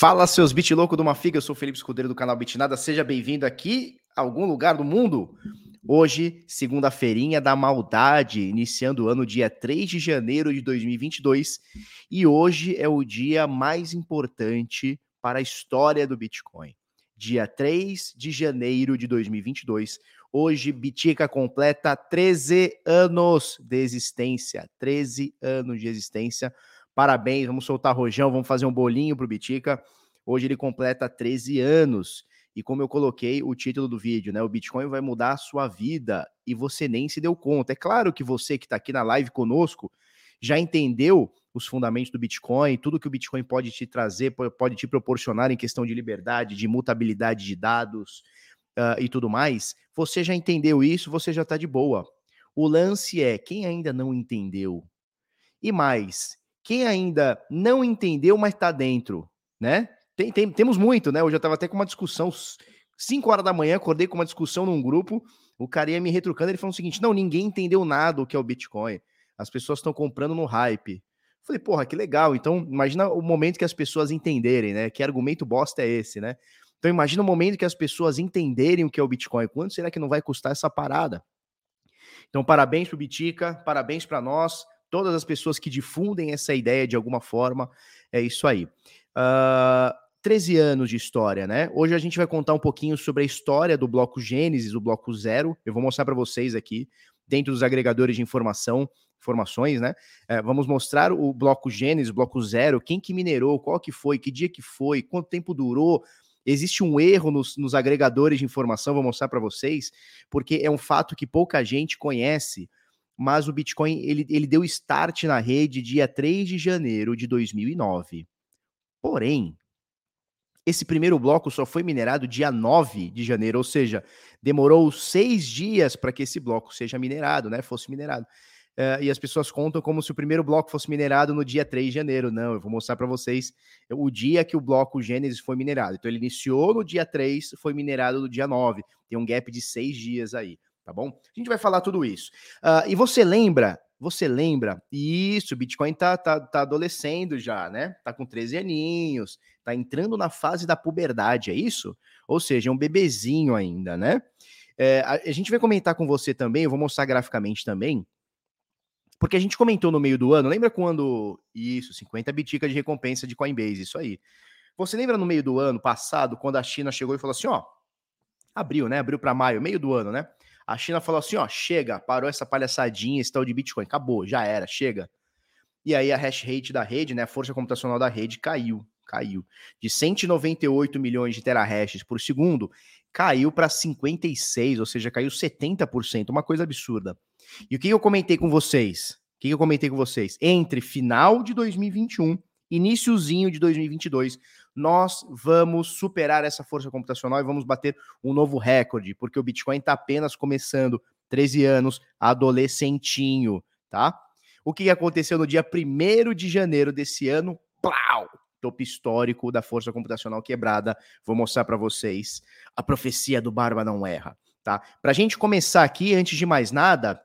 Fala, seus bit louco de uma figa. Eu sou o Felipe Escudeiro do canal Bitnada. Seja bem-vindo aqui a algum lugar do mundo. Hoje, segunda-feirinha da maldade, iniciando o ano dia 3 de janeiro de 2022. E hoje é o dia mais importante para a história do Bitcoin. Dia 3 de janeiro de 2022. Hoje, Bitica completa 13 anos de existência. 13 anos de existência Parabéns, vamos soltar rojão, vamos fazer um bolinho pro Bitica. Hoje ele completa 13 anos. E como eu coloquei o título do vídeo, né? O Bitcoin vai mudar a sua vida e você nem se deu conta. É claro que você que está aqui na live conosco já entendeu os fundamentos do Bitcoin, tudo que o Bitcoin pode te trazer, pode te proporcionar em questão de liberdade, de mutabilidade de dados uh, e tudo mais. Você já entendeu isso, você já está de boa. O lance é quem ainda não entendeu. E mais, quem ainda não entendeu, mas está dentro, né? Tem, tem, temos muito, né? Hoje eu estava até com uma discussão, 5 horas da manhã, acordei com uma discussão num grupo, o cara ia me retrucando, ele falou o seguinte, não, ninguém entendeu nada o que é o Bitcoin, as pessoas estão comprando no hype. Falei, porra, que legal, então imagina o momento que as pessoas entenderem, né? Que argumento bosta é esse, né? Então imagina o momento que as pessoas entenderem o que é o Bitcoin, quanto será que não vai custar essa parada? Então parabéns pro Bitica, parabéns para nós, todas as pessoas que difundem essa ideia de alguma forma. É isso aí. Uh, ah, 13 anos de história, né? Hoje a gente vai contar um pouquinho sobre a história do bloco Gênesis, o bloco zero. Eu vou mostrar para vocês aqui, dentro dos agregadores de informação, informações, né? É, vamos mostrar o bloco Gênesis, o bloco zero, quem que minerou, qual que foi, que dia que foi, quanto tempo durou. Existe um erro nos, nos agregadores de informação, vou mostrar para vocês, porque é um fato que pouca gente conhece mas o Bitcoin ele, ele deu start na rede dia 3 de janeiro de 2009. Porém, esse primeiro bloco só foi minerado dia 9 de janeiro, ou seja, demorou seis dias para que esse bloco seja minerado, né? Fosse minerado. Uh, e as pessoas contam como se o primeiro bloco fosse minerado no dia 3 de janeiro. Não, eu vou mostrar para vocês o dia que o bloco Gênesis foi minerado. Então, ele iniciou no dia 3, foi minerado no dia 9. Tem um gap de seis dias aí tá bom? A gente vai falar tudo isso. Uh, e você lembra, você lembra, isso, o Bitcoin tá, tá, tá adolescendo já, né? Tá com 13 aninhos, tá entrando na fase da puberdade, é isso? Ou seja, é um bebezinho ainda, né? É, a, a gente vai comentar com você também, eu vou mostrar graficamente também, porque a gente comentou no meio do ano, lembra quando. Isso, 50 biticas de recompensa de Coinbase, isso aí. Você lembra no meio do ano passado, quando a China chegou e falou assim: ó, abril, né? Abril para maio, meio do ano, né? A China falou assim: ó, chega, parou essa palhaçadinha, esse tal de Bitcoin, acabou, já era, chega. E aí a hash rate da rede, né, a força computacional da rede caiu, caiu. De 198 milhões de terahashes por segundo, caiu para 56, ou seja, caiu 70%, uma coisa absurda. E o que eu comentei com vocês? O que eu comentei com vocês? Entre final de 2021 iníciozinho de 2022, nós vamos superar essa força computacional e vamos bater um novo recorde, porque o Bitcoin está apenas começando, 13 anos, adolescentinho, tá? O que aconteceu no dia 1 de janeiro desse ano? Plau! Topo histórico da força computacional quebrada. Vou mostrar para vocês. A profecia do Barba não erra, tá? Para a gente começar aqui, antes de mais nada,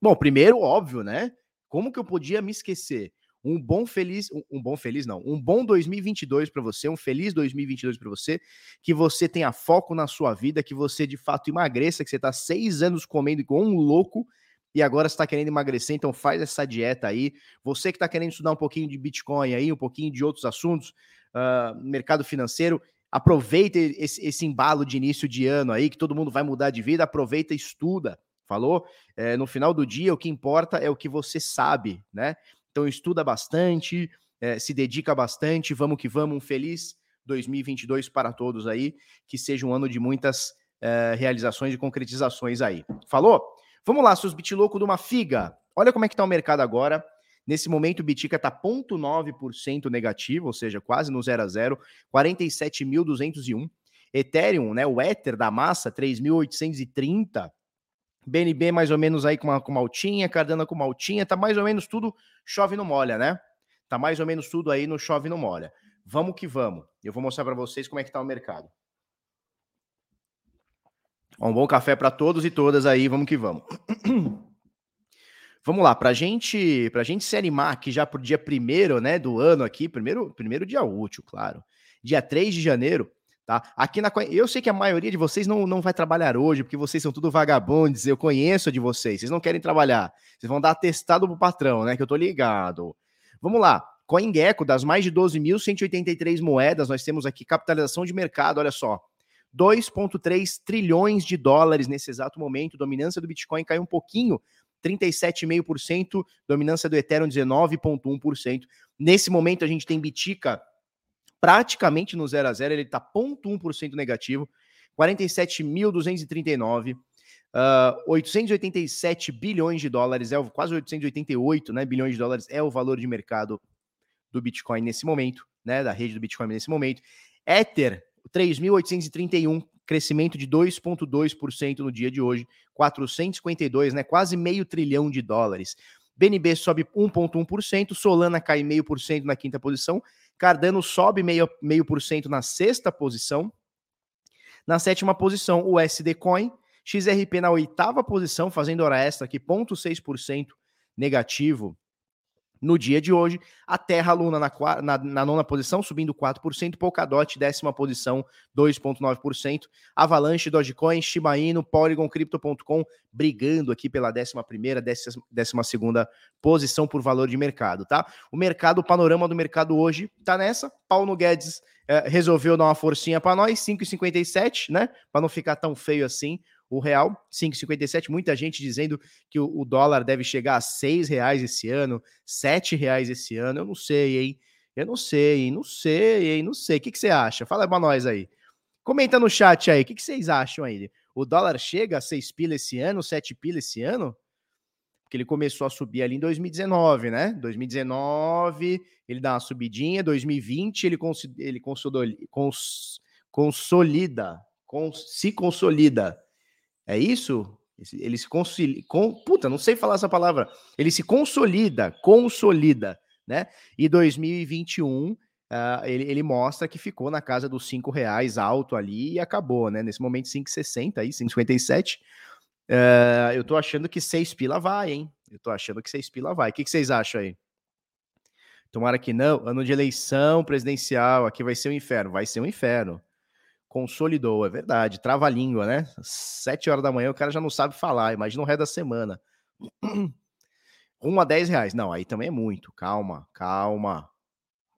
bom, primeiro, óbvio, né? Como que eu podia me esquecer? Um bom feliz, um, bom feliz não, um bom 2022 para você, um feliz 2022 para você, que você tenha foco na sua vida, que você de fato emagreça, que você está seis anos comendo igual um louco e agora está querendo emagrecer, então faz essa dieta aí. Você que está querendo estudar um pouquinho de Bitcoin aí, um pouquinho de outros assuntos, uh, mercado financeiro, aproveita esse, esse, embalo de início de ano aí, que todo mundo vai mudar de vida, aproveita e estuda. Falou? É, no final do dia, o que importa é o que você sabe, né? Então estuda bastante, é, se dedica bastante, vamos que vamos, um feliz 2022 para todos aí, que seja um ano de muitas é, realizações e concretizações aí. Falou? Vamos lá, seus bitilocos de uma figa. Olha como é que está o mercado agora. Nesse momento, o Bitica está 0,9% negativo, ou seja, quase no 0 a 0, 47.201. Ethereum, né, o Ether da massa, 3.830. BNB mais ou menos aí com uma, com uma altinha, Cardano com altinha, tá mais ou menos tudo chove no molha, né? Tá mais ou menos tudo aí no chove no molha. Vamos que vamos. Eu vou mostrar para vocês como é que tá o mercado. Um bom café para todos e todas aí, vamos que vamos. vamos lá, pra gente, pra gente se animar aqui já pro dia primeiro, né, do ano aqui, primeiro, primeiro dia útil, claro. dia 3 de janeiro, tá? Aqui na eu sei que a maioria de vocês não, não vai trabalhar hoje, porque vocês são tudo vagabundos, eu conheço de vocês, vocês não querem trabalhar. Vocês vão dar atestado pro patrão, né, que eu tô ligado. Vamos lá. CoinGecko, das mais de 12.183 moedas, nós temos aqui capitalização de mercado, olha só. 2,3 trilhões de dólares nesse exato momento. Dominância do Bitcoin caiu um pouquinho, 37,5%. Dominância do Ethereum, 19,1%. Nesse momento, a gente tem Bitica praticamente no 0 a 0 ele está 0,1% negativo, 47.239. Uh, 887 bilhões de dólares, é o, quase 888 né, bilhões de dólares é o valor de mercado do Bitcoin nesse momento, né, da rede do Bitcoin nesse momento. Ether, 3.831, crescimento de 2,2% no dia de hoje, 452, né, quase meio trilhão de dólares. BNB sobe 1,1%, Solana cai meio por cento na quinta posição, Cardano sobe meio, meio por cento na sexta posição. Na sétima posição, o SD Coin, XRP na oitava posição, fazendo hora extra aqui, 0,6% negativo no dia de hoje. A Terra Luna na, na, na, nona posição, subindo 4%. Polkadot, décima posição, 2,9%. Avalanche, Dogecoin, Shiba Inu, Polygon, Crypto.com, brigando aqui pela décima primeira, décima, décima segunda posição por valor de mercado, tá? O mercado, o panorama do mercado hoje tá nessa. Paulo Guedes é, resolveu dar uma forcinha para nós, 5,57, né? Para não ficar tão feio assim o real, 5,57. Muita gente dizendo que o, dólar deve chegar a 6 reais esse ano, 7 reais esse ano. Eu não sei, hein? Eu não sei? Não sei, hein? Não sei. O que, que você acha? Fala para nós aí. Comenta no chat aí. O que, que vocês acham aí? O dólar chega a 6 pila esse ano, 7 pila esse ano? Porque ele começou a subir ali em 2019, né? 2019, ele dá uma subidinha. 2020, ele, cons ele consolida, cons consolida cons se consolida é isso? Ele se consolida. Com, puta, não sei falar essa palavra. Ele se consolida, consolida, né? E 2021. Uh, ele, ele, mostra que ficou na casa dos cinco reais alto ali e acabou, né? Nesse momento 5,60 aí, 5,57. Uh, eu tô achando que seis pila vai, hein? Eu tô achando que seis pila vai. O que, que vocês acham aí? Tomara que não. Ano de eleição presidencial, aqui vai ser um inferno. Vai ser um inferno. Consolidou, é verdade. Trava a língua, né? Sete horas da manhã o cara já não sabe falar. Imagina o ré da semana. Rumo a 10 reais. Não, aí também é muito. Calma, calma.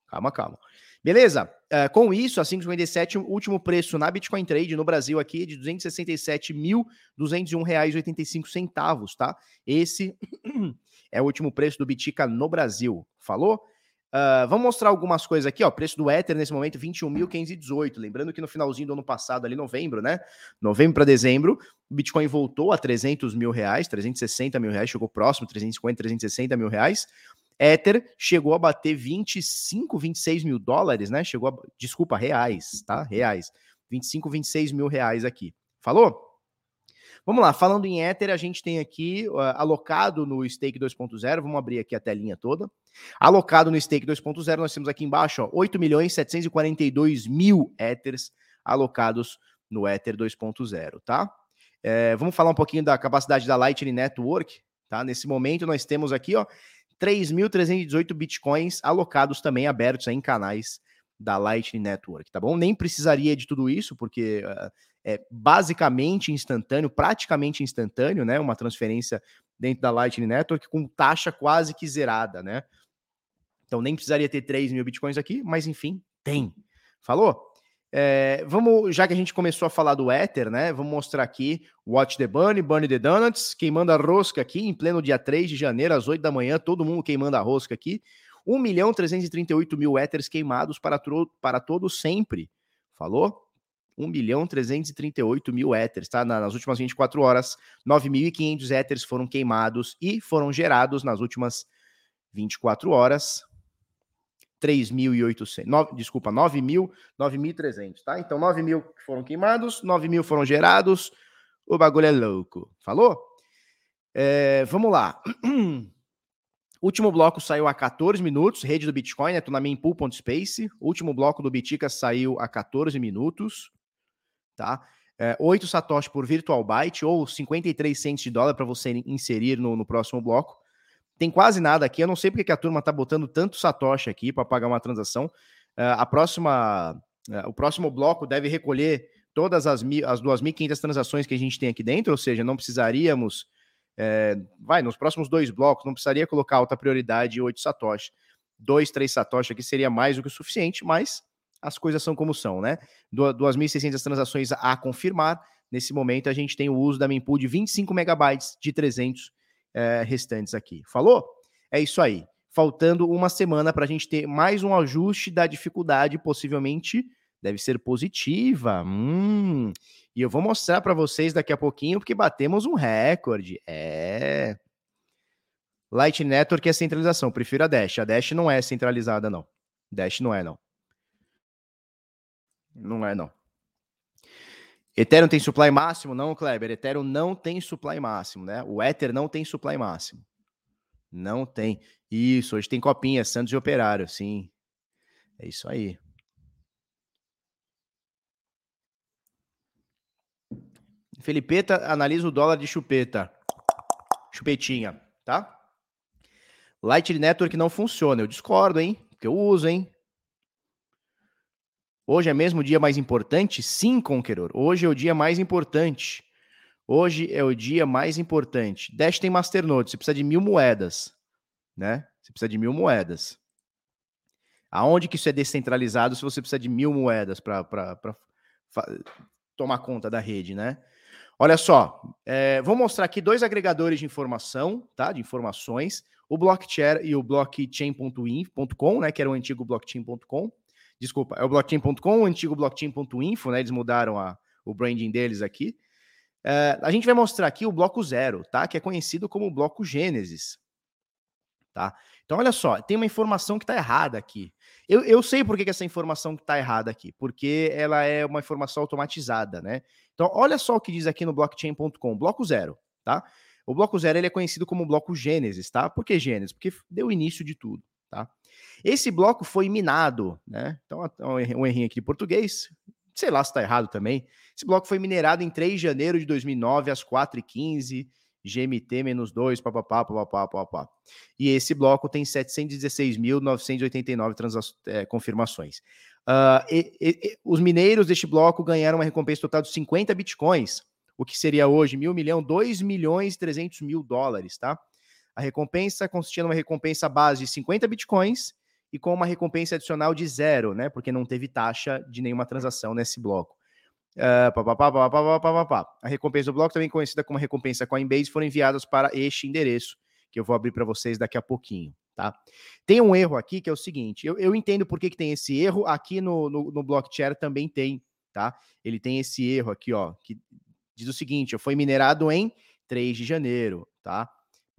Calma, calma. Beleza? Uh, com isso, a 5,57, o último preço na Bitcoin Trade no Brasil aqui é de R$ 267.201,85, tá? Esse é o último preço do Bitica no Brasil. Falou? Uh, vamos mostrar algumas coisas aqui, ó. Preço do Ether nesse momento, 21.518. Lembrando que no finalzinho do ano passado, ali, novembro, né? Novembro para dezembro, o Bitcoin voltou a 300 mil reais, 360 mil reais, chegou próximo, 350, 360 mil reais. Ether chegou a bater 25, 26 mil dólares, né? Chegou a, desculpa, reais, tá? Reais. 25, 26 mil reais aqui. Falou? Vamos lá, falando em Ether, a gente tem aqui uh, alocado no Stake 2.0, vamos abrir aqui a telinha toda. Alocado no Stake 2.0, nós temos aqui embaixo, ó, 8 milhões 742 mil Ethers alocados no Ether 2.0, tá? É, vamos falar um pouquinho da capacidade da Lightning Network, tá? Nesse momento nós temos aqui, ó, 3.318 bitcoins alocados também abertos em canais da Lightning Network, tá bom? Nem precisaria de tudo isso, porque uh, é basicamente instantâneo, praticamente instantâneo, né? Uma transferência dentro da Lightning Network com taxa quase que zerada, né? Então nem precisaria ter 3 mil bitcoins aqui, mas enfim, tem. Falou? É, vamos, já que a gente começou a falar do Ether, né? Vamos mostrar aqui Watch the Bunny, Bunny the Donuts, queimando a rosca aqui em pleno dia 3 de janeiro, às 8 da manhã, todo mundo queimando a rosca aqui. 1 milhão 338 mil Ethers queimados para, para sempre. Falou? 1 milhão 338 mil éteres, tá? Nas últimas 24 horas, 9.500 éteres foram queimados e foram gerados nas últimas 24 horas. 3.800, desculpa, 9.000, 9.300, tá? Então, 9 mil foram queimados, 9 mil foram gerados, o bagulho é louco. Falou? É, vamos lá. Último bloco saiu a 14 minutos, rede do Bitcoin, né? na mempool.space. Último bloco do Bitica saiu a 14 minutos tá? É, 8 satoshi por virtual byte ou 53 centos de dólar para você inserir no, no, próximo bloco. Tem quase nada aqui, eu não sei porque que a turma tá botando tanto satoshi aqui para pagar uma transação. Uh, a próxima É, o próximo bloco deve recolher todas as, as 2.500 transações que a gente tem aqui dentro, ou seja, não precisaríamos, é, vai, nos próximos dois blocos, não precisaria colocar alta prioridade 8 Satoshi. 2, 3 Satoshi aqui seria mais do que o suficiente, mas as coisas são como são, né? 2.600 transações a confirmar. Nesse momento, a gente tem o uso da mempool de 25 megabytes de 300 é, restantes aqui. Falou? É isso aí. Faltando uma semana para a gente ter mais um ajuste da dificuldade, possivelmente deve ser positiva. Hum, e eu vou mostrar para vocês daqui a pouquinho, porque batemos um recorde. É. Light Network é centralização, prefiro a Dash. A Dash não é centralizada, não. Dash não é, não. Não é, não. Ethereum tem supply máximo? Não, Kleber. Ethereum não tem supply máximo, né? O Ether não tem supply máximo. Não tem. Isso, hoje tem copinha, Santos e Operário, sim. É isso aí. Felipeta analisa o dólar de chupeta. Chupetinha, tá? Light Network não funciona. Eu discordo, hein? Porque eu uso, hein? Hoje é mesmo o dia mais importante? Sim, Conqueror. Hoje é o dia mais importante. Hoje é o dia mais importante. Dash tem Masternode. Você precisa de mil moedas, né? Você precisa de mil moedas. Aonde que isso é descentralizado se você precisa de mil moedas para tomar conta da rede, né? Olha só, é, vou mostrar aqui dois agregadores de informação, tá? De informações, o Blockchain e o Blockchain.com, né? Que era o antigo Blockchain.com. Desculpa, é o blockchain.com, o antigo blockchain.info, né? Eles mudaram a, o branding deles aqui. É, a gente vai mostrar aqui o bloco zero, tá? Que é conhecido como bloco Gênesis. Tá? Então, olha só, tem uma informação que está errada aqui. Eu, eu sei por que, que essa informação está errada aqui, porque ela é uma informação automatizada, né? Então, olha só o que diz aqui no blockchain.com, bloco zero, tá? O bloco zero ele é conhecido como bloco Gênesis, tá? Por que Gênesis? Porque deu início de tudo, tá? Esse bloco foi minado, né? Então, um errinho aqui de português, sei lá se está errado também. Esse bloco foi minerado em 3 de janeiro de 2009, às 4h15, GMT-2, papapá, papapá, papapá. E esse bloco tem 716.989 é, confirmações. Uh, e, e, os mineiros deste bloco ganharam uma recompensa total de 50 bitcoins, o que seria hoje mil milhão, 2 milhões e 300 mil dólares, tá? A recompensa consistia numa recompensa base de 50 bitcoins e com uma recompensa adicional de zero, né? Porque não teve taxa de nenhuma transação nesse bloco. Uh, pá, pá, pá, a recompensa do bloco, também conhecida como recompensa Coinbase, foram enviadas para este endereço, que eu vou abrir para vocês daqui a pouquinho. Tá? Tem um erro aqui que é o seguinte: eu, eu entendo por que, que tem esse erro, aqui no, no, no blockchain também tem, tá? Ele tem esse erro aqui, ó, que diz o seguinte: foi minerado em 3 de janeiro, tá?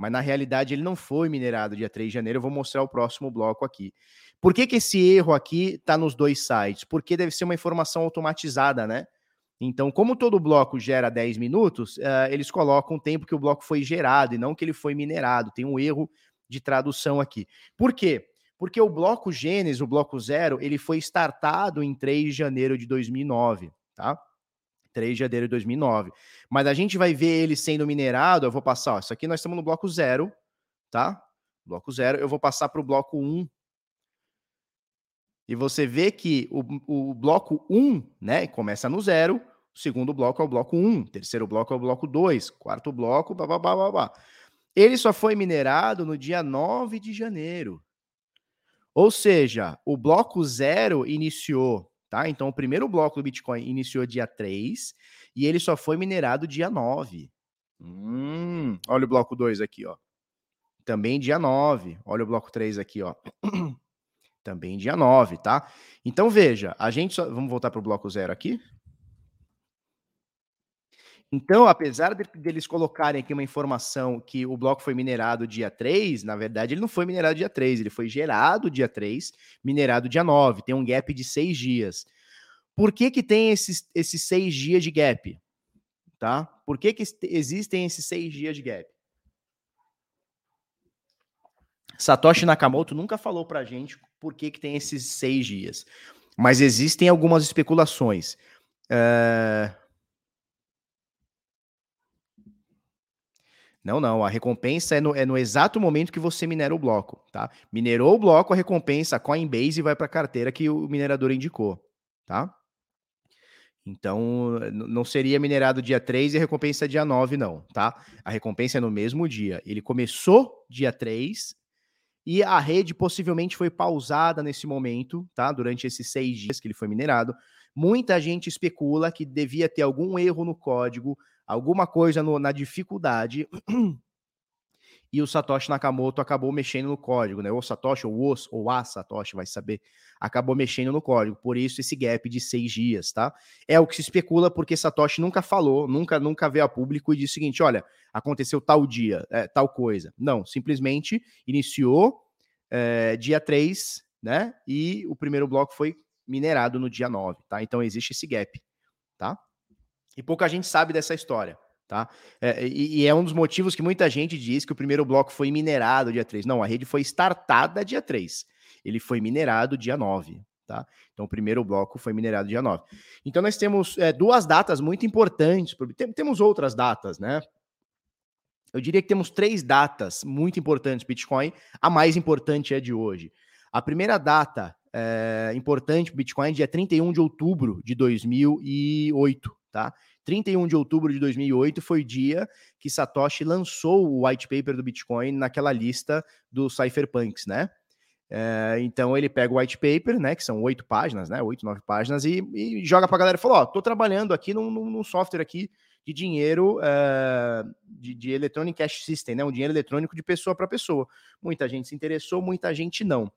Mas na realidade ele não foi minerado dia 3 de janeiro. Eu vou mostrar o próximo bloco aqui. Por que, que esse erro aqui está nos dois sites? Porque deve ser uma informação automatizada, né? Então, como todo bloco gera 10 minutos, uh, eles colocam o tempo que o bloco foi gerado e não que ele foi minerado. Tem um erro de tradução aqui. Por quê? Porque o bloco Gênesis, o bloco zero, ele foi startado em 3 de janeiro de 2009, tá? 3 de janeiro de 2009. Mas a gente vai ver ele sendo minerado. Eu vou passar, ó, isso aqui nós estamos no bloco zero, tá? Bloco zero. Eu vou passar para o bloco 1. E você vê que o, o bloco 1, né, começa no zero. O segundo bloco é o bloco 1. Terceiro bloco é o bloco 2. Quarto bloco, blá, blá, blá, blá, blá. Ele só foi minerado no dia 9 de janeiro. Ou seja, o bloco zero iniciou tá? Então, o primeiro bloco do Bitcoin iniciou dia 3 e ele só foi minerado dia 9. Hum, olha o bloco 2 aqui, ó. Também dia 9. Olha o bloco 3 aqui, ó. Também dia 9, tá? Então, veja, a gente só... Vamos voltar para o bloco 0 aqui. Então, apesar de, deles colocarem aqui uma informação que o bloco foi minerado dia 3, na verdade ele não foi minerado dia 3, ele foi gerado dia 3, minerado dia 9, tem um gap de seis dias. Por que, que tem esses, esses seis dias de gap? Tá? Por que, que existem esses seis dias de gap? Satoshi Nakamoto nunca falou pra gente por que, que tem esses seis dias. Mas existem algumas especulações. Uh, Não, não. A recompensa é no, é no exato momento que você minera o bloco, tá? Minerou o bloco, a recompensa, a Coinbase vai para a carteira que o minerador indicou, tá? Então, não seria minerado dia 3 e a recompensa dia 9, não, tá? A recompensa é no mesmo dia. Ele começou dia 3 e a rede possivelmente foi pausada nesse momento, tá? Durante esses seis dias que ele foi minerado. Muita gente especula que devia ter algum erro no código, alguma coisa no, na dificuldade e o Satoshi Nakamoto acabou mexendo no código, né? Ou Satoshi, ou os, ou a Satoshi, vai saber, acabou mexendo no código. Por isso esse gap de seis dias, tá? É o que se especula porque Satoshi nunca falou, nunca, nunca veio a público e disse o seguinte: olha, aconteceu tal dia, é, tal coisa. Não, simplesmente iniciou é, dia 3, né? E o primeiro bloco foi minerado no dia 9, tá? Então existe esse gap, tá? E pouca gente sabe dessa história. Tá? É, e, e, é um dos motivos que muita gente diz que o primeiro bloco foi minerado dia 3. Não, a rede foi startada dia 3. Ele foi minerado dia 9. Tá? Então, o primeiro bloco foi minerado dia 9. Então, nós temos é, duas datas muito importantes. Tem, temos outras datas, né? Eu diria que temos três datas muito importantes Bitcoin. A mais importante é de hoje. A primeira data é, importante Bitcoin é dia 31 de outubro de 2008, tá? 31 de outubro de 2008 foi o dia que Satoshi lançou o white paper do Bitcoin naquela lista dos cypherpunks, né? É, então ele pega o white paper, né, que são oito páginas, né, oito, nove páginas, e, e joga para a galera e fala, ó, tô trabalhando aqui num, num software aqui de dinheiro é, de, de Electronic Cash System, né, um dinheiro eletrônico de pessoa para pessoa. Muita gente se interessou, muita gente não.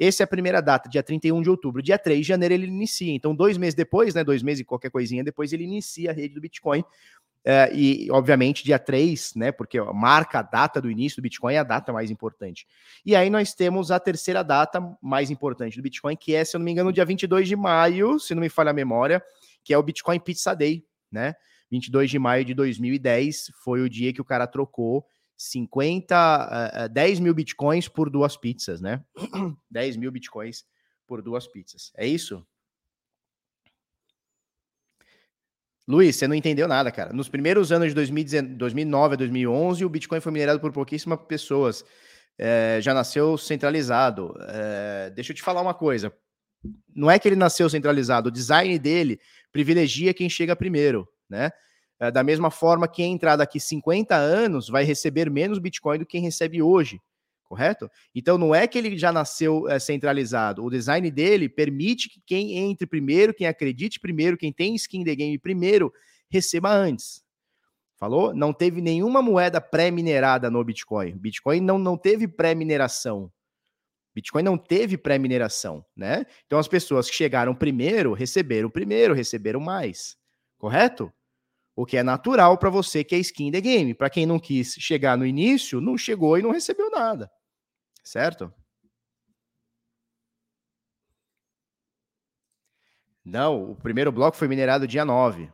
Essa é a primeira data, dia 31 de outubro. Dia 3 de janeiro ele inicia. Então, dois meses depois, né? Dois meses e qualquer coisinha depois, ele inicia a rede do Bitcoin. É, e, obviamente, dia 3, né? Porque marca a data do início do Bitcoin é a data mais importante. E aí nós temos a terceira data mais importante do Bitcoin, que é, se eu não me engano, dia 22 de maio, se não me falha a memória, que é o Bitcoin Pizza Day, né? 22 de maio de 2010 foi o dia que o cara trocou 50, uh, 10 mil bitcoins por duas pizzas, né? 10 mil bitcoins por duas pizzas. É isso? Luiz, você não entendeu nada, cara. Nos primeiros anos de 2009 a 2011, o Bitcoin foi minerado por pouquíssimas pessoas. É, já nasceu centralizado. É, deixa eu te falar uma coisa. Não é que ele nasceu centralizado, o design dele privilegia quem chega primeiro, né? É, da mesma forma, quem entrar daqui 50 anos vai receber menos Bitcoin do que quem recebe hoje, correto? Então não é que ele já nasceu é, centralizado. O design dele permite que quem entre primeiro, quem acredite primeiro, quem tem skin the game primeiro, receba antes. Falou? Não teve nenhuma moeda pré-minerada no Bitcoin. Bitcoin não, não teve pré-mineração. Bitcoin não teve pré-mineração, né? Então as pessoas que chegaram primeiro receberam primeiro, receberam mais, correto? O que é natural para você que é skin the game. Para quem não quis chegar no início, não chegou e não recebeu nada. Certo? Não, o primeiro bloco foi minerado dia 9.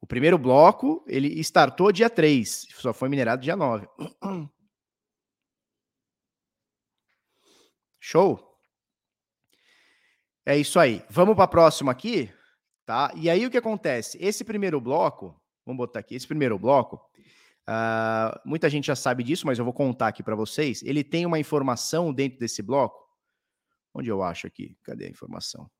O primeiro bloco, ele startou dia 3, só foi minerado dia 9. Show? É isso aí. Vamos para a próxima aqui? Tá? E aí o que acontece? Esse primeiro bloco, vamos botar aqui, esse primeiro bloco, uh, muita gente já sabe disso, mas eu vou contar aqui para vocês. Ele tem uma informação dentro desse bloco. Onde eu acho aqui? Cadê a informação?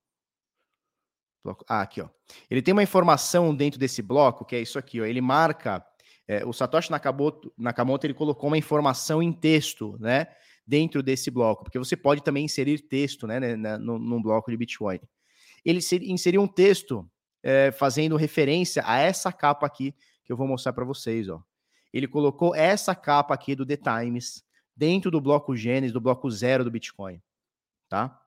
Ah, aqui, ó. Ele tem uma informação dentro desse bloco, que é isso aqui, ó. Ele marca. É, o Satoshi Nakamoto, Nakamoto ele colocou uma informação em texto, né? Dentro desse bloco, porque você pode também inserir texto, né? Num, num bloco de Bitcoin ele inseriu um texto é, fazendo referência a essa capa aqui que eu vou mostrar para vocês. Ó. Ele colocou essa capa aqui do The Times dentro do bloco Gênesis, do bloco zero do Bitcoin. Tá?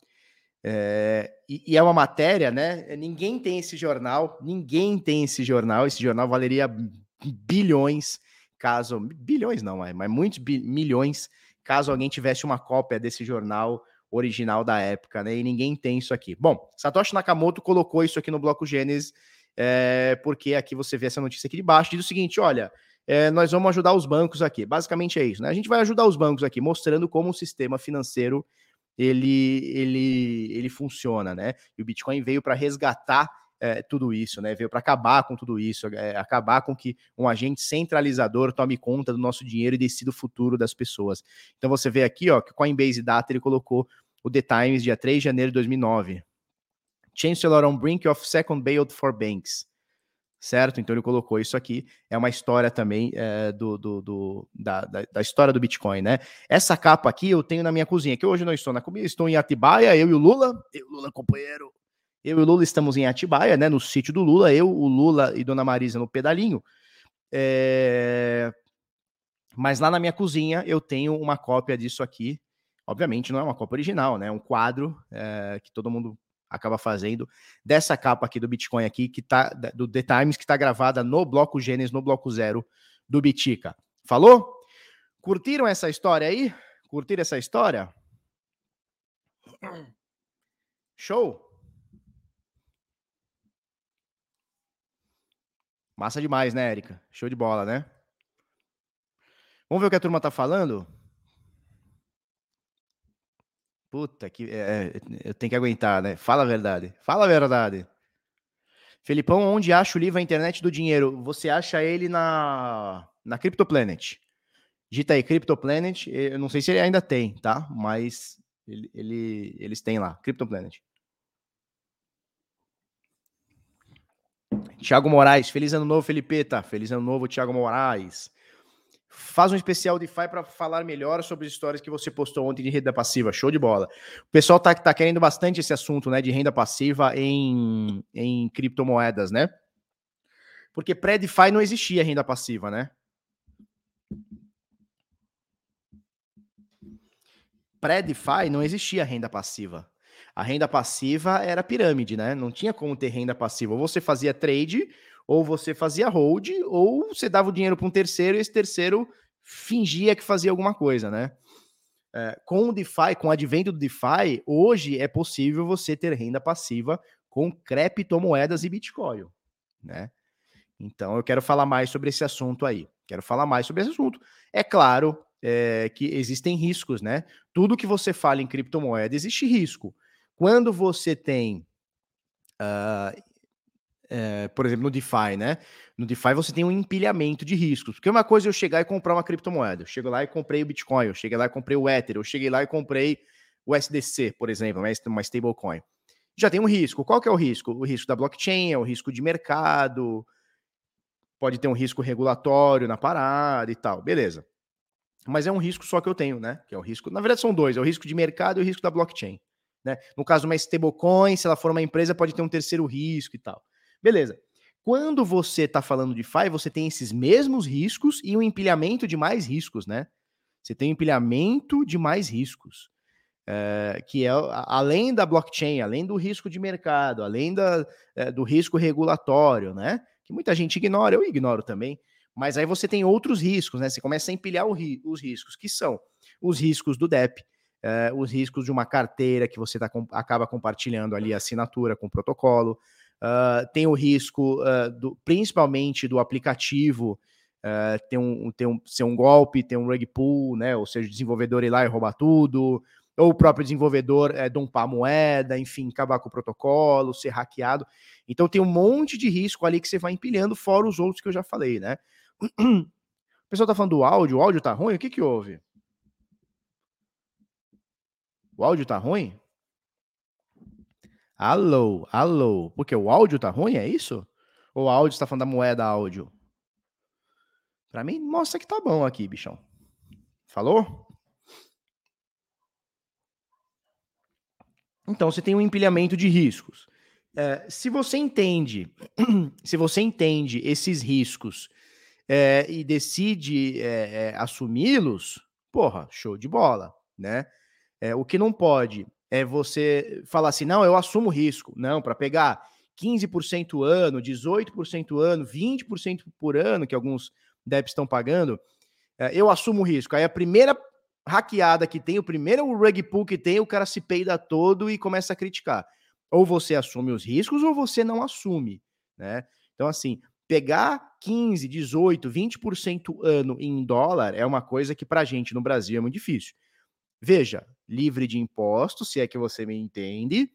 É, e, e, é uma matéria, né? Ninguém tem esse jornal, ninguém tem esse jornal. Esse jornal valeria bilhões, caso. Bilhões não, mas, mas muitos bi, milhões, caso alguém tivesse uma cópia desse jornal original da época, né? E ninguém tem isso aqui. Bom, Satoshi Nakamoto colocou isso aqui no bloco Gênesis, é, porque aqui você vê essa notícia aqui de baixo, diz o seguinte: olha, é, nós vamos ajudar os bancos aqui. Basicamente é isso, né? A gente vai ajudar os bancos aqui, mostrando como o sistema financeiro ele, ele, ele funciona, né? E o Bitcoin veio para resgatar é, tudo isso, né? Veio para acabar com tudo isso, é, acabar com que um agente centralizador tome conta do nosso dinheiro e decida o futuro das pessoas. Então você vê aqui, ó, que o Coinbase Data ele colocou o The Times, dia 3 de janeiro de 2009. Chancellor on brink of second bailout for banks. Certo? Então ele colocou isso aqui. É uma história também é, do, do, do da, da, da, história do Bitcoin, né? Essa capa aqui eu tenho na minha cozinha, que hoje não estou na cozinha, estou em Atibaia, eu e o Lula. Eu, Lula, companheiro. Eu e o Lula estamos em Atibaia, né? No sítio do Lula. Eu, o Lula e Dona Marisa no pedalinho. É... Mas lá na minha cozinha eu tenho uma cópia disso aqui. Obviamente não é uma cópia original, né? É um quadro é, que todo mundo acaba fazendo dessa capa aqui do Bitcoin aqui, que tá do The Times, que está gravada no bloco Gênesis, no bloco zero do Bitica. Falou? Curtiram essa história aí? Curtiram essa história? Show! Massa demais, né, Érica? Show de bola, né? Vamos ver o que a turma tá falando? Puta que. É, é, eu tenho que aguentar, né? Fala a verdade. Fala a verdade. Felipão, onde acha o livro A Internet do Dinheiro? Você acha ele na, na CryptoPlanet. Digita aí CryptoPlanet. Eu não sei se ele ainda tem, tá? Mas ele, ele, eles têm lá, CryptoPlanet. Tiago Moraes, feliz ano novo, Felipeta. Feliz ano novo, Tiago Moraes. Faz um especial DeFi para falar melhor sobre as histórias que você postou ontem de renda passiva. Show de bola. O pessoal tá, tá querendo bastante esse assunto, né, de renda passiva em, em criptomoedas, né? Porque pré-DeFi não existia renda passiva, né? Pré-DeFi não existia renda passiva. A renda passiva era pirâmide, né? Não tinha como ter renda passiva. Ou você fazia trade ou você fazia hold, ou você dava o dinheiro para um terceiro e esse terceiro fingia que fazia alguma coisa, né? É, com o DeFi, com o advento do DeFi, hoje é possível você ter renda passiva com criptomoedas e Bitcoin, né? Então eu quero falar mais sobre esse assunto aí. Quero falar mais sobre esse assunto. É claro é, que existem riscos, né? Tudo que você fala em criptomoeda existe risco. Quando você tem uh, é, por exemplo, no DeFi, né? No DeFi você tem um empilhamento de riscos. Porque uma coisa é eu chegar e comprar uma criptomoeda. Eu chego lá e comprei o Bitcoin, eu cheguei lá e comprei o Ether, eu cheguei lá e comprei o SDC, por exemplo, uma stablecoin. Já tem um risco. Qual que é o risco? O risco da blockchain, é o risco de mercado, pode ter um risco regulatório na parada e tal. Beleza. Mas é um risco só que eu tenho, né? Que é o risco. Na verdade, são dois: é o risco de mercado e o risco da blockchain. Né? No caso, uma stablecoin, se ela for uma empresa, pode ter um terceiro risco e tal. Beleza. Quando você está falando de FI, você tem esses mesmos riscos e um empilhamento de mais riscos, né? Você tem um empilhamento de mais riscos. É, que é além da blockchain, além do risco de mercado, além da, é, do risco regulatório, né? Que muita gente ignora, eu ignoro também. Mas aí você tem outros riscos, né? Você começa a empilhar ri, os riscos, que são os riscos do DEP, é, os riscos de uma carteira que você tá, acaba compartilhando ali a assinatura com o protocolo, Uh, tem o risco, uh, do, principalmente do aplicativo, uh, ter um, ter um, ser um golpe, ter um rug pull, né? Ou seja, o desenvolvedor ir lá e roubar tudo, ou o próprio desenvolvedor é, dompar a moeda, enfim, acabar com o protocolo, ser hackeado. Então tem um monte de risco ali que você vai empilhando, fora os outros que eu já falei, né? O pessoal tá falando do áudio, o áudio tá ruim? O que que houve? O áudio tá ruim? Alô, alô. Porque o áudio tá ruim, é isso? Ou o áudio está falando da moeda áudio? Para mim, mostra que tá bom aqui, bichão. Falou? Então, você tem um empilhamento de riscos. É, se você entende, se você entende esses riscos é, e decide é, é assumi-los, porra, show de bola, né? É, o que não pode é você falar assim: não, eu assumo risco. Não, para pegar 15% ano, 18% ano, 20% por ano, que alguns DEPs estão pagando, é, eu assumo risco. Aí a primeira hackeada que tem, o primeiro rug pull que tem, o cara se peida todo e começa a criticar. Ou você assume os riscos ou você não assume, né? Então, assim, pegar 15, 18, 20% ano em dólar é uma coisa que para gente no Brasil é muito difícil. Veja, livre de impostos, se é que você me entende,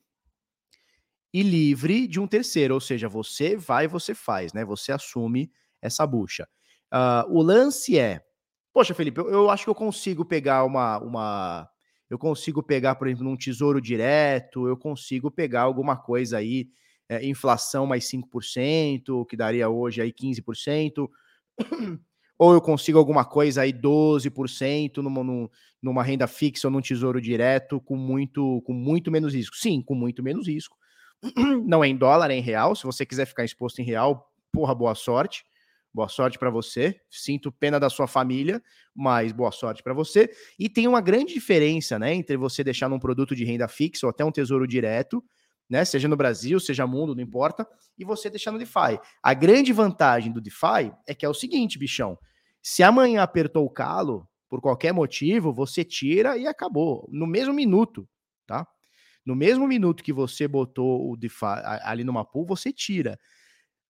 e livre de um terceiro, ou seja, você vai, você faz, né? Você assume essa bucha. Uh, o lance é, poxa, Felipe, eu, eu, acho que eu consigo pegar uma, uma, eu consigo pegar, por exemplo, num tesouro direto, eu consigo pegar alguma coisa aí, é, inflação mais 5%, que daria hoje aí 15%, ou eu consigo alguma coisa aí 12% numa, numa renda fixa ou num tesouro direto com muito, com muito menos risco. Sim, com muito menos risco. Não é em dólar, é em real. Se você quiser ficar exposto em real, porra, boa sorte. Boa sorte para você. Sinto pena da sua família, mas boa sorte para você. E tem uma grande diferença, né, entre você deixar num produto de renda fixa ou até um tesouro direto, né, seja no Brasil, seja mundo, não importa, e você deixar no DeFi. A grande vantagem do DeFi é que é o seguinte, bichão. Se amanhã apertou o calo, por qualquer motivo, você tira e acabou. No mesmo minuto, tá? No mesmo minuto que você botou o DeFi ali numa pool, você tira.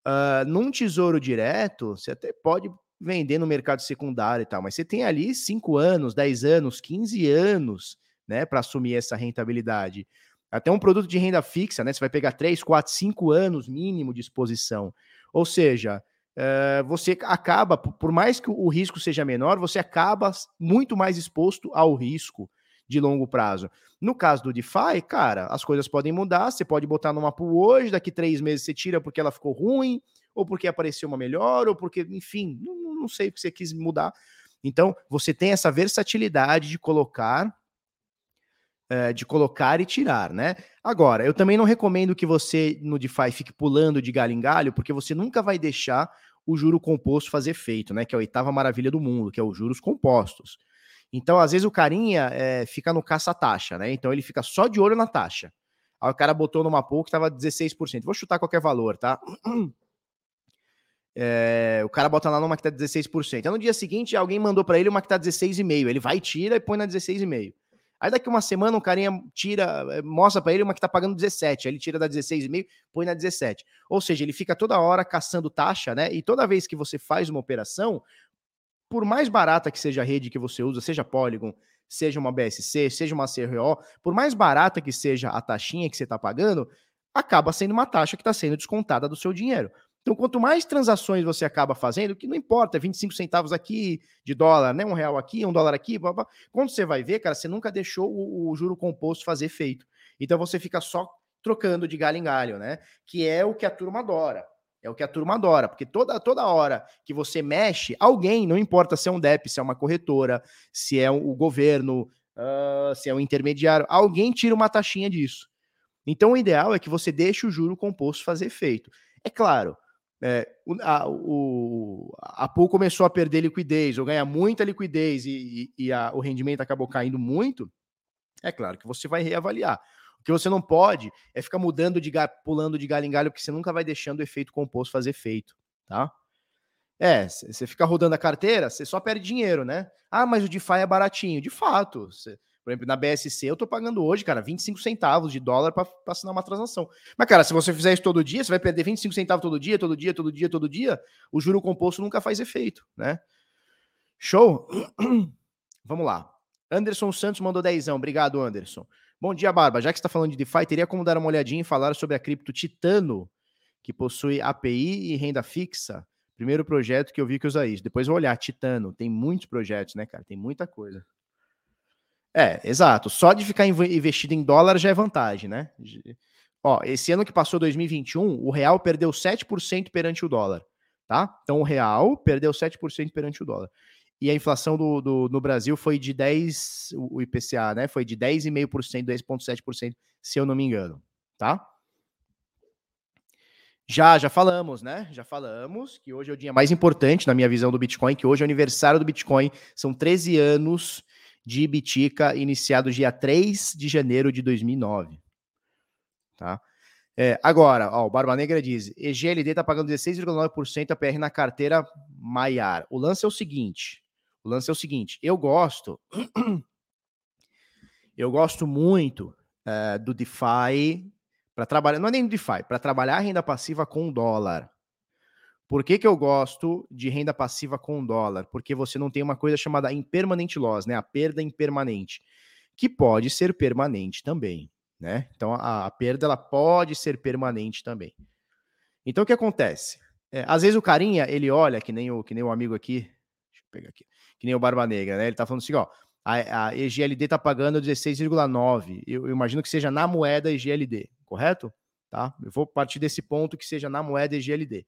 Uh, num tesouro direto, você até pode vender no mercado secundário e tal, mas você tem ali 5 anos, 10 anos, 15 anos, né, para assumir essa rentabilidade. Até um produto de renda fixa, né? Você vai pegar 3, 4, 5 anos mínimo de exposição. Ou seja, uh, você acaba, por mais que o risco seja menor, você acaba muito mais exposto ao risco de longo prazo. No caso do DeFi, cara, as coisas podem mudar. Você pode botar numa pool hoje, daqui três meses você tira porque ela ficou ruim, ou porque apareceu uma melhor, ou porque, enfim, não, não sei porque você quis mudar. Então, você tem essa versatilidade de colocar é, de colocar e tirar, né? Agora, eu também não recomendo que você no DeFi fique pulando de galho em galho, porque você nunca vai deixar o juro composto fazer efeito, né? Que é a oitava maravilha do mundo, que é os juros compostos. Então, às vezes, o carinha é, fica no caça-taxa, né? Então, ele fica só de olho na taxa. Aí o cara botou numa pool que tava 16%. Vou chutar qualquer valor, tá? É, o cara bota lá numa que tá 16%. Aí no dia seguinte, alguém mandou para ele uma que tá 16,5%. Ele vai, tira e põe na 16,5%. Aí daqui uma semana um carinha tira, eh, mostra para ele uma que tá pagando 17, aí ele tira da 16,5, põe na 17. Ou seja, ele fica toda hora caçando taxa, né? E toda vez que você faz uma operação, por mais barata que seja a rede que você usa, seja Polygon, seja uma BSC, seja uma CRO, por mais barata que seja a taxinha que você está pagando, acaba sendo uma taxa que está sendo descontada do seu dinheiro. Então, quanto mais transações você acaba fazendo, que não importa, 25 centavos aqui de dólar, né? Um real aqui, um dólar aqui, blá, blá. quando você vai ver, cara, você nunca deixou o, o juro composto fazer efeito. Então você fica só trocando de galho em galho, né? Que é o que a turma adora. É o que a turma adora, porque toda, toda hora que você mexe, alguém, não importa se é um DEP, se é uma corretora, se é o governo, uh, se é um intermediário, alguém tira uma taxinha disso. Então o ideal é que você deixe o juro composto fazer efeito. É claro, é, a, o, a pool começou a perder liquidez ou ganhar muita liquidez e, e, e a, o rendimento acabou caindo muito, é claro que você vai reavaliar. O que você não pode é ficar mudando de galho, pulando de galho em galho, porque você nunca vai deixando o efeito composto fazer efeito, tá? É, você fica rodando a carteira, você só perde dinheiro, né? Ah, mas o DeFi é baratinho. De fato, por exemplo, na BSC eu tô pagando hoje, cara, 25 centavos de dólar para assinar uma transação. Mas, cara, se você fizer isso todo dia, você vai perder 25 centavos todo dia, todo dia, todo dia, todo dia. O juro composto nunca faz efeito, né? Show? Vamos lá. Anderson Santos mandou dezão. Obrigado, Anderson. Bom dia, Barba. Já que está falando de DeFi, teria como dar uma olhadinha e falar sobre a cripto Titano, que possui API e renda fixa? Primeiro projeto que eu vi que usa isso. Depois vou olhar, Titano. Tem muitos projetos, né, cara? Tem muita coisa. É, exato. Só de ficar investido em dólar já é vantagem, né? Ó, esse ano que passou 2021, o real perdeu 7% perante o dólar, tá? Então o real perdeu 7% perante o dólar. E a inflação do, do, no Brasil foi de 10, o IPCA, né? Foi de 10,5%, 10,7%, se eu não me engano, tá? Já, já falamos, né? Já falamos que hoje é o dia mais importante na minha visão do Bitcoin, que hoje é o aniversário do Bitcoin, são 13 anos de Bitica, iniciado dia 3 de janeiro de 2009. Tá? É, agora, ó, o Barba Negra diz: EGLD está pagando 16,9% a PR na carteira Maiar. O lance é o seguinte: o lance é o seguinte, eu gosto, eu gosto muito é, do DeFi para trabalhar, não é nem do DeFi, para trabalhar renda passiva com dólar. Por que, que eu gosto de renda passiva com dólar? Porque você não tem uma coisa chamada impermanente loss, né? A perda impermanente, que pode ser permanente também, né? Então a, a perda ela pode ser permanente também. Então o que acontece? É, às vezes o carinha ele olha que nem o que nem o amigo aqui, deixa eu pegar aqui, que nem o Barba Negra, né? Ele tá falando assim, ó, A, a EGLD está pagando 16,9. Eu, eu, imagino que seja na moeda EGLD, correto? Tá? Eu vou partir desse ponto que seja na moeda EGLD.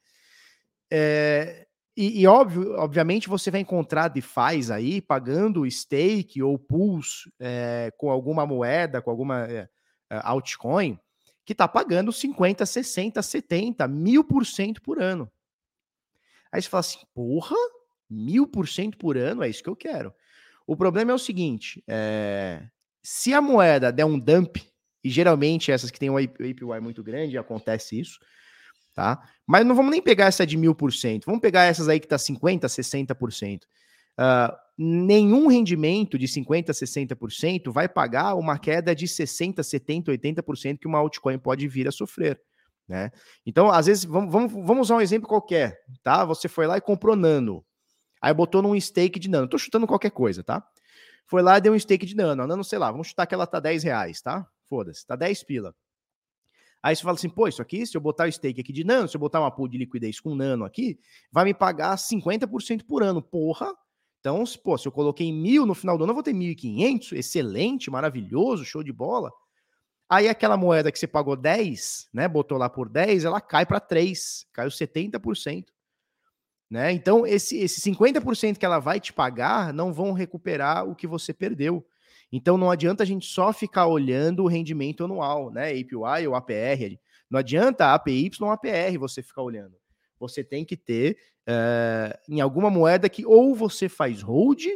É, e, e, óbvio, obviamente você vai encontrar DeFi aí pagando stake ou pools é, com alguma moeda, com alguma é, altcoin, que está pagando 50, 60, 70, mil por cento por ano. Aí você fala assim, porra, mil por cento por ano, é isso que eu quero. O problema é o seguinte: é, se a moeda der um dump, e geralmente essas que têm um APY muito grande, acontece isso, tá? Mas não vamos nem pegar essa de mil por cento, vamos pegar essas aí que está 50%, 60%. Uh, nenhum rendimento de 50%, 60% vai pagar uma queda de 60%, 70%, 80% que uma altcoin pode vir a sofrer. Né? Então, às vezes, vamos, vamos, vamos usar um exemplo qualquer, tá? Você foi lá e comprou Nano. Aí botou num stake de nano. Tô chutando qualquer coisa, tá? Foi lá e deu um stake de nano. A nano, sei lá, vamos chutar que ela tá 10 reais, tá? Foda-se, tá 10 pila. Aí você fala assim, pô, isso aqui, se eu botar o stake aqui de nano, se eu botar uma pool de liquidez com nano aqui, vai me pagar 50% por ano. Porra! Então, pô, se eu coloquei mil no final do ano, eu vou ter 1.500. Excelente, maravilhoso, show de bola. Aí aquela moeda que você pagou 10, né, botou lá por 10, ela cai para 3, caiu 70%. Né? Então, esse, esse 50% que ela vai te pagar não vão recuperar o que você perdeu. Então, não adianta a gente só ficar olhando o rendimento anual, né? APY ou APR. Não adianta APY ou APR você ficar olhando. Você tem que ter uh, em alguma moeda que ou você faz hold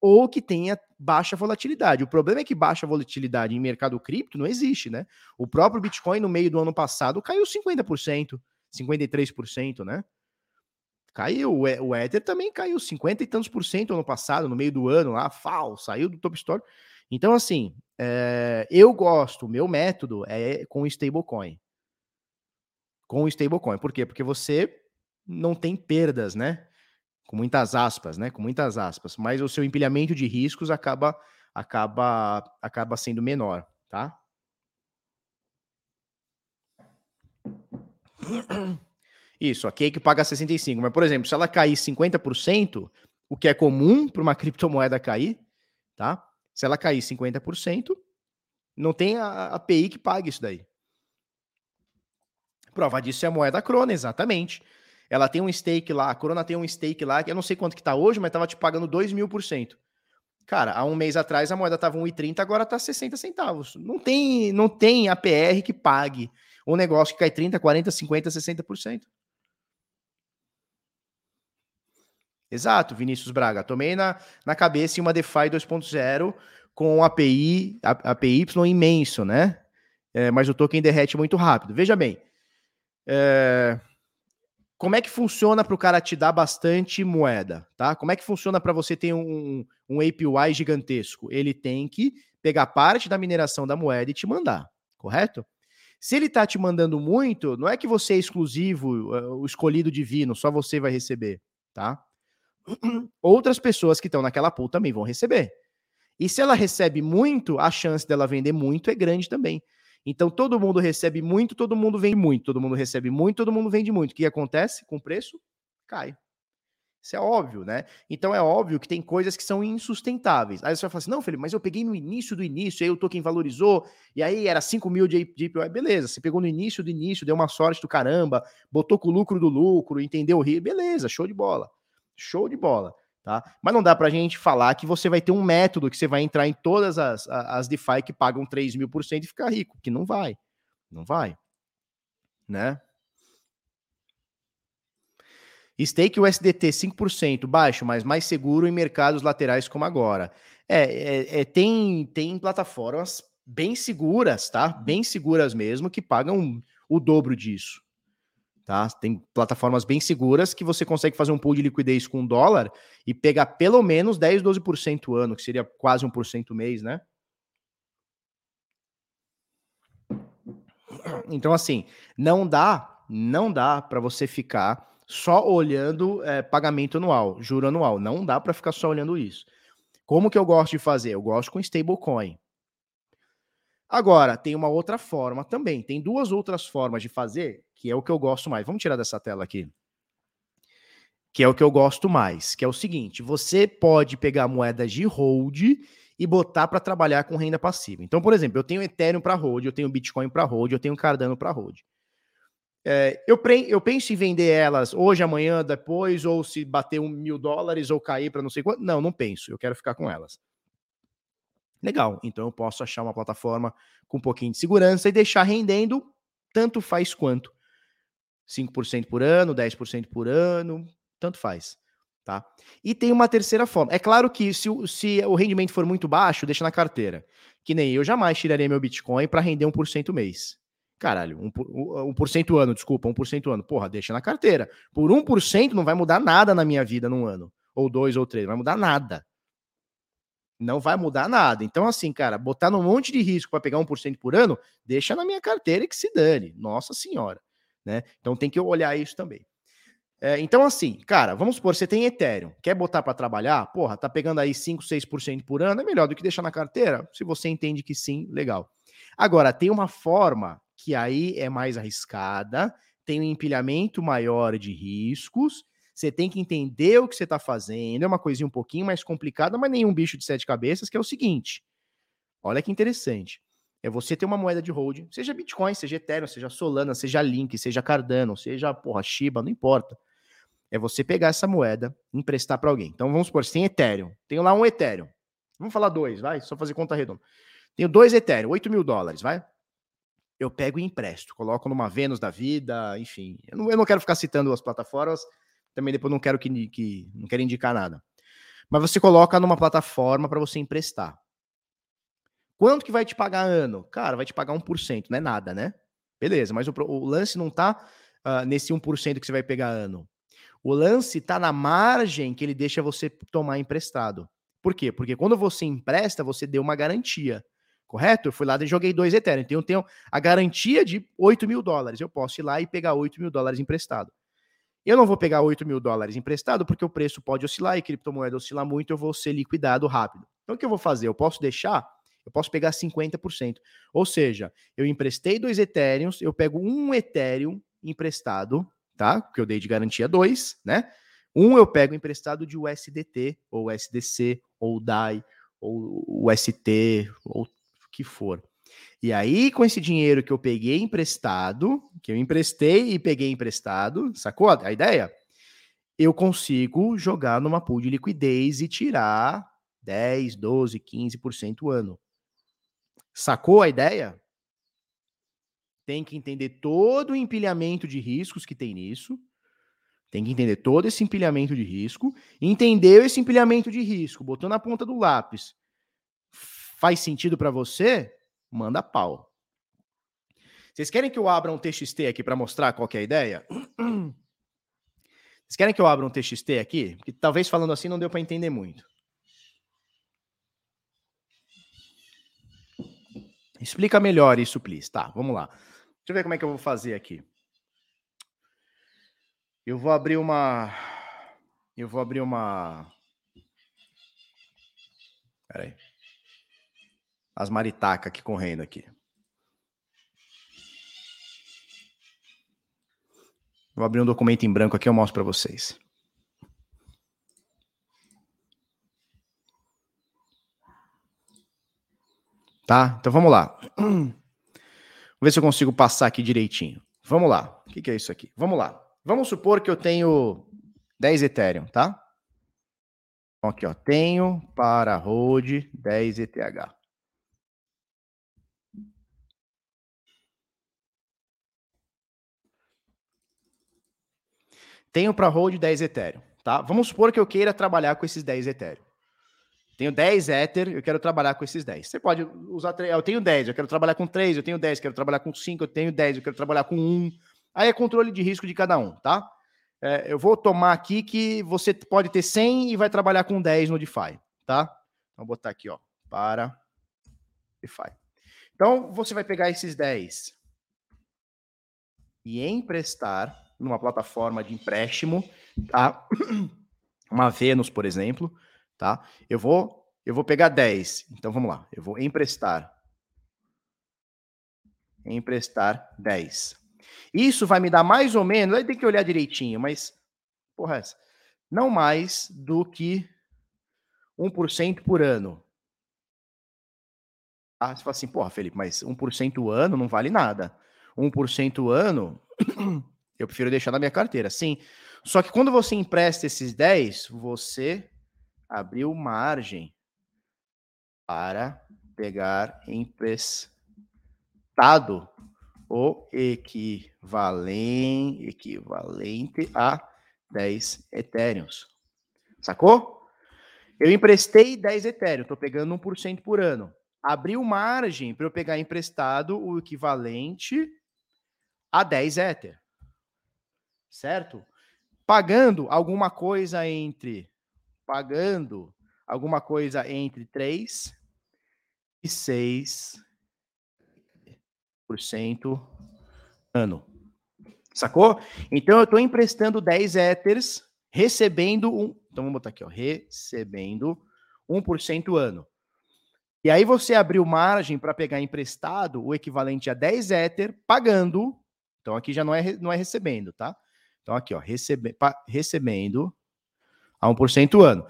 ou que tenha baixa volatilidade. O problema é que baixa volatilidade em mercado cripto não existe, né? O próprio Bitcoin no meio do ano passado caiu 50%, 53%, né? Caiu, o Ether também caiu 50 e tantos por cento ano passado, no meio do ano, lá, fal, saiu do top store. Então, assim, é, eu gosto, o meu método é com stablecoin. Com stablecoin. Por quê? Porque você não tem perdas, né? Com muitas aspas, né? Com muitas aspas. Mas o seu empilhamento de riscos acaba, acaba, acaba sendo menor, tá? Isso, a Cake paga 65%. Mas, por exemplo, se ela cair 50%, o que é comum para uma criptomoeda cair, tá? Se ela cair 50%, não tem a API que pague isso daí. Prova disso é a moeda Crona, exatamente. Ela tem um stake lá, a Corona tem um stake lá, que eu não sei quanto que tá hoje, mas tava te pagando 2 mil por cento. Cara, há um mês atrás a moeda tava 1,30, agora tá 60 centavos. Não tem, não tem APR que pague um negócio que cai 30, 40, 50, 60%. Exato, Vinícius Braga. Tomei na, na cabeça uma DeFi 2.0 com API, API imenso, né? É, mas o token derrete muito rápido. Veja bem, é, como é que funciona para o cara te dar bastante moeda, tá? Como é que funciona para você ter um, um API gigantesco? Ele tem que pegar parte da mineração da moeda e te mandar, correto? Se ele está te mandando muito, não é que você é exclusivo, é, o escolhido divino, só você vai receber, tá? Outras pessoas que estão naquela pool também vão receber. E se ela recebe muito, a chance dela vender muito é grande também. Então todo mundo recebe muito, todo mundo vende muito, todo mundo recebe muito, todo mundo vende muito. O que acontece com o preço? Cai. Isso é óbvio, né? Então é óbvio que tem coisas que são insustentáveis. Aí você vai falar assim: não, Felipe, mas eu peguei no início do início, aí o token valorizou, e aí era 5 mil de API. Beleza, você pegou no início do início, deu uma sorte do caramba, botou com o lucro do lucro, entendeu o rio, beleza, show de bola. Show de bola. Tá? Mas não dá para a gente falar que você vai ter um método que você vai entrar em todas as, as DeFi que pagam 3 mil por cento e ficar rico, que não vai. Não vai. Né? Stake USDT 5% baixo, mas mais seguro em mercados laterais como agora. É, é, é, tem, tem plataformas bem seguras, tá? Bem seguras mesmo, que pagam o dobro disso. Tá? Tem plataformas bem seguras que você consegue fazer um pool de liquidez com dólar e pegar pelo menos 10, 12% ano, que seria quase 1% mês, né? Então, assim, não dá, não dá para você ficar só olhando é, pagamento anual, juro anual. Não dá para ficar só olhando isso. Como que eu gosto de fazer? Eu gosto com stablecoin. Agora, tem uma outra forma também. Tem duas outras formas de fazer que é o que eu gosto mais. Vamos tirar dessa tela aqui. Que é o que eu gosto mais, que é o seguinte: você pode pegar moedas de hold e botar para trabalhar com renda passiva. Então, por exemplo, eu tenho Ethereum para hold, eu tenho Bitcoin para hold, eu tenho Cardano para hold. É, eu, pre, eu penso em vender elas hoje, amanhã, depois, ou se bater um mil dólares ou cair para não sei quanto. Não, não penso. Eu quero ficar com elas. Legal. Então eu posso achar uma plataforma com um pouquinho de segurança e deixar rendendo tanto faz quanto. 5% por ano, 10% por ano, tanto faz. Tá? E tem uma terceira forma. É claro que se, se o rendimento for muito baixo, deixa na carteira. Que nem eu jamais tiraria meu Bitcoin para render 1% mês. Caralho, 1%, 1% ano, desculpa, 1% ano. Porra, deixa na carteira. Por 1% não vai mudar nada na minha vida num ano. Ou dois ou três, não vai mudar nada. Não vai mudar nada. Então, assim, cara, botar num monte de risco para pegar 1% por ano, deixa na minha carteira que se dane. Nossa senhora. Né? Então tem que olhar isso também. É, então, assim, cara, vamos supor, você tem Ethereum, quer botar para trabalhar? Porra, tá pegando aí 5, 6% por ano, é melhor do que deixar na carteira? Se você entende que sim, legal. Agora, tem uma forma que aí é mais arriscada, tem um empilhamento maior de riscos, você tem que entender o que você está fazendo, é uma coisinha um pouquinho mais complicada, mas nenhum bicho de sete cabeças, que é o seguinte. Olha que interessante. É você ter uma moeda de holding, seja Bitcoin, seja Ethereum, seja Solana, seja Link, seja Cardano, seja, porra, Shiba, não importa. É você pegar essa moeda e emprestar para alguém. Então vamos supor, você tem Ethereum. Tenho lá um Ethereum. Vamos falar dois, vai? Só fazer conta redonda. Tenho dois Ethereum, 8 mil dólares, vai? eu pego e empresto, coloco numa Vênus da vida, enfim. Eu não, eu não quero ficar citando as plataformas, também depois não quero que, que não quero indicar nada. Mas você coloca numa plataforma para você emprestar. Quanto que vai te pagar ano? Cara, vai te pagar 1%, não é nada, né? Beleza, mas o, o lance não tá uh, nesse 1% que você vai pegar ano. O lance tá na margem que ele deixa você tomar emprestado. Por quê? Porque quando você empresta, você deu uma garantia correto? Eu fui lá e joguei dois Ethereum. Então eu tenho a garantia de 8 mil dólares. Eu posso ir lá e pegar 8 mil dólares emprestado. Eu não vou pegar 8 mil dólares emprestado porque o preço pode oscilar e criptomoeda oscilar muito, eu vou ser liquidado rápido. Então o que eu vou fazer? Eu posso deixar, eu posso pegar 50%. Ou seja, eu emprestei dois Ethereums, eu pego um Ethereum emprestado, tá? Que eu dei de garantia dois, né? Um eu pego emprestado de USDT, ou USDC, ou DAI, ou UST, ou que for. E aí, com esse dinheiro que eu peguei emprestado, que eu emprestei e peguei emprestado, sacou a ideia? Eu consigo jogar numa pool de liquidez e tirar 10, 12, 15% ano. Sacou a ideia? Tem que entender todo o empilhamento de riscos que tem nisso. Tem que entender todo esse empilhamento de risco. Entendeu esse empilhamento de risco, botou na ponta do lápis faz sentido para você, manda pau. Vocês querem que eu abra um TXT aqui para mostrar qual é a ideia? Vocês querem que eu abra um TXT aqui? Porque talvez falando assim não deu para entender muito. Explica melhor isso, please. Tá, vamos lá. Deixa eu ver como é que eu vou fazer aqui. Eu vou abrir uma. Eu vou abrir uma. Peraí as maritacas aqui correndo aqui. Vou abrir um documento em branco aqui, eu mostro para vocês. Tá? Então vamos lá. Vamos ver se eu consigo passar aqui direitinho. Vamos lá. O que, que é isso aqui? Vamos lá. Vamos supor que eu tenho 10 Ethereum, tá? Então, aqui, ó. Tenho para hold 10 ETH. Tenho para hold 10 Ethereum, tá? Vamos supor que eu queira trabalhar com esses 10 Ethereum. Tenho 10 Ether, eu quero trabalhar com esses 10. Você pode usar, eu tenho 10, eu quero trabalhar com 3, eu tenho 10, quero trabalhar com 5, eu tenho 10, eu quero trabalhar com 1. Aí é controle de risco de cada um, tá? É, eu vou tomar aqui que você pode ter 100 e vai trabalhar com 10 no DeFi, tá? Vou botar aqui, ó, para DeFi. Então, você vai pegar esses 10 e emprestar numa plataforma de empréstimo, tá? Uma Venus, por exemplo, tá? Eu vou eu vou pegar 10. Então vamos lá. Eu vou emprestar emprestar 10. Isso vai me dar mais ou menos, aí tem que olhar direitinho, mas porra, essa, não mais do que 1% por ano. Ah, você fala assim, porra, Felipe, mas 1% ano não vale nada. 1% ano, eu prefiro deixar na minha carteira. Sim. Só que quando você empresta esses 10, você abriu margem para pegar emprestado o equivalente, equivalente a 10 Ethereums. Sacou? Eu emprestei 10 Ethereum, estou pegando 1% por ano. Abriu margem para eu pegar emprestado o equivalente a 10 Ether. Certo? Pagando alguma coisa entre pagando alguma coisa entre 3 e 6% ano. Sacou? Então eu estou emprestando 10 Ethers, recebendo um. Então vamos botar aqui, ó. Recebendo 1% ano. E aí você abriu margem para pegar emprestado o equivalente a 10 Ether, pagando. Então aqui já não é, não é recebendo, tá? Então aqui, ó, recebe, pa, recebendo a 1% ano.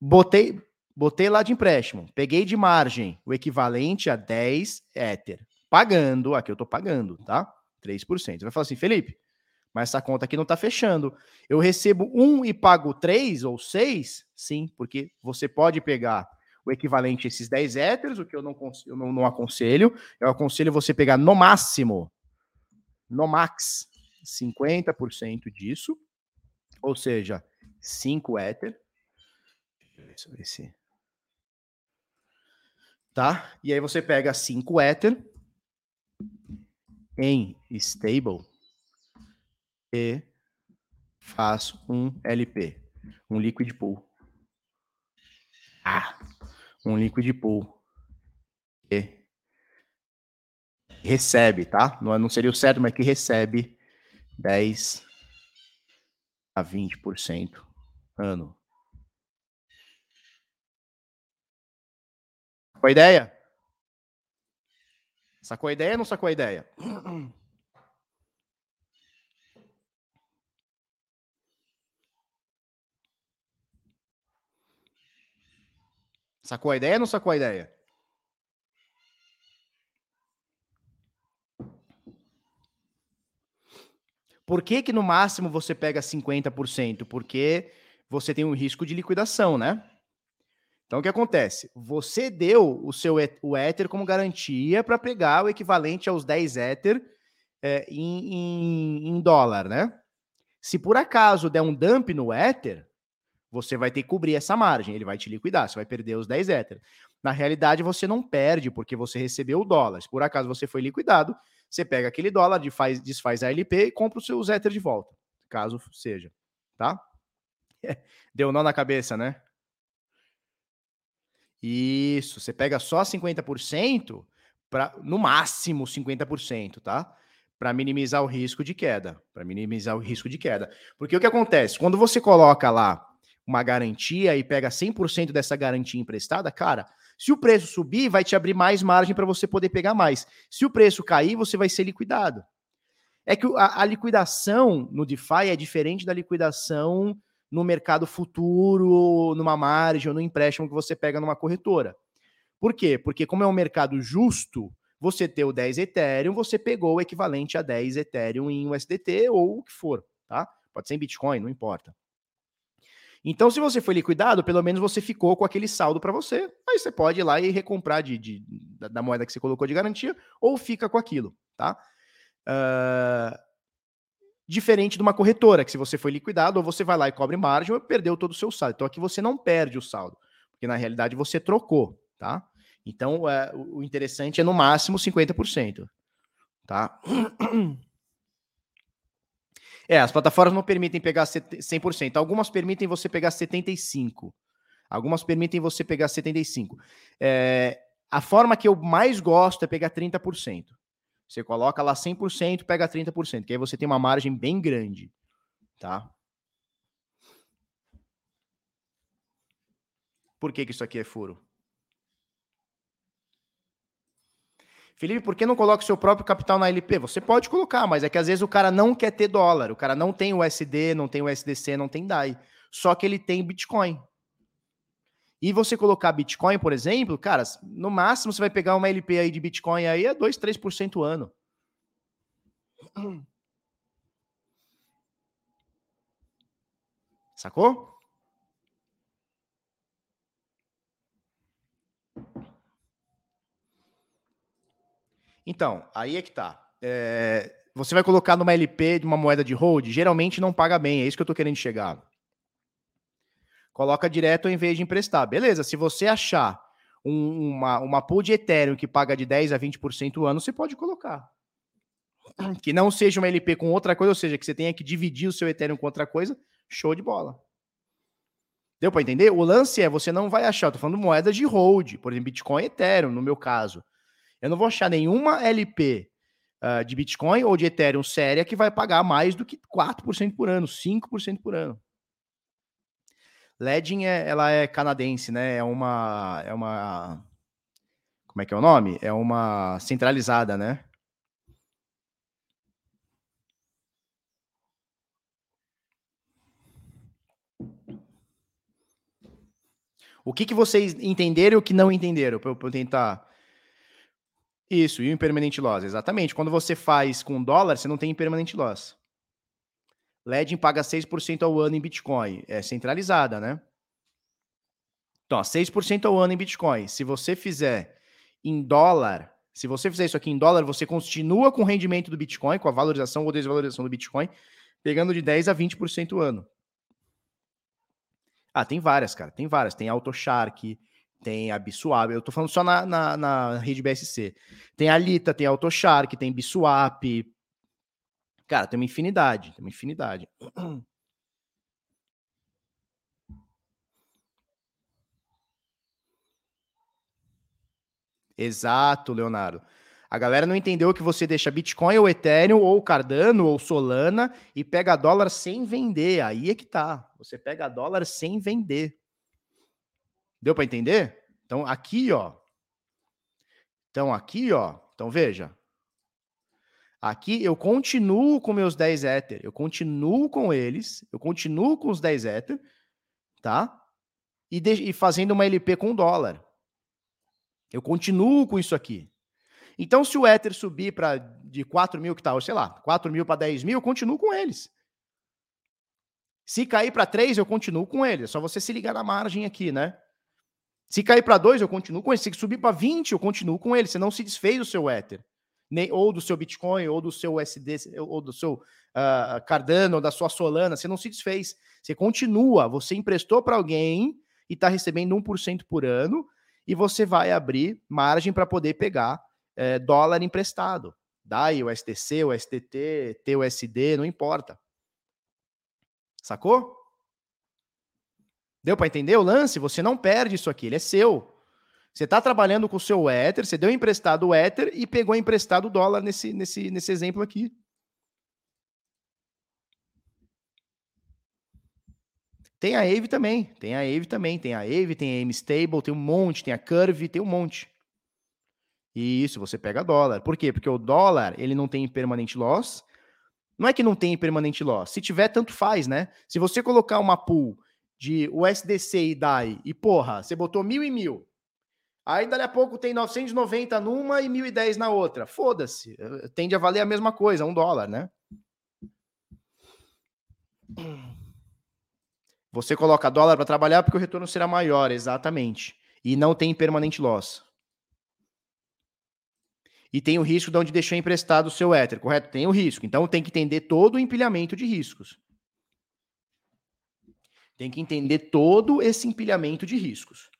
Botei, botei lá de empréstimo, peguei de margem o equivalente a 10 Ether, pagando, aqui eu tô pagando, tá? 3%. Você vai falar assim, Felipe, mas essa conta aqui não está fechando. Eu recebo um e pago três ou seis? Sim, porque você pode pegar o equivalente a esses 10 héteros, o que eu não, eu não, não aconselho. Eu aconselho você pegar no máximo, no max, 50% disso, ou seja, 5 éter. Deixa eu ver se. Tá? E aí você pega 5 éter em stable e faço um LP, um liquid pool. Ah, um liquid pool. E recebe, tá? Não, não seria o certo, mas que recebe 10 a 20% ano. Sacou a ideia? Sacou a ideia ou não sacou a ideia? Sacou a ideia ou não sacou a ideia? Por que, que no máximo você pega 50%? Porque você tem um risco de liquidação, né? Então o que acontece? Você deu o seu o Ether como garantia para pegar o equivalente aos 10 Ether é, em, em, em dólar, né? Se por acaso der um dump no Ether, você vai ter que cobrir essa margem, ele vai te liquidar, você vai perder os 10 Ether. Na realidade, você não perde porque você recebeu o dólar. Se por acaso você foi liquidado, você pega aquele dólar, desfaz, desfaz a LP e compra os seus Ether de volta, caso seja, tá? Deu nó na cabeça, né? Isso, você pega só 50%, pra, no máximo 50%, tá? Para minimizar o risco de queda, para minimizar o risco de queda. Porque o que acontece? Quando você coloca lá uma garantia e pega 100% dessa garantia emprestada, cara, se o preço subir, vai te abrir mais margem para você poder pegar mais. Se o preço cair, você vai ser liquidado. É que a, a, liquidação no DeFi é diferente da liquidação no mercado futuro, numa margem ou no empréstimo que você pega numa corretora. Por quê? Porque como é um mercado justo, você o 10 Ethereum, você pegou o equivalente a 10 Ethereum em USDT ou o que for, tá? Pode ser em Bitcoin, não importa. Então, se você foi liquidado, pelo menos você ficou com aquele saldo para você. Aí você pode ir lá e recomprar de, de, da moeda que você colocou de garantia, ou fica com aquilo, tá? Uh, diferente de uma corretora, que se você foi liquidado, ou você vai lá e cobre margem, ou perdeu todo o seu saldo. Então aqui você não perde o saldo, porque na realidade você trocou, tá? Então uh, o interessante é no máximo 50%, tá? É, as plataformas não permitem pegar 100%. Algumas permitem você pegar 75%. Algumas permitem você pegar 75%. É, a forma que eu mais gosto é pegar 30%. Você coloca lá 100%, pega 30%, que aí você tem uma margem bem grande, tá? Por que, que isso aqui é furo? Felipe, por que não coloca o seu próprio capital na LP? Você pode colocar, mas é que às vezes o cara não quer ter dólar, o cara não tem USD, não tem USDC, não tem DAI, só que ele tem Bitcoin. E você colocar Bitcoin, por exemplo, cara, no máximo você vai pegar uma LP aí de Bitcoin aí a 2, 3% ano. Sacou? Então, aí é que tá. É, você vai colocar numa LP de uma moeda de hold, geralmente não paga bem, é isso que eu tô querendo chegar. Coloca direto em vez de emprestar. Beleza, se você achar um, uma, uma pool de Ethereum que paga de 10 a 20% o ano, você pode colocar. Que não seja uma LP com outra coisa, ou seja, que você tenha que dividir o seu Ethereum com outra coisa, show de bola. Deu para entender? O lance é, você não vai achar, eu tô falando moeda de hold, por exemplo, Bitcoin e Ethereum, no meu caso. Eu não vou achar nenhuma LP uh, ah, de Bitcoin ou de Ethereum séria que vai pagar mais do que 4% por ano, 5% por ano. Ledging é, ela é canadense, né? É uma é uma como é que é o nome? É uma centralizada, né? O que, que vocês entenderam e o que não entenderam? Para eu tentar isso, e o impermanente loss, exatamente. Quando você faz com dólar, você não tem impermanente loss. Ledging paga 6% ao ano em Bitcoin. É centralizada, né? Então, 6% ao ano em Bitcoin. Se você fizer em dólar, se você fizer isso aqui em dólar, você continua com o rendimento do Bitcoin, com a valorização ou desvalorização do Bitcoin, pegando de 10 a 20% ao ano. Ah, tem várias, cara. Tem várias. Tem AutoShark, tem a Biswap, eu tô falando só na, na, na rede BSC. Tem a Lita, tem AutoShark, tem Biswap. Cara, tem uma infinidade, tem uma infinidade. Exato, Leonardo. A galera não entendeu que você deixa Bitcoin ou Ethereum ou Cardano ou Solana e pega dólar sem vender. Aí é que tá. Você pega dólar sem vender. Deu para entender? Então aqui, ó. Então aqui, ó. Então veja. Aqui eu continuo com meus 10 Ether, eu continuo com eles, eu continuo com os 10 Ether, tá? E, de, e fazendo uma LP com dólar. Eu continuo com isso aqui. Então, se o Ether subir para de 4 mil que tá, ou sei lá, 4 mil para 10 mil, eu continuo com eles. Se cair para 3, eu continuo com eles. É só você se ligar na margem aqui, né? Se cair para 2, eu continuo com ele. Se subir para 20, eu continuo com ele. Você não se desfez do seu Ether. Nem, ou do seu Bitcoin, ou do seu USD, ou do seu uh, Cardano, ou da sua Solana. Você não se desfez. Você continua. Você emprestou para alguém e está recebendo 1% por ano. E você vai abrir margem para poder pegar é, dólar emprestado. DAI, o STT, TUSD, não importa. Sacou? Deu para entender o lance? Você não perde isso aqui, ele é seu. Você está trabalhando com o seu Ether, você deu emprestado o Ether e pegou emprestado o dólar nesse, nesse, nesse exemplo aqui. Tem a Aave também, tem a Aave também, tem a Aave, tem a M-Stable, tem um monte, tem a Curve, tem um monte. E isso, você pega dólar. Por quê? Porque o dólar, ele não tem permanente loss. Não é que não tem permanente loss. Se tiver, tanto faz, né? Se você colocar uma pool de USDC e DAI, e porra, você botou mil e mil. Aí dali a pouco tem 990 numa e 1010 na outra. Foda-se. Eh, tende a valer a mesma coisa, um dólar, né? Você coloca dólar para trabalhar porque o retorno será maior, exatamente. E não tem permanente loss. E tem o risco de onde deixou emprestado o seu Ether, correto? Tem o risco. Então tem que entender todo o empilhamento de riscos. Tem que entender todo esse empilhamento de riscos.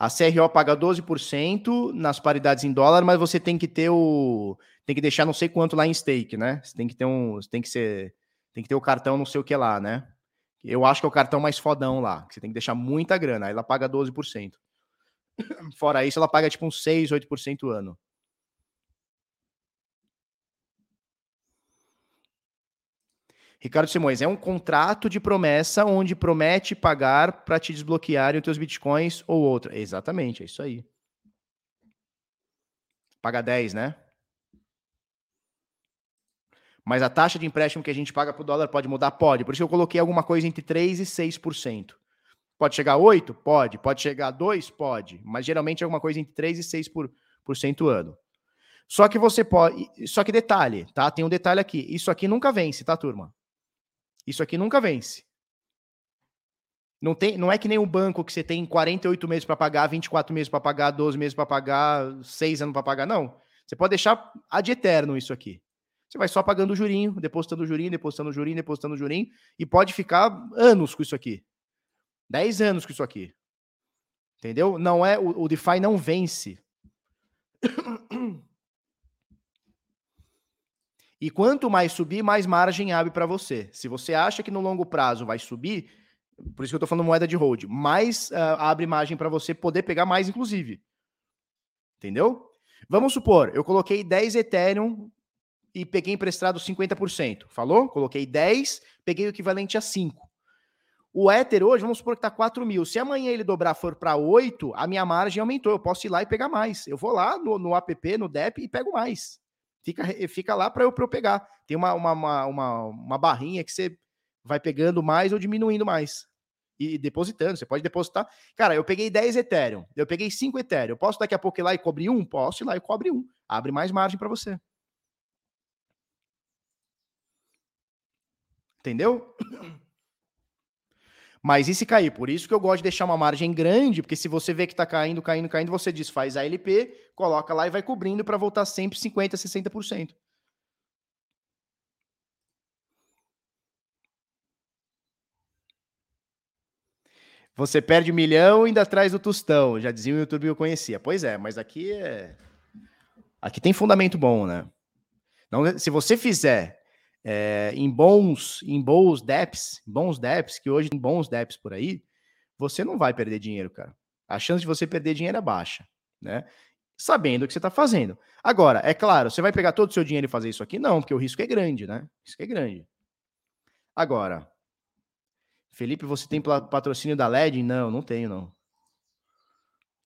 A CRO paga 12% nas paridades em dólar, mas você tem que ter o. Tem que deixar não sei quanto lá em stake, né? Você tem que ter um. Tem que ser. Tem que ter o cartão não sei o que lá, né? Eu acho que é o cartão mais fodão lá. Que você tem que deixar muita grana. Aí ela paga 12%. Fora isso, ela paga tipo uns 6, 8% ano. Ricardo Simões, é um contrato de promessa onde promete pagar para te desbloquear os teus bitcoins ou outra. Exatamente, é isso aí. Paga 10, né? Mas a taxa de empréstimo que a gente paga para o dólar pode mudar? Pode. Por isso eu coloquei alguma coisa entre 3% e 6%. Pode chegar a 8? Pode. Pode chegar a 2? Pode. Mas geralmente é alguma coisa entre 3 e 6% por, por cento ano. Só que você pode. Só que detalhe, tá? Tem um detalhe aqui. Isso aqui nunca vence, tá, turma? Isso aqui nunca vence. Não, tem, não é que nem um banco que você tem 48 meses para pagar, 24 meses para pagar, 12 meses para pagar, 6 anos para pagar. Não. Você pode deixar ad eterno isso aqui. Você vai só pagando o jurinho, depositando o jurinho, depositando o jurinho, depositando o jurinho, e pode ficar anos com isso aqui. 10 anos com isso aqui. Entendeu? Não é o, o DeFi não vence. E quanto mais subir, mais margem abre para você. Se você acha que no longo prazo vai subir, por isso que eu estou falando moeda de hold, mais uh, abre margem para você poder pegar mais, inclusive. Entendeu? Vamos supor, eu coloquei 10 Ethereum e peguei emprestado 50%. Falou? Coloquei 10, peguei o equivalente a 5. O Ether hoje, vamos supor que está 4 mil. Se amanhã ele dobrar for para 8, a minha margem aumentou. Eu posso ir lá e pegar mais. Eu vou lá no, no app, no DEP e pego mais. Fica, fica lá para eu, eu pegar. Tem uma, uma, uma, uma, uma barrinha que você vai pegando mais ou diminuindo mais. E, depositando. Você pode depositar. Cara, eu peguei 10 Ethereum. Eu peguei 5 Ethereum. Eu posso daqui a pouco ir lá e cobrir um? Posso ir lá e cobre um. Abre mais margem para você. Entendeu? Mas e se cair? Por isso que eu gosto de deixar uma margem grande, porque se você vê que está caindo, caindo, caindo, você desfaz a LP, coloca lá e vai cobrindo para voltar sempre 50%, 60%. Você perde um milhão e ainda traz o tostão. Já dizia o YouTube eu conhecia. Pois é, mas aqui é. Aqui tem fundamento bom, né? Não, se você fizer é, em bons em bons DEPs, bons DEPs, que hoje tem bons DEPs por aí, você não vai perder dinheiro, cara. A chance de você perder dinheiro é baixa, né? Sabendo o que você está fazendo. Agora, é claro, você vai pegar todo o seu dinheiro e fazer isso aqui? Não, porque o risco é grande, né? O risco é grande. Agora, Felipe, você tem patrocínio da LED? Não, não tenho, não.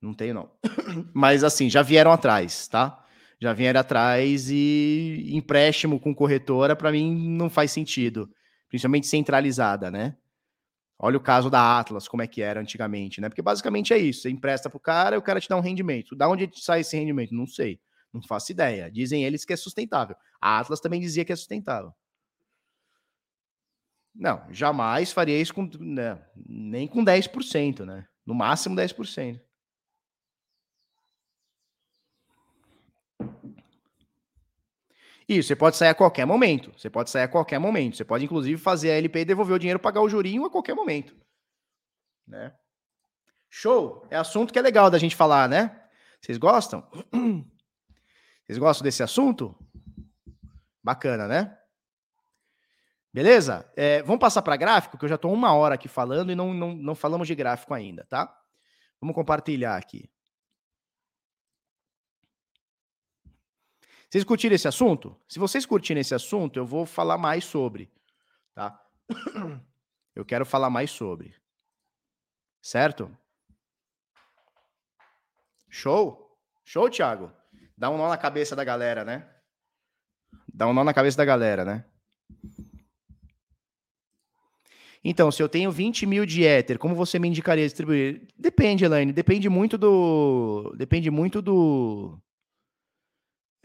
Não tenho, não. Mas assim, já vieram atrás, tá? Já vieram atrás e empréstimo com corretora, para mim, não faz sentido. Principalmente centralizada, né? Olha o caso da Atlas, como é que era antigamente, né? Porque basicamente é isso: você empresta para o cara e o cara te dá um rendimento. Da onde sai esse rendimento? Não sei. Não faço ideia. Dizem eles que é sustentável. A Atlas também dizia que é sustentável. Não, jamais faria isso com, né, nem com 10%, né? No máximo 10%. Isso, você pode sair a qualquer momento. Você pode sair a qualquer momento. Você pode, inclusive, fazer a LP e devolver o dinheiro, pagar o jurinho a qualquer momento. Né? Show! É assunto que é legal da gente falar, né? Vocês gostam? Vocês gostam desse assunto? Bacana, né? Beleza? É, vamos passar para gráfico, que eu já estou uma hora aqui falando e não, não, não falamos de gráfico ainda, tá? Vamos compartilhar aqui. Vocês curtiram esse assunto? Se vocês curtirem esse assunto, eu vou falar mais sobre, tá? Eu quero falar mais sobre. Certo? Show? Show, Thiago? Dá um nó na cabeça da galera, né? Dá um nó na cabeça da galera, né? Então, se eu tenho 20 mil de Ether, como você me indicaria distribuir? Depende, Elaine. Depende muito do. Depende muito do.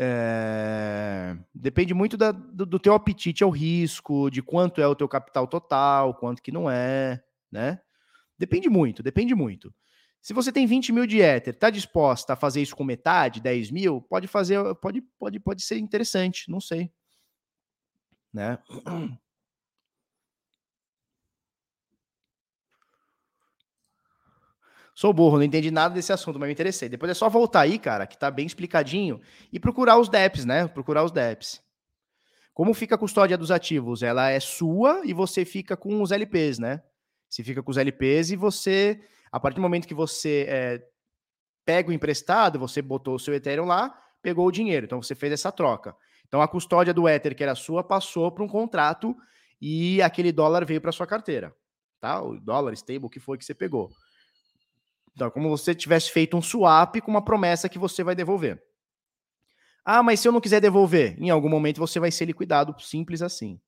É, depende muito da, do, do, teu apetite ao risco, de quanto é o teu capital total, quanto que não é, né? Depende muito, depende muito. Se você tem 20 mil de Ether, tá disposta a fazer isso com metade, 10 mil, pode fazer, pode, pode, pode ser interessante, não sei. Né? Sou burro, não entendi nada desse assunto, mas me interessei. Depois é só voltar aí, cara, que tá bem explicadinho, e procurar os DEPs, né? Procurar os DEPs. Como fica a custódia dos ativos? Ela é sua e você fica com os LPs, né? Você fica com os LPs e você, a partir do momento que você é, pega o emprestado, você botou o seu Ethereum lá, pegou o dinheiro. Então você fez essa troca. Então a custódia do Ether, que era sua, passou para um contrato e aquele dólar veio para sua carteira. Tá? O dólar stable, o que foi que você pegou. Então, é como você tivesse feito um swap com uma promessa que você vai devolver. Ah, mas se eu não quiser devolver, em algum momento você vai ser liquidado, simples assim.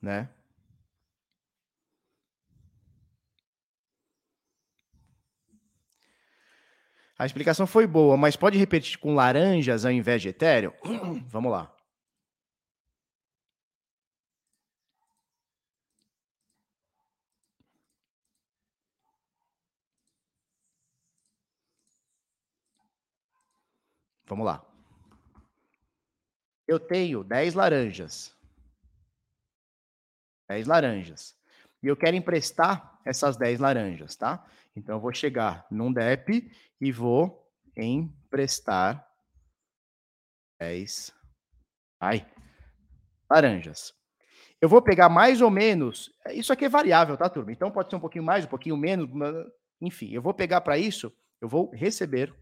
Né? A explicação foi boa, mas pode repetir com laranjas ao invés de Ethereum? Vamos lá. Vamos lá. Eu tenho 10 laranjas. 10 laranjas. E eu quero emprestar essas 10 laranjas, tá? Então eu vou chegar num DEP e vou emprestar 10 ai, laranjas. Eu vou pegar mais ou menos, isso aqui é variável, tá, turma? Então pode ser um pouquinho mais, um pouquinho menos, enfim, eu vou pegar para isso, eu vou receber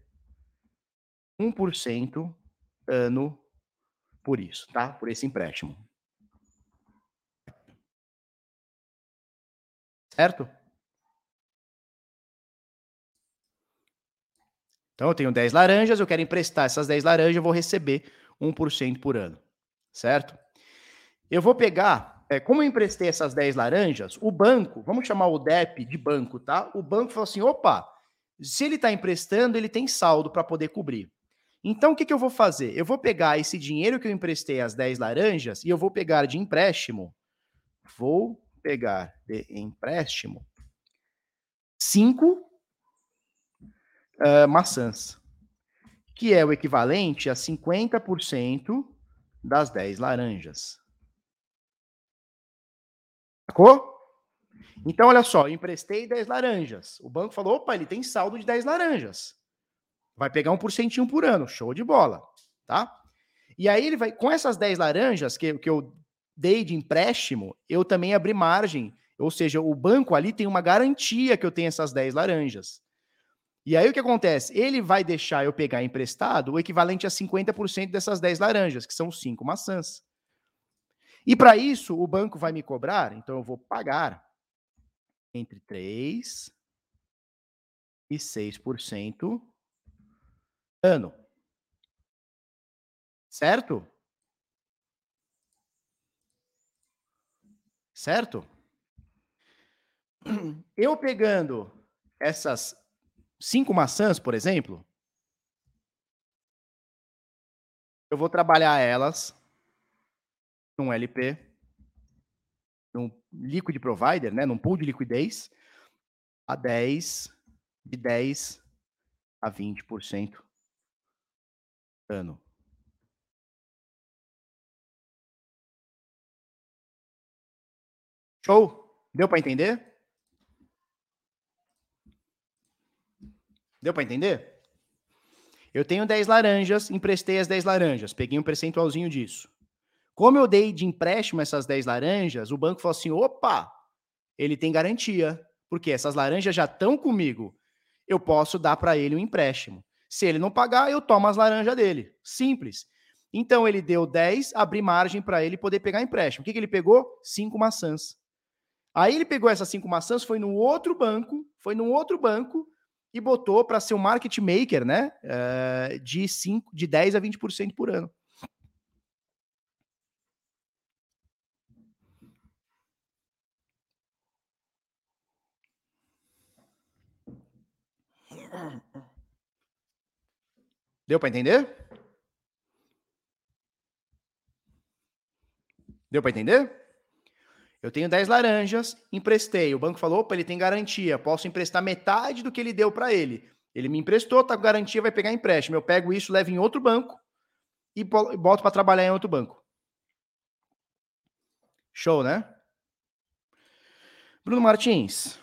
1% ano por isso, tá? Por esse empréstimo. Certo? Então eu tenho 10 laranjas, eu quero emprestar essas 10 laranjas, eu vou receber 1% por ano. Certo? Eu vou pegar, é, como eu emprestei essas 10 laranjas, o banco, vamos chamar o DEP de banco, tá? O banco falou assim: opa, se ele está emprestando, ele tem saldo para poder cobrir. Então, o que, que eu vou fazer? Eu vou pegar esse dinheiro que eu emprestei às 10 laranjas e eu vou pegar de empréstimo. Vou pegar de empréstimo 5 uh, maçãs, que é o equivalente a 50% das 10 laranjas. Sacou? Então, olha só, eu emprestei 10 laranjas. O banco falou: opa, ele tem saldo de 10 laranjas. Vai pegar um porcentinho por ano, show de bola, tá? E aí ele vai, com essas 10 laranjas que, que eu dei de empréstimo, eu também abri margem, ou seja, o banco ali tem uma garantia que eu tenho essas 10 laranjas. E aí o que acontece? Ele vai deixar eu pegar emprestado o equivalente a 50% dessas 10 laranjas, que são 5 maçãs. E para isso, o banco vai me cobrar, então eu vou pagar entre 3 e 6% ano. Certo? Certo? Eu pegando essas cinco maçãs, por exemplo, eu vou trabalhar elas num LP, num liquid provider, né, num pool de liquidez, a 10, de 10 a 20% ano. Show? Deu para entender? Deu para entender? Eu tenho 10 laranjas, emprestei as 10 laranjas, peguei um percentualzinho disso. Como eu dei de empréstimo essas 10 laranjas, o banco falou assim: opa, ele tem garantia, porque essas laranjas já estão comigo. Eu posso dar para ele um empréstimo. Se ele não pagar, eu tomo as laranjas dele. Simples. Então ele deu 10, abri margem para ele poder pegar empréstimo. O que, que ele pegou? Cinco maçãs. Aí ele pegou essas cinco maçãs, foi no outro banco, foi num outro banco e botou para ser um market maker, né? Uh, de, 5, de 10 a 20% por ano. Deu para entender? Deu para entender? Eu tenho 10 laranjas, emprestei. O banco falou: opa, ele tem garantia, posso emprestar metade do que ele deu para ele. Ele me emprestou, tá com garantia, vai pegar empréstimo. Eu pego isso, levo em outro banco e boto para trabalhar em outro banco. Show, né? Bruno Martins.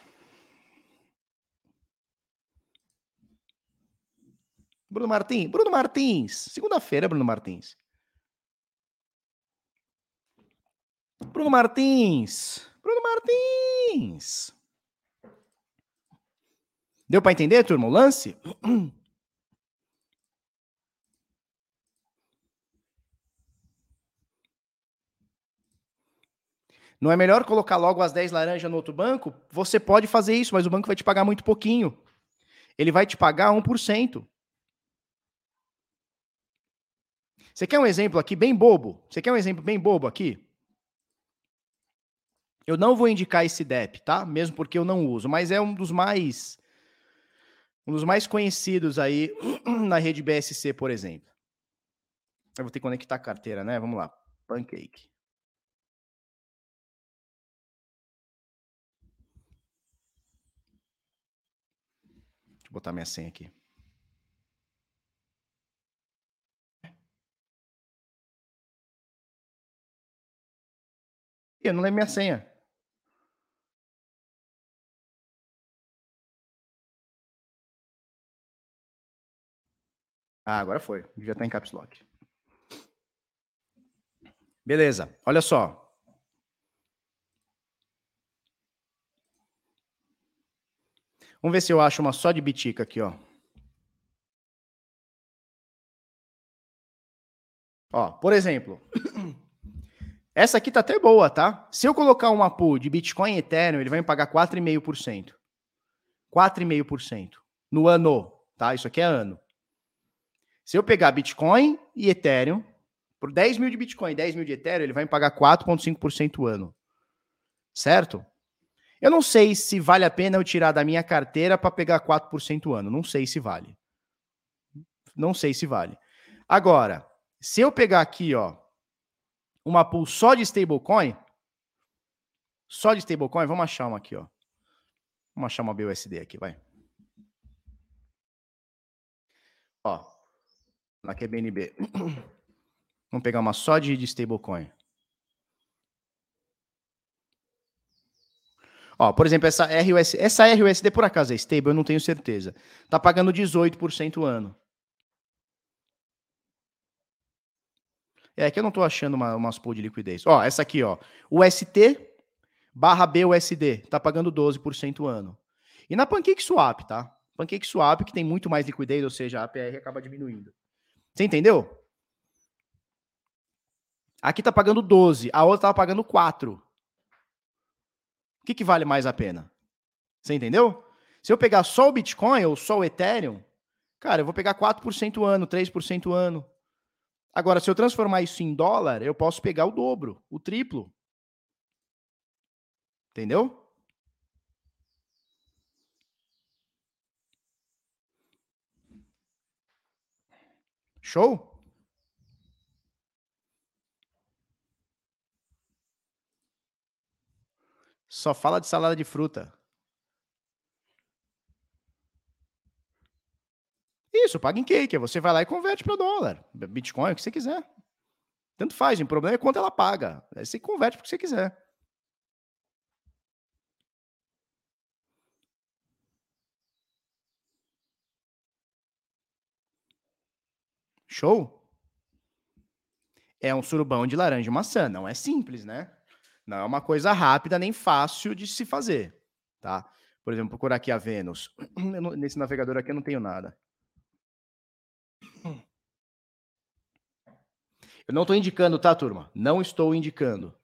Bruno Martins. Bruno Martins. Segunda-feira, Bruno Martins. Bruno Martins. Bruno Martins. Deu para entender, turma, o lance? Não é melhor colocar logo as 10 laranjas no outro banco? Você pode fazer isso, mas o banco vai te pagar muito pouquinho. Ele vai te pagar 1%. Você quer um exemplo aqui bem bobo? Você quer um exemplo bem bobo aqui? Eu não vou indicar esse DEP, tá? Mesmo porque eu não uso, mas é um dos mais Um dos mais conhecidos aí na rede BSC, por exemplo. Eu vou ter que conectar a carteira, né? Vamos lá. Pancake. Deixa eu botar minha senha aqui. Eu não lembro minha senha. Ah, agora foi. Já está em caps lock. Beleza. Olha só. Vamos ver se eu acho uma só de bitica aqui, ó. Ó, por exemplo, essa aqui tá até boa, tá? Se eu colocar uma pool de Bitcoin e Ethereum, ele vai me pagar 4,5%. 4,5% no ano, tá? Isso aqui é ano. Se eu pegar Bitcoin e Ethereum, por 10 mil de Bitcoin e 10 mil de Ethereum, ele vai me pagar 4,5% ano. Certo? Eu não sei se vale a pena eu tirar da minha carteira para pegar 4% ano. Não sei se vale. Não sei se vale. Agora, se eu pegar aqui, ó, uma pool só de stablecoin, só de stablecoin, vamos achar uma aqui, ó. Vamos achar uma BUSD aqui, vai. Ó, na QBNB. Vamos pegar uma só de, de stablecoin. Ó, por exemplo, essa RUS, essa RUSD por acaso é stable, eu não tenho certeza. Tá pagando 18% ano. É que eu não estou achando uma, umas pool de liquidez. Ó, essa aqui, ó. UST barra BUSD, tá pagando 12% ano. E na Pancake Swap, tá? Pancake Swap, que tem muito mais liquidez, ou seja, a APR acaba diminuindo. Você entendeu? Aqui tá pagando 12, a outra tava pagando 4. O que, que vale mais a pena? Você entendeu? Se eu pegar só o Bitcoin ou só o Ethereum, cara, eu vou pegar 4% ano, 3% ano. Agora, se eu transformar isso em dólar, eu posso pegar o dobro, o triplo. Entendeu? Show? Só fala de salada de fruta. Isso, paga em cake. Você vai lá e converte para dólar. Bitcoin, o que você quiser. Tanto faz. O problema é quanto ela paga. Aí você converte para o que você quiser. Show? É um surubão de laranja e maçã. Não é simples, né? Não é uma coisa rápida nem fácil de se fazer, tá? Por exemplo, procurar aqui a Vênus. Nesse navegador aqui eu não tenho nada. Eu não estou indicando, tá, turma? Não estou indicando.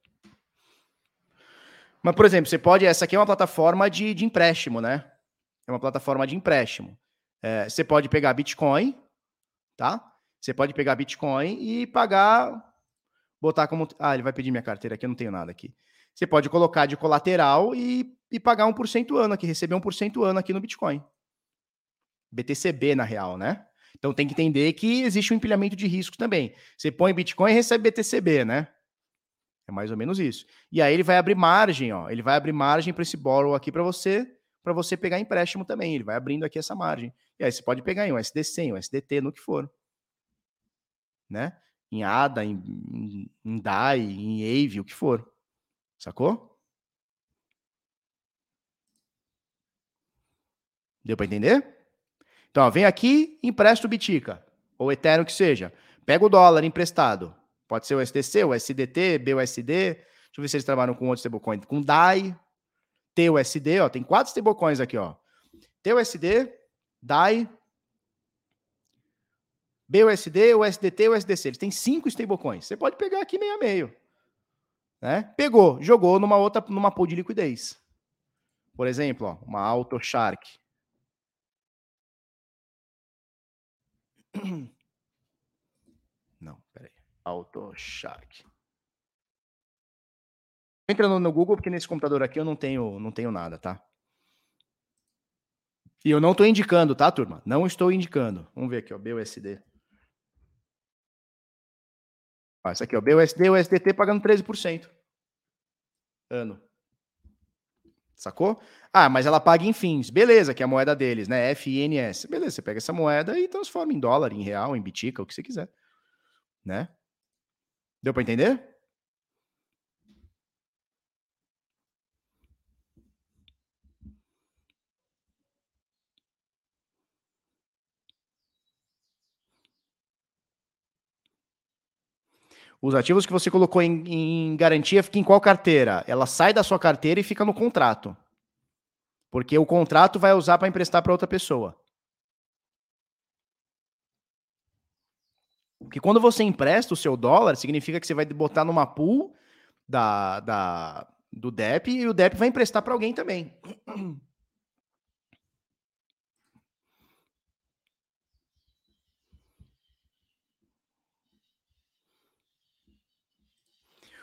Mas, por exemplo, você pode. Essa aqui é uma plataforma de, de empréstimo, né? É uma plataforma de empréstimo. É, você pode pegar Bitcoin, tá? Você pode pegar Bitcoin e pagar botar como. Ah, ele vai pedir minha carteira aqui, eu não tenho nada aqui. Você pode colocar de colateral e, e pagar 1% ano aqui, receber 1% ano aqui no Bitcoin. BTCB, na real, né? Então tem que entender que existe um empilhamento de risco também. Você põe Bitcoin e recebe BTCB, né? É mais ou menos isso. E aí ele vai abrir margem, ó. Ele vai abrir margem para esse borrow aqui para você, para você pegar empréstimo também. Ele vai abrindo aqui essa margem. E aí você pode pegar em um SDC, um SDT, no que for. Né? em ADA, em, em, DAI, em AVE, o que for. Sacou? Deu para entender? Então, vem aqui, empresta o Bitica, ou Ethereum que seja. Pega o dólar emprestado. Pode ser o SDC, o SDT, BUSD. Deixa eu ver se eles trabalham com outro stablecoin. Com DAI, TUSD, ó. Tem quatro stablecoins aqui, ó. TUSD, DAI, BUSD, USDT, USDC. Eles têm cinco stablecoins. Você pode pegar aqui meio a meio. Né? Pegou, jogou numa outra, numa pool de liquidez. Por exemplo, ó, uma AutoShark. Não, peraí. AutoShark. Entra no, no Google, porque nesse computador aqui eu não tenho, não tenho nada, tá? E eu não estou indicando, tá, turma? Não estou indicando. Vamos ver aqui, ó, BUSD. Ah, isso aqui, ó, BUSD, USDT pagando 13%. Ano. Sacou? Ah, mas ela paga em fins. Beleza, que é a moeda deles, né? FINS. Beleza, você pega essa moeda e transforma em dólar, em real, em bitica, o que você quiser. Né? Deu para entender? Os ativos que você colocou em, em garantia fica em qual carteira? Ela sai da sua carteira e fica no contrato. Porque o contrato vai usar para emprestar para outra pessoa. Porque quando você empresta o seu dólar, significa que você vai botar numa pool da, da, do DEP e o DEP vai emprestar para alguém também.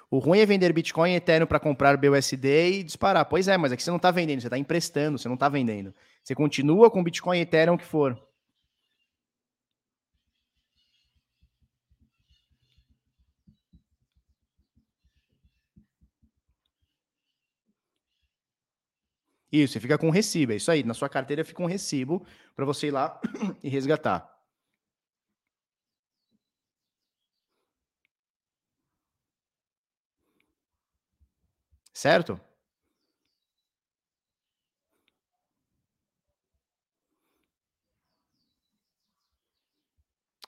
O ruim é vender Bitcoin Ethereum para comprar BUSD e disparar. Pois é, mas aqui você não está vendendo, você está emprestando, você não está vendendo. Você continua com Bitcoin Ethereum o que for. Isso, você fica com um recibo, é isso aí. Na sua carteira fica um recibo para você ir lá e resgatar. Certo?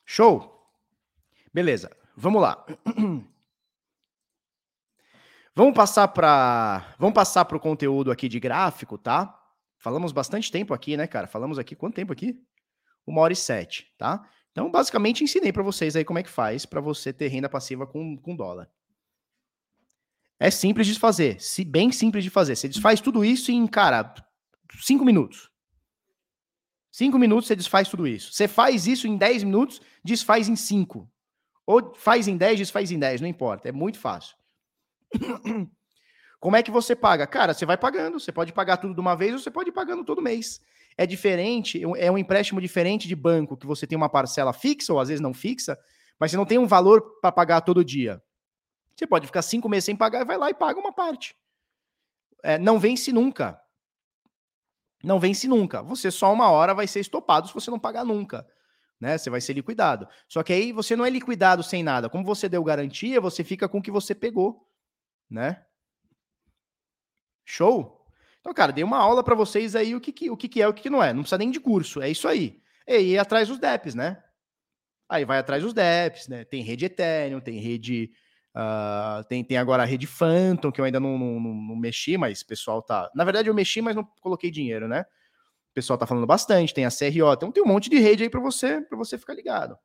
Show? Beleza, vamos lá. Vamos passar para vamos passar para o conteúdo aqui de gráfico, tá? Falamos bastante tempo aqui, né, cara? Falamos aqui quanto tempo aqui? Uma hora e sete, tá? Então, basicamente, ensinei para vocês aí como é que faz para você ter renda passiva com, com dólar. É simples de fazer, se bem simples de fazer. Você desfaz tudo isso em, cara, cinco minutos. Cinco minutos você desfaz tudo isso. Você faz isso em dez minutos, desfaz em cinco. Ou faz em dez, desfaz em dez, não importa. É muito fácil. Como é que você paga? Cara, você vai pagando. Você pode pagar tudo de uma vez ou você pode ir pagando todo mês. É diferente, é um empréstimo diferente de banco, que você tem uma parcela fixa ou às vezes não fixa, mas você não tem um valor para pagar todo dia. Você pode ficar cinco meses sem pagar e vai lá e paga uma parte. É, não vence nunca. Não vence nunca. Você só uma hora vai ser estopado se você não pagar nunca. Né? Você vai ser liquidado. Só que aí você não é liquidado sem nada. Como você deu garantia, você fica com o que você pegou. Né? Show? Então, cara, dei uma aula para vocês aí o que, que, o que, que é o que, que não é. Não precisa nem de curso. É isso aí. E aí atrás dos DEPs, né? Aí vai atrás dos DEPs, né? Tem rede Ethereum, tem rede Uh, tem, tem agora a rede Phantom, que eu ainda não, não, não, mexi, mas o pessoal tá. Na verdade, eu mexi, mas não coloquei dinheiro, né? O pessoal tá falando bastante, tem a CRO, então tem um monte de rede aí para você para você ficar ligado.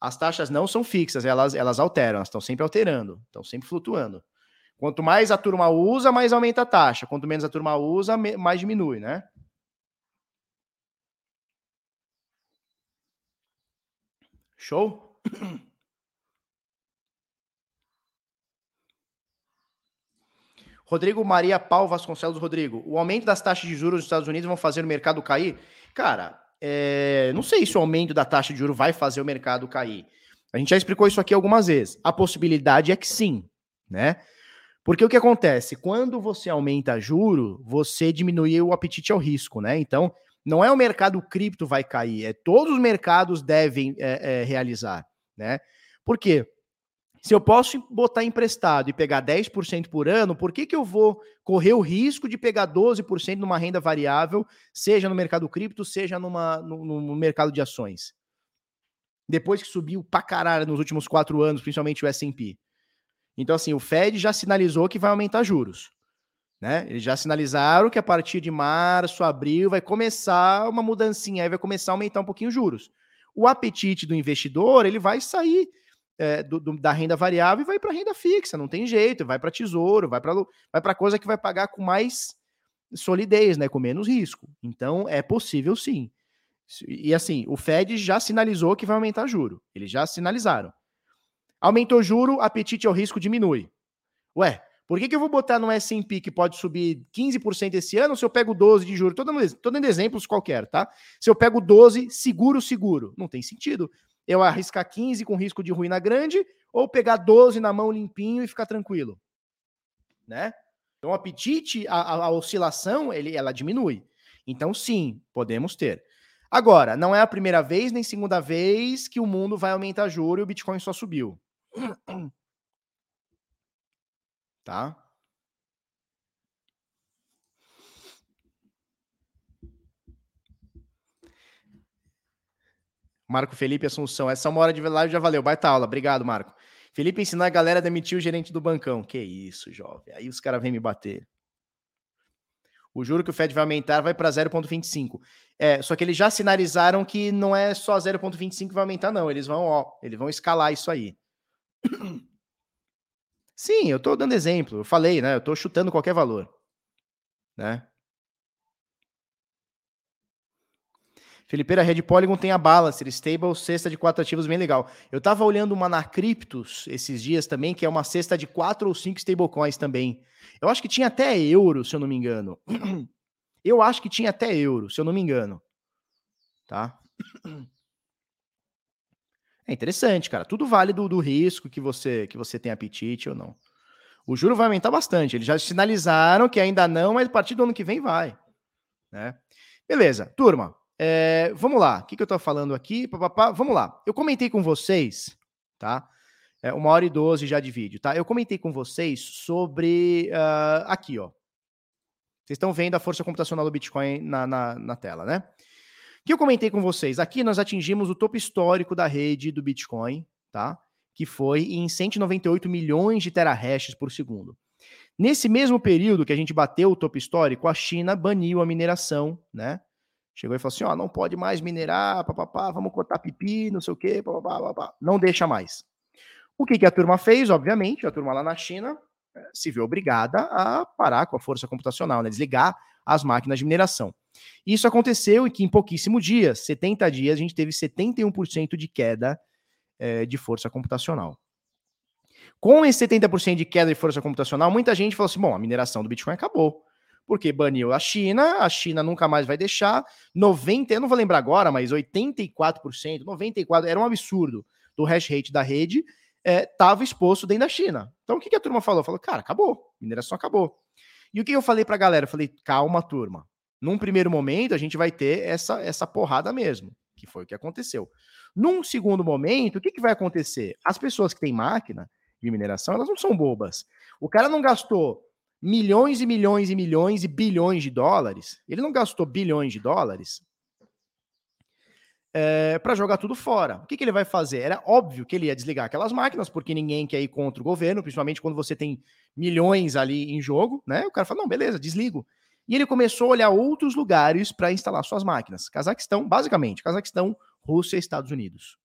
As taxas não são fixas, elas, elas alteram, elas estão sempre alterando, estão sempre flutuando. Quanto mais a turma usa, mais aumenta a taxa. Quanto menos a turma usa, mais diminui, né? Show? Rodrigo Maria Paulo Vasconcelos Rodrigo, o aumento das taxas de juros nos Estados Unidos vão fazer o mercado cair? Cara, é, não sei se o aumento da taxa de juros vai fazer o mercado cair. A gente já explicou isso aqui algumas vezes. A possibilidade é que sim, né? Porque o que acontece? Quando você aumenta juro, você diminui o apetite ao risco, né? Então, não é o mercado cripto vai cair, é todos os mercados devem é, é, realizar, né? Por quê? Se eu posso botar emprestado e pegar 10% por ano, por que, que eu vou correr o risco de pegar 12% numa renda variável, seja no mercado cripto, seja numa, no, no mercado de ações? Depois que subiu pra caralho nos últimos quatro anos, principalmente o S&P. Então, assim, o Fed já sinalizou que vai aumentar juros. Né? Eles já sinalizaram que a partir de março, abril, vai começar uma mudancinha, aí vai começar a aumentar um pouquinho os juros. O apetite do investidor, ele vai sair é, do, do, da renda variável e vai para renda fixa, não tem jeito, vai para tesouro, vai para vai coisa que vai pagar com mais solidez, né, com menos risco. Então é possível sim. E assim, o Fed já sinalizou que vai aumentar juro. Eles já sinalizaram. Aumentou juro, apetite ao risco diminui. Ué, Por que, que eu vou botar no S&P que pode subir 15% esse ano se eu pego 12 de juros? Tô dando, tô dando exemplos qualquer, tá? Se eu pego 12, seguro, seguro. Não tem sentido. Eu arriscar 15 com risco de ruína grande ou pegar 12 na mão limpinho e ficar tranquilo, né? Então o apetite, a, a, a oscilação, ele, ela diminui. Então sim, podemos ter. Agora, não é a primeira vez nem segunda vez que o mundo vai aumentar juro e o Bitcoin só subiu. Tá? Marco Felipe Assunção, essa uma hora de live já valeu. Baita aula. Obrigado, Marco. Felipe ensinou a galera a demitir o gerente do bancão. Que isso, jovem. Aí os caras vêm me bater. O juro que o Fed vai aumentar vai para 0,25. É, só que eles já sinalizaram que não é só 0,25 que vai aumentar, não. Eles vão, ó, eles vão escalar isso aí. Sim, eu estou dando exemplo. Eu falei, né? Eu estou chutando qualquer valor, né? Felipeira Red Polygon tem a Balancer, stable, cesta de quatro ativos bem legal. Eu tava olhando uma na Cryptos esses dias também, que é uma cesta de quatro ou cinco stablecoins também. Eu acho que tinha até euro, se eu não me engano. Eu acho que tinha até euro, se eu não me engano. Tá? É interessante, cara. Tudo vale do, do risco que você que você tem apetite ou não. O juro vai aumentar bastante. Eles já sinalizaram que ainda não, mas a partir do ano que vem vai. Né? Beleza, turma. É, vamos lá, o que, que eu estou falando aqui? Vamos lá. Eu comentei com vocês, tá? É, uma hora e doze já de vídeo, tá? Eu comentei com vocês sobre. Uh, aqui, ó. Vocês estão vendo a força computacional do Bitcoin na, na, na tela, né? Que eu comentei com vocês? Aqui nós atingimos o topo histórico da rede do Bitcoin, tá? Que foi em 198 milhões de terahashes por segundo. Nesse mesmo período que a gente bateu o topo histórico, a China baniu a mineração, né? Chegou e falou assim: ó, não pode mais minerar, papapá, vamos cortar pipi, não sei o quê, papapá, papapá. Não deixa mais. O que, que a turma fez? Obviamente, a turma lá na China eh, se viu obrigada a parar com a força computacional, né? desligar as máquinas de mineração. Isso aconteceu e que em pouquíssimos dias, 70 dias, a gente teve 71% de queda é, de força computacional. Com esse 70% de queda de força computacional, muita gente falou assim: bom, a mineração do Bitcoin acabou porque baniu a China, a China nunca mais vai deixar. 90, eu não vou lembrar agora, mas 84%, 94%, era um absurdo do hash rate da rede, estava é, exposto dentro da China. Então o que, que a turma falou? Falou, cara, acabou, mineração acabou. E o que eu falei para a galera? Eu falei, calma, turma. Num primeiro momento, a gente vai ter essa, essa porrada mesmo, que foi o que aconteceu. Num segundo momento, o que, que vai acontecer? As pessoas que têm máquina de mineração, elas não são bobas. O cara não gastou milhões e milhões e milhões e bilhões de dólares. Ele não gastou bilhões de dólares é, para jogar tudo fora. O que, que, ele vai fazer? Era óbvio que ele ia desligar aquelas máquinas, porque ninguém quer ir contra o governo, principalmente quando você tem milhões ali em jogo, né? O cara fala: não, beleza, desligo. E ele começou a olhar outros lugares para instalar suas máquinas. Cazaquistão, basicamente, Cazaquistão, Rússia e Estados Unidos.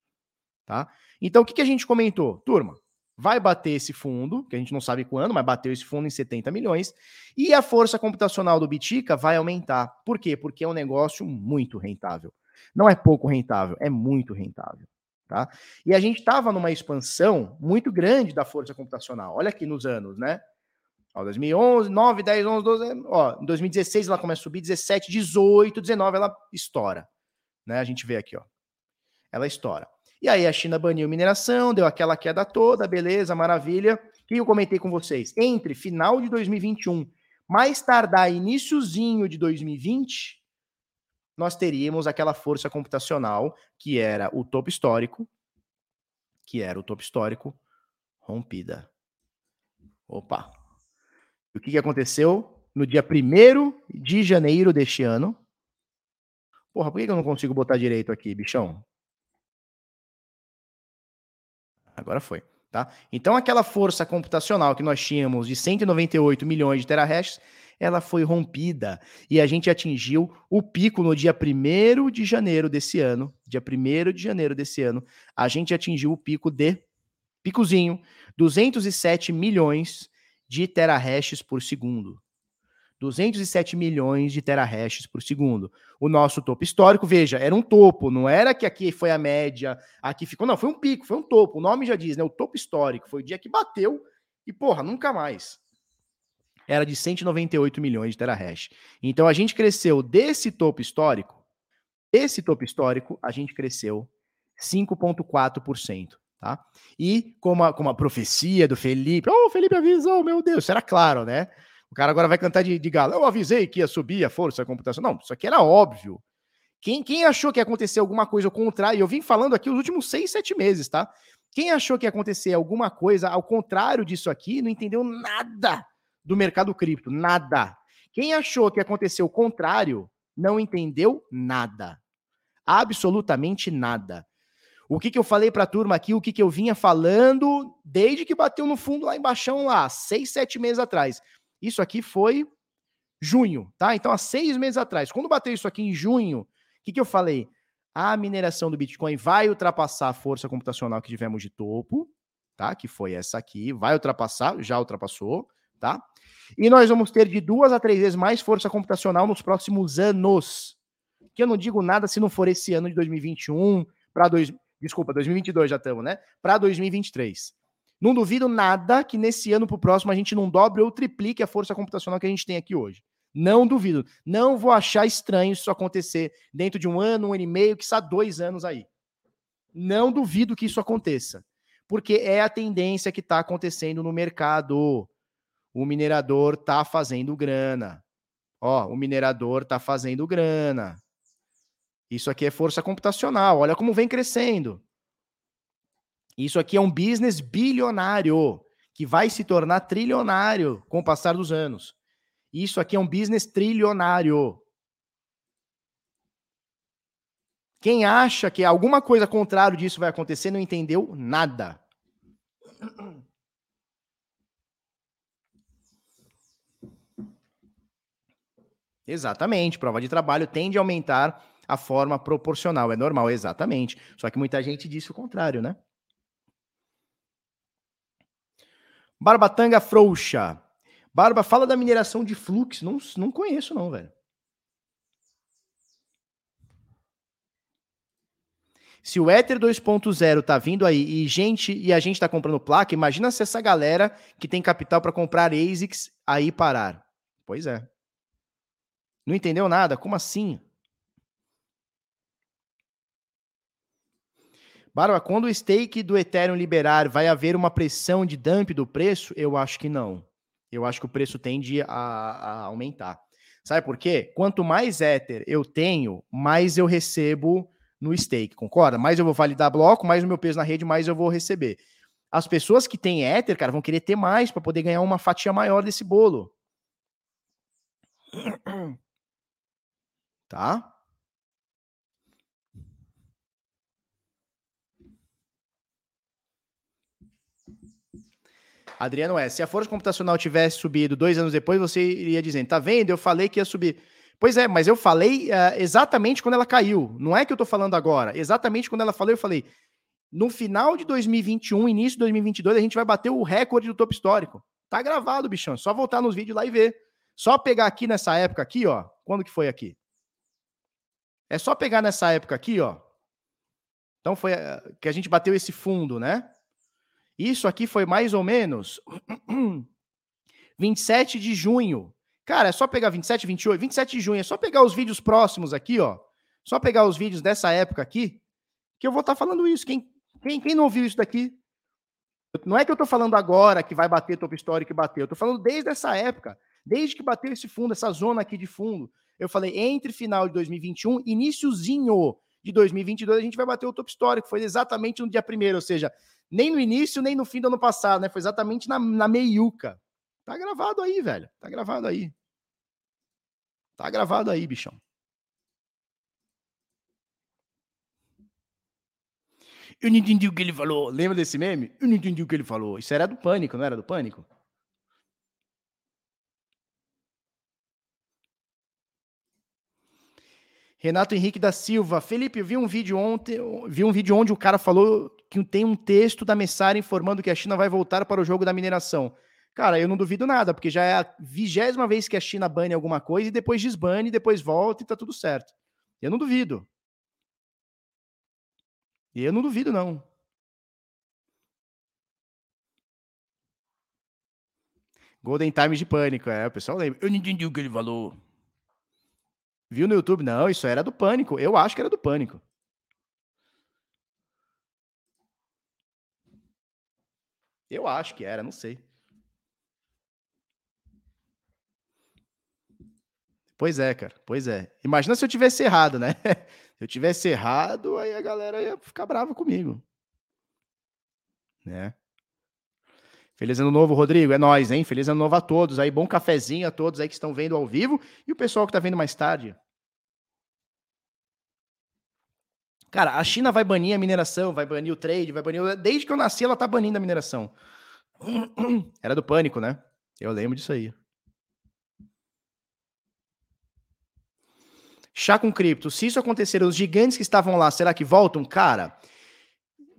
Tá? Então, o que, que a gente comentou? Turma, vai bater esse fundo, que a gente não sabe quando, mas bateu esse fundo em 70 milhões, e a força computacional do Bitica vai aumentar. Por quê? Porque é um negócio muito rentável. Não é pouco rentável, é muito rentável. Tá? E a gente estava numa expansão muito grande da força computacional. Olha aqui nos anos, né? Ó, 2011, 9, 10, 11, 12, ó, em 2016 ela começa a subir, 17, 18, 19 ela estoura, né? A gente vê aqui, ó. Ela estoura. E aí a China baniu mineração, deu aquela queda toda, beleza, maravilha. O que eu comentei com vocês? Entre final de 2021, mais tardar iníciozinho de 2020, nós teríamos aquela força computacional que era o topo histórico, que era o topo histórico rompida. Opa. O que, que aconteceu no dia 1 de janeiro deste ano? Porra, por que eu não consigo botar direito aqui, bichão? Agora foi. Tá? Então, aquela força computacional que nós tínhamos de 198 milhões de terahashes, ela foi rompida e a gente atingiu o pico no dia 1 de janeiro desse ano. Dia 1 de janeiro desse ano, a gente atingiu o pico de picozinho, 207 milhões de terahashes por segundo. 207 milhões de terahashes por segundo. O nosso topo histórico, veja, era um topo, não era que aqui foi a média, aqui ficou, não, foi um pico, foi um topo. O nome já diz, né? O topo histórico foi o dia que bateu e, porra, nunca mais. era de 198 milhões de terahash. Então a gente cresceu desse topo histórico, esse topo histórico, a gente cresceu 5,4%. Tá? E como a, como a profecia do Felipe, oh, Felipe avisou, meu Deus, era claro, né? O cara agora vai cantar de, de galo. Eu avisei que ia subir a força computação. Não, isso aqui era óbvio. Quem, quem achou que ia acontecer alguma coisa ao contrário, eu vim falando aqui os últimos seis, sete meses, tá? Quem achou que ia acontecer alguma coisa ao contrário disso aqui, não entendeu nada do mercado cripto, nada. Quem achou que ia acontecer o contrário, não entendeu nada. Absolutamente nada. O que, que eu falei para a turma aqui, o que, que eu vinha falando desde que bateu no fundo lá embaixo, lá, seis, sete meses atrás. Isso aqui foi junho, tá? Então, há seis meses atrás. Quando bateu isso aqui em junho, o que, que eu falei? A mineração do Bitcoin vai ultrapassar a força computacional que tivemos de topo, tá? Que foi essa aqui, vai ultrapassar, já ultrapassou, tá? E nós vamos ter de duas a três vezes mais força computacional nos próximos anos. Que eu não digo nada se não for esse ano de 2021 para dois, desculpa, 2022 já estamos, né? Para 2023. Não duvido nada que nesse ano para o próximo a gente não dobre ou triplique a força computacional que a gente tem aqui hoje. Não duvido. Não vou achar estranho isso acontecer dentro de um ano, um ano e meio, que está dois anos aí. Não duvido que isso aconteça. Porque é a tendência que está acontecendo no mercado. O minerador está fazendo grana. Ó, o minerador está fazendo grana. Isso aqui é força computacional. Olha como vem crescendo. Isso aqui é um business bilionário que vai se tornar trilionário com o passar dos anos. Isso aqui é um business trilionário. Quem acha que alguma coisa contrário disso vai acontecer não entendeu nada. Exatamente, prova de trabalho tende a aumentar a forma proporcional, é normal, exatamente. Só que muita gente disse o contrário, né? Barbatanga frouxa. Barba, fala da mineração de fluxo. Não, não conheço, não, velho. Se o Ether 2.0 tá vindo aí e gente e a gente tá comprando placa, imagina se essa galera que tem capital para comprar ASICs aí parar. Pois é. Não entendeu nada? Como assim? Barba, quando o stake do Ethereum liberar, vai haver uma pressão de dump do preço? Eu acho que não. Eu acho que o preço tende a, a aumentar. Sabe por quê? Quanto mais Ether eu tenho, mais eu recebo no stake, concorda? Mais eu vou validar bloco, mais o meu peso na rede, mais eu vou receber. As pessoas que têm Ether, cara, vão querer ter mais para poder ganhar uma fatia maior desse bolo. Tá? Adriano é, se a força computacional tivesse subido dois anos depois, você iria dizendo, tá vendo? Eu falei que ia subir. Pois é, mas eu falei uh, exatamente quando ela caiu. Não é que eu tô falando agora. Exatamente quando ela falou, eu falei. No final de 2021, início de 2022, a gente vai bater o recorde do topo histórico. Tá gravado, bichão. É só voltar nos vídeos lá e ver. Só pegar aqui nessa época aqui, ó. Quando que foi aqui? É só pegar nessa época aqui, ó. Então foi uh, que a gente bateu esse fundo, né? Isso aqui foi mais ou menos 27 de junho. Cara, é só pegar 27, 28, 27 de junho, é só pegar os vídeos próximos aqui, ó. Só pegar os vídeos dessa época aqui, que eu vou estar tá falando isso. Quem, quem, quem não ouviu isso daqui? Não é que eu estou falando agora que vai bater topo histórico que bateu. Eu estou falando desde essa época, desde que bateu esse fundo, essa zona aqui de fundo. Eu falei entre final de 2021 iníciozinho de 2022 a gente vai bater o topo histórico. Foi exatamente no dia primeiro, ou seja, nem no início, nem no fim do ano passado, né? Foi exatamente na, na meiuca. Tá gravado aí, velho. Tá gravado aí. Tá gravado aí, bichão. Eu não entendi o que ele falou. Lembra desse meme? Eu não entendi o que ele falou. Isso era do pânico, não era do pânico? Renato Henrique da Silva. Felipe, eu vi um vídeo ontem, vi um vídeo onde o cara falou que tem um texto da Messara informando que a China vai voltar para o jogo da mineração. Cara, eu não duvido nada, porque já é a vigésima vez que a China bane alguma coisa e depois desbane, depois volta e tá tudo certo. Eu não duvido. Eu não duvido, não. Golden Times de pânico, é, o pessoal lembra. Eu não entendi o que ele falou. Viu no YouTube? Não, isso era do pânico. Eu acho que era do pânico. Eu acho que era, não sei. Pois é, cara. Pois é. Imagina se eu tivesse errado, né? Se eu tivesse errado, aí a galera ia ficar brava comigo. Né? Feliz ano novo, Rodrigo. É nós, hein? Feliz ano novo a todos aí. Bom cafezinho a todos aí que estão vendo ao vivo e o pessoal que está vendo mais tarde. Cara, a China vai banir a mineração, vai banir o trade, vai banir. Desde que eu nasci, ela tá banindo a mineração. Era do pânico, né? Eu lembro disso aí. Chá com cripto. Se isso acontecer, os gigantes que estavam lá, será que voltam? Cara,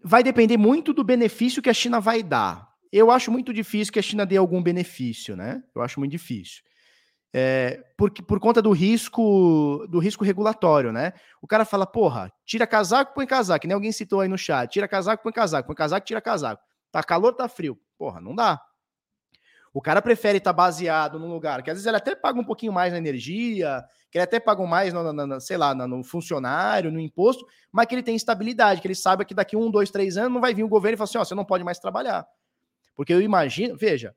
vai depender muito do benefício que a China vai dar. Eu acho muito difícil que a China dê algum benefício, né? Eu acho muito difícil. É, por, por conta do risco do risco regulatório, né? O cara fala, porra, tira casaco, põe casaco, que nem alguém citou aí no chat. Tira casaco, põe casaco, põe casaco, tira casaco. Tá calor, tá frio. Porra, não dá. O cara prefere estar tá baseado num lugar que às vezes ele até paga um pouquinho mais na energia, que ele até paga mais, no, no, no sei lá, no funcionário, no imposto, mas que ele tem estabilidade, que ele saiba que daqui um, dois, três anos não vai vir o governo e falar assim: ó, oh, você não pode mais trabalhar. Porque eu imagino, veja,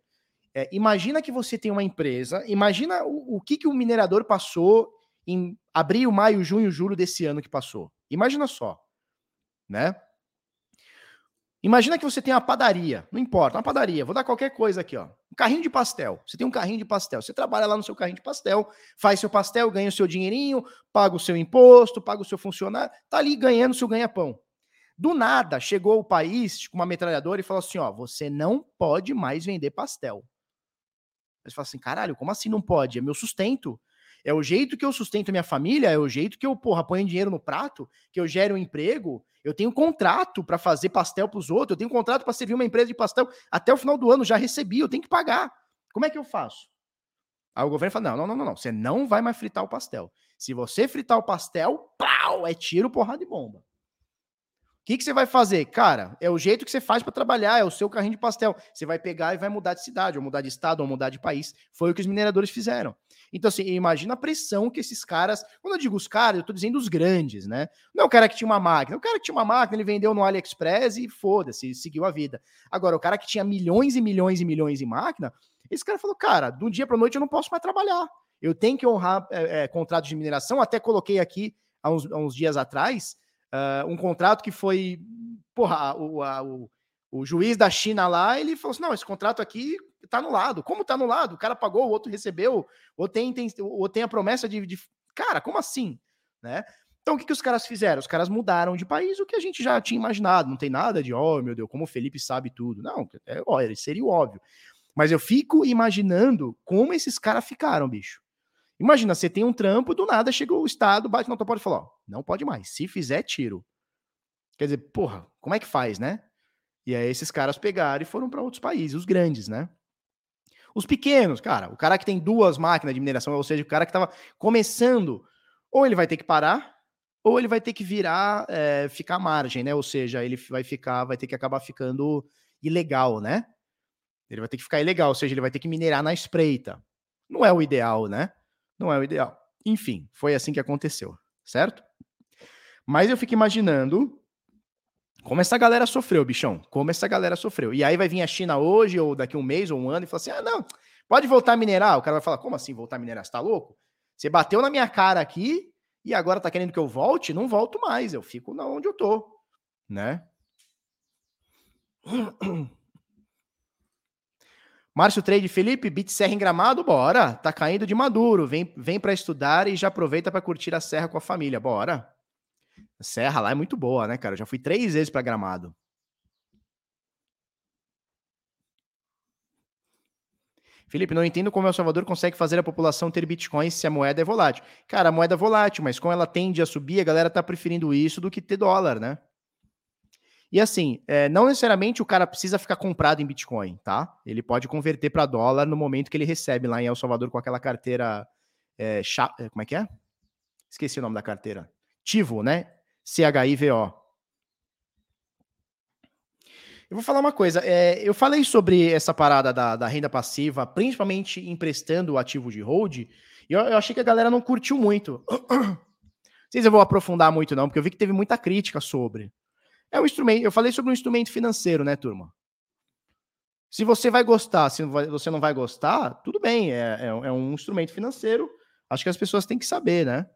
é, imagina que você tem uma empresa, imagina o, o que, que o minerador passou em abril, maio, junho, julho desse ano que passou. Imagina só, né? Imagina que você tem uma padaria, não importa, uma padaria, vou dar qualquer coisa aqui, ó. Um carrinho de pastel. Você tem um carrinho de pastel. Você trabalha lá no seu carrinho de pastel, faz seu pastel, ganha o seu dinheirinho, paga o seu imposto, paga o seu funcionário, tá ali ganhando seu ganha-pão. Do nada, chegou o país com uma metralhadora e falou assim: ó, você não pode mais vender pastel. Você fala assim: caralho, como assim não pode? É meu sustento. É o jeito que eu sustento minha família, é o jeito que eu, porra, ponho dinheiro no prato, que eu gero um emprego. Eu tenho contrato para fazer pastel para os outros, eu tenho contrato para servir uma empresa de pastel até o final do ano, já recebi, eu tenho que pagar. Como é que eu faço? Aí o governo fala: não, não, não, não, não. você não vai mais fritar o pastel. Se você fritar o pastel, pau, é tiro, porrada de bomba. O que, que você vai fazer? Cara, é o jeito que você faz para trabalhar, é o seu carrinho de pastel. Você vai pegar e vai mudar de cidade, ou mudar de estado, ou mudar de país. Foi o que os mineradores fizeram. Então, assim, imagina a pressão que esses caras. Quando eu digo os caras, eu tô dizendo os grandes, né? Não é o cara que tinha uma máquina. O cara que tinha uma máquina, ele vendeu no AliExpress e foda-se, seguiu a vida. Agora, o cara que tinha milhões e milhões e milhões de máquina, esse cara falou: cara, um dia para noite eu não posso mais trabalhar. Eu tenho que honrar é, é, contratos de mineração. Até coloquei aqui há uns, há uns dias atrás uh, um contrato que foi. Porra, o, a, o, o juiz da China lá, ele falou assim: não, esse contrato aqui tá anulado. Como tá anulado? O cara pagou, o outro recebeu, ou tem, tem, ou tem a promessa de, de. Cara, como assim? Né? Então, o que, que os caras fizeram? Os caras mudaram de país, o que a gente já tinha imaginado. Não tem nada de, oh, meu Deus, como o Felipe sabe tudo. Não, é, ó, seria óbvio. Mas eu fico imaginando como esses caras ficaram, bicho. Imagina, você tem um trampo, do nada chega o Estado, bate na tua porta e fala: ó, não pode mais. Se fizer, tiro. Quer dizer, porra, como é que faz, né? E aí esses caras pegaram e foram para outros países, os grandes, né? Os pequenos, cara, o cara que tem duas máquinas de mineração, ou seja, o cara que estava começando, ou ele vai ter que parar, ou ele vai ter que virar, é, ficar à margem, né? Ou seja, ele vai ficar, vai ter que acabar ficando ilegal, né? Ele vai ter que ficar ilegal, ou seja, ele vai ter que minerar na espreita. Não é o ideal, né? Não é o ideal. Enfim, foi assim que aconteceu, certo? Mas eu fico imaginando como essa galera sofreu, bichão. Como essa galera sofreu. E aí vai vir a China hoje, ou daqui um mês, ou um ano, e falar assim: ah, não, pode voltar a minerar. O cara vai falar: como assim voltar a minerar? Você tá louco? Você bateu na minha cara aqui e agora tá querendo que eu volte? Não volto mais, eu fico na onde eu tô, né? Márcio Trade, Felipe, Bit Serra em Gramado, bora. Tá caindo de maduro. Vem, vem para estudar e já aproveita para curtir a serra com a família, bora. A serra lá é muito boa, né, cara? Eu já fui três vezes para Gramado. Felipe, não entendo como El Salvador consegue fazer a população ter bitcoins se a moeda é volátil. Cara, a moeda é volátil, mas como ela tende a subir, a galera tá preferindo isso do que ter dólar, né? E assim, é, não necessariamente o cara precisa ficar comprado em Bitcoin, tá? Ele pode converter para dólar no momento que ele recebe lá em El Salvador com aquela carteira. É, chá, é, como é que é? Esqueci o nome da carteira. Tivo, né? C-H-I-V-O. Eu vou falar uma coisa. É, eu falei sobre essa parada da, da, renda passiva, principalmente emprestando o ativo de hold, e eu, eu, achei que a galera não curtiu muito. Não sei se eu vou aprofundar muito, não, porque eu vi que teve muita crítica sobre. É um instrumento. Eu falei sobre um instrumento financeiro, né, turma? Se você vai gostar, se você não vai gostar, tudo bem, é, é, é um instrumento financeiro. Acho que as pessoas têm que saber, né?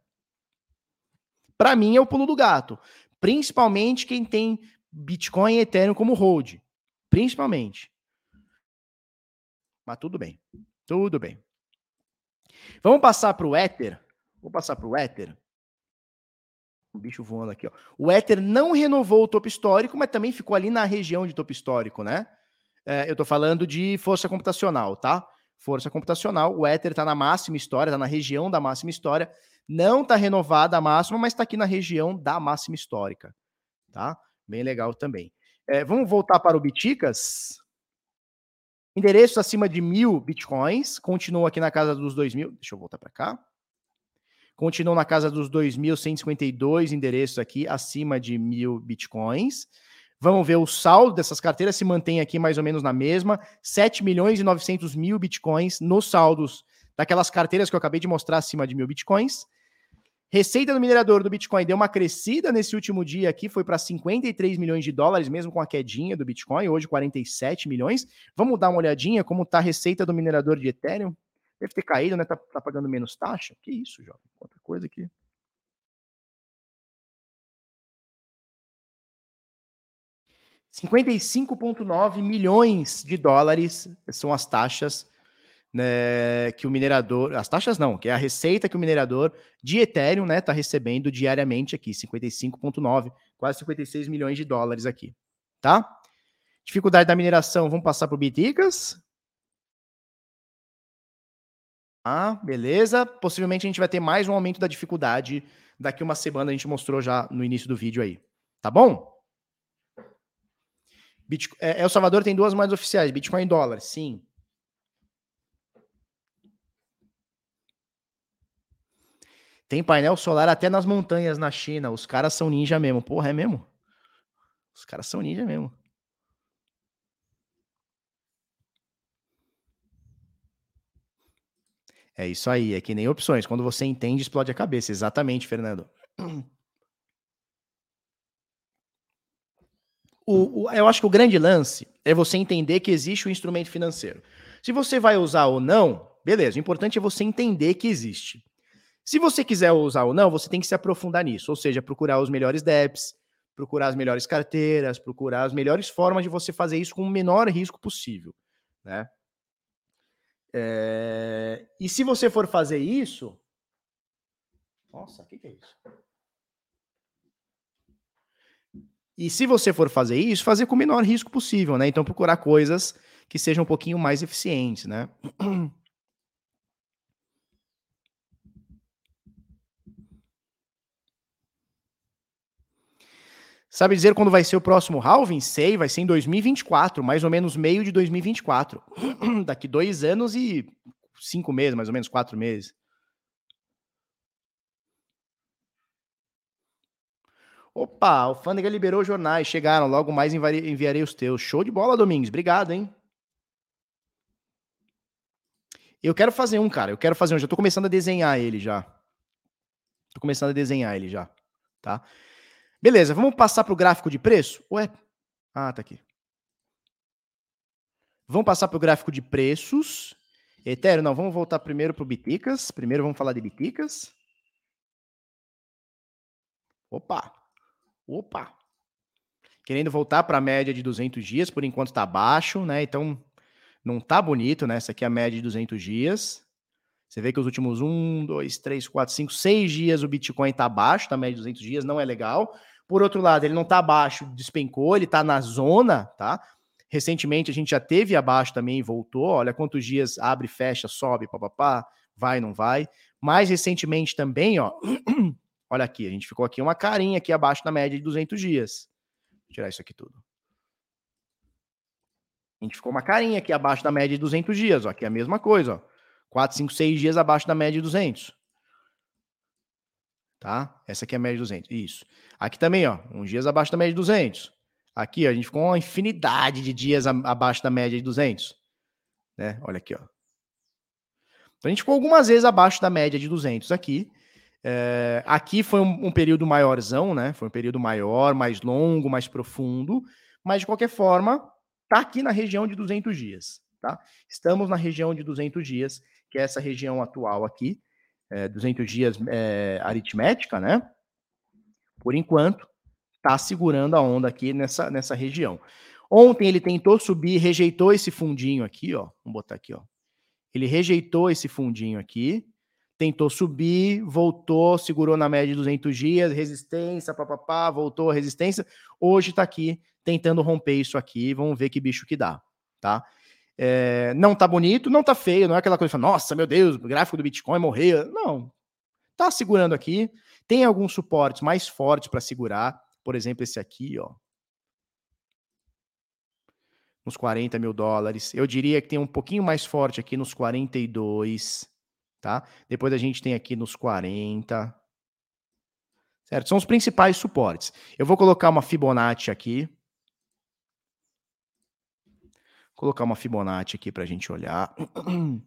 Para mim é o pulo do gato. Principalmente quem tem Bitcoin e Ethereum como hold. Principalmente. Mas tudo bem. Tudo bem. Vamos passar para o Ether. Vou passar para o Ether. O bicho voando aqui, ó. O Ether não renovou o topo histórico, mas também ficou ali na região de topo histórico, né? É, eu estou falando de força computacional, tá? Força computacional. O Ether está na máxima história, está na região da máxima história. Não está renovada a máxima, mas está aqui na região da máxima histórica, tá? Bem legal também. É, vamos voltar para o Biticas. Endereço acima de mil bitcoins, continua aqui na casa dos dois mil. Deixa eu voltar para cá. Continua na casa dos 2.152 endereços aqui, acima de mil bitcoins. Vamos ver o saldo dessas carteiras, se mantém aqui mais ou menos na mesma. 7 milhões e 900 mil bitcoins nos saldos daquelas carteiras que eu acabei de mostrar acima de mil bitcoins. Receita do minerador do Bitcoin deu uma crescida nesse último dia aqui, foi para 53 milhões de dólares, mesmo com a quedinha do Bitcoin, hoje 47 milhões. Vamos dar uma olhadinha como está a receita do minerador de Ethereum? Deve ter caído, né? Tá, tá pagando menos taxa? Que isso, jovem? Outra coisa aqui. R$ milhões de dólares são as taxas né, que o minerador, as taxas não, que é a receita que o minerador de Ethereum, né, está recebendo diariamente aqui, 55,9, quase 56 milhões de dólares aqui, tá? Dificuldade da mineração, vamos passar para o. Ah, beleza. Possivelmente a gente vai ter mais um aumento da dificuldade daqui uma semana, a gente mostrou já no início do vídeo aí, tá bom? Bitcoin, é, El Salvador tem duas moedas oficiais, Bitcoin e dólar, sim. Tem painel solar até nas montanhas na China. Os caras são ninja mesmo. Porra, é mesmo? Os caras são ninja mesmo. É isso aí, é que nem opções. Quando você entende, explode a cabeça. Exatamente, Fernando. O, o, eu acho que o grande lance é você entender que existe o um instrumento financeiro. Se você vai usar ou não, beleza. O importante é você entender que existe. Se você quiser usar ou não, você tem que se aprofundar nisso, ou seja, procurar os melhores DEPs, procurar as melhores carteiras, procurar as melhores formas de você fazer isso com o menor risco possível, né? É... E se você for fazer isso, nossa, o que, que é isso? E se você for fazer isso, fazer com o menor risco possível, né? Então procurar coisas que sejam um pouquinho mais eficientes, né? Sabe dizer quando vai ser o próximo halving? Sei, vai ser em 2024, mais ou menos meio de 2024. Daqui dois anos e cinco meses, mais ou menos quatro meses. Opa, o Fândega liberou jornais, chegaram, logo mais enviarei os teus. Show de bola, Domingos, obrigado, hein? Eu quero fazer um, cara, eu quero fazer um, já tô começando a desenhar ele já. Tô começando a desenhar ele já, tá? Beleza, vamos passar para o gráfico de preço? Ué? Ah, tá aqui. Vamos passar para o gráfico de preços. Ethereum, não, vamos voltar primeiro para o Biticas. Primeiro vamos falar de Biticas. Opa! Opa! Querendo voltar para a média de 200 dias, por enquanto está baixo, né? Então, não tá bonito, né? Essa aqui é a média de 200 dias. Você vê que os últimos 1, 2, 3, 4, 5, 6 dias o Bitcoin está abaixo da média de 200 dias, não é legal. Por outro lado, ele não está abaixo, despencou, ele está na zona, tá? Recentemente a gente já teve abaixo também e voltou. Olha quantos dias abre, fecha, sobe, papapá, vai, não vai. Mais recentemente também, ó. Olha aqui, a gente ficou aqui uma carinha aqui abaixo da média de 200 dias. Vou tirar isso aqui tudo. A gente ficou uma carinha aqui abaixo da média de 200 dias, ó. Aqui é a mesma coisa, ó. 4, 5, 6 dias abaixo da média de 200 tá? Essa aqui é a média de 200. Isso. Aqui também, ó, uns dias abaixo da média de 200. Aqui, ó, a gente ficou uma infinidade de dias abaixo da média de 200. Né? Olha aqui, ó. Então a gente ficou algumas vezes abaixo da média de 200 aqui. É, aqui foi um, um, período maiorzão, né? Foi um período maior, mais longo, mais profundo. Mas de qualquer forma, tá aqui na região de 200 dias, tá? Estamos na região de 200 dias, que é essa região atual aqui, é, 200 dias é, aritmética, né? Por enquanto, tá segurando a onda aqui nessa, nessa região. Ontem ele tentou subir, rejeitou esse fundinho aqui, ó. Vamos botar aqui, ó. Ele rejeitou esse fundinho aqui, tentou subir, voltou, segurou na média de 200 dias, resistência, papapá, voltou resistência. Hoje tá aqui tentando romper isso aqui, vamos ver que bicho que dá, tá? É, não tá bonito, não tá feio, não é aquela coisa, nossa, meu Deus, o gráfico do Bitcoin morreu. Não, tá segurando aqui. Tem alguns suportes mais fortes para segurar, por exemplo, esse aqui, ó. Nos 40 mil dólares. Eu diria que tem um pouquinho mais forte aqui nos 42, tá? Depois a gente tem aqui nos 40. Certo? São os principais suportes. Eu vou colocar uma Fibonacci aqui colocar uma Fibonacci aqui para a gente olhar.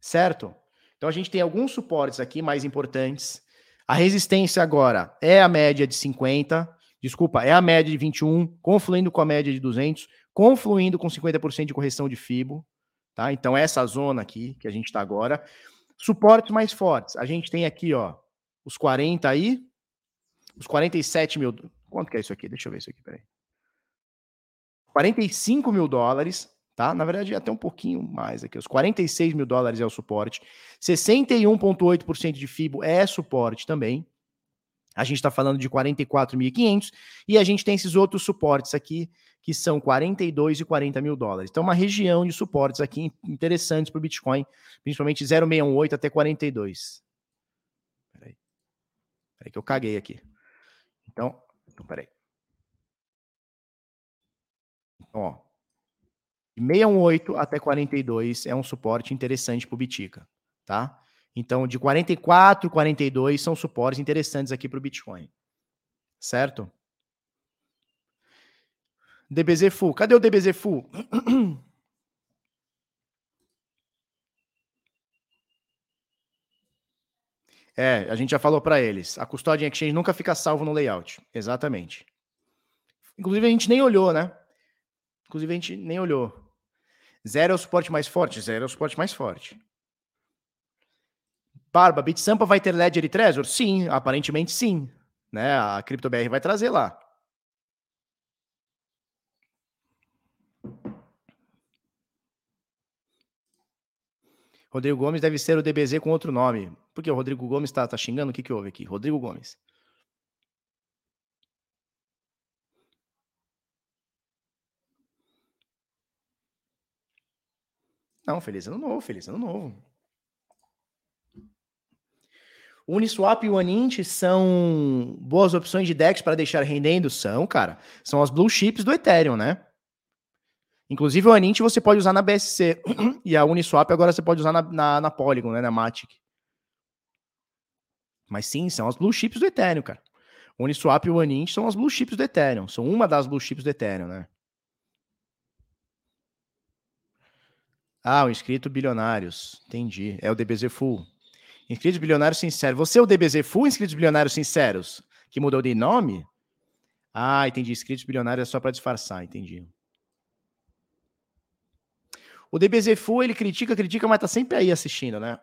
Certo? Então a gente tem alguns suportes aqui mais importantes. A resistência agora é a média de 50, desculpa, é a média de 21, confluindo com a média de 200, confluindo com 50% de correção de FIBO, tá? Então essa zona aqui que a gente está agora. Suportes mais fortes. A gente tem aqui, ó, os 40 aí, os 47 mil. Quanto que é isso aqui? Deixa eu ver isso aqui, peraí. 45 mil dólares, tá? Na verdade, até um pouquinho mais aqui. Os 46 mil dólares é o suporte. 61,8% de FIBO é suporte também. A gente está falando de 44.500 e a gente tem esses outros suportes aqui que são 42 e 40 mil dólares. Então, uma região de suportes aqui interessantes para o Bitcoin, principalmente 0,68 até 42. Peraí. Peraí que eu caguei aqui. Então, então peraí. Ó, de 618 até 42 é um suporte interessante para o Bitica, tá? Então, de 44 e 42 são suportes interessantes aqui para o Bitcoin. Certo? DBZ Full. Cadê o DBZ Full? É, a gente já falou para eles. A custódia em exchange nunca fica salvo no layout. Exatamente. Inclusive, a gente nem olhou, né? Inclusive, a gente nem olhou. Zero é o suporte mais forte? Zero é o suporte mais forte. Barba, BitSampa vai ter Ledger e Trezor? Sim, aparentemente sim. Né? A CryptoBR vai trazer lá. Rodrigo Gomes deve ser o DBZ com outro nome. Por que o Rodrigo Gomes está tá xingando? O que, que houve aqui? Rodrigo Gomes. Não, feliz ano novo, feliz ano novo. O Uniswap e o Anint são boas opções de DEX para deixar rendendo? São, cara. São as blue chips do Ethereum, né? Inclusive o Anint você pode usar na BSC e a Uniswap agora você pode usar na, na, na Polygon, né? Na Matic. Mas sim, são as blue chips do Ethereum, cara. O Uniswap e o Anint são as blue chips do Ethereum. São uma das blue chips do Ethereum, né? Ah, o inscrito bilionários. Entendi. É o DBZ Full. Inscritos bilionários sinceros. Você é o DBZ Full inscritos bilionários sinceros? Que mudou de nome? Ah, entendi. Inscritos bilionários é só para disfarçar, entendi. O DBZ Full, ele critica, critica, mas tá sempre aí assistindo, né?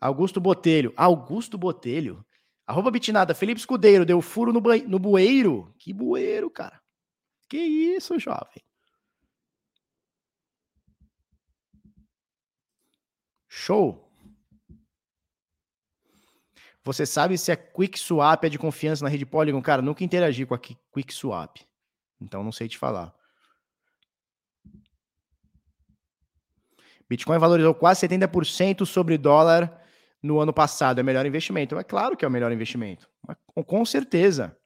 Augusto Botelho. Augusto Botelho? Arroba Bitnada, Felipe Escudeiro, deu furo no, no bueiro. Que bueiro, cara. Que isso, jovem. Show. Você sabe se a QuickSwap é de confiança na rede Polygon? Cara, nunca interagi com a QuickSwap. Então não sei te falar. Bitcoin valorizou quase 70% sobre dólar no ano passado é melhor investimento. É claro que é o melhor investimento. Com certeza.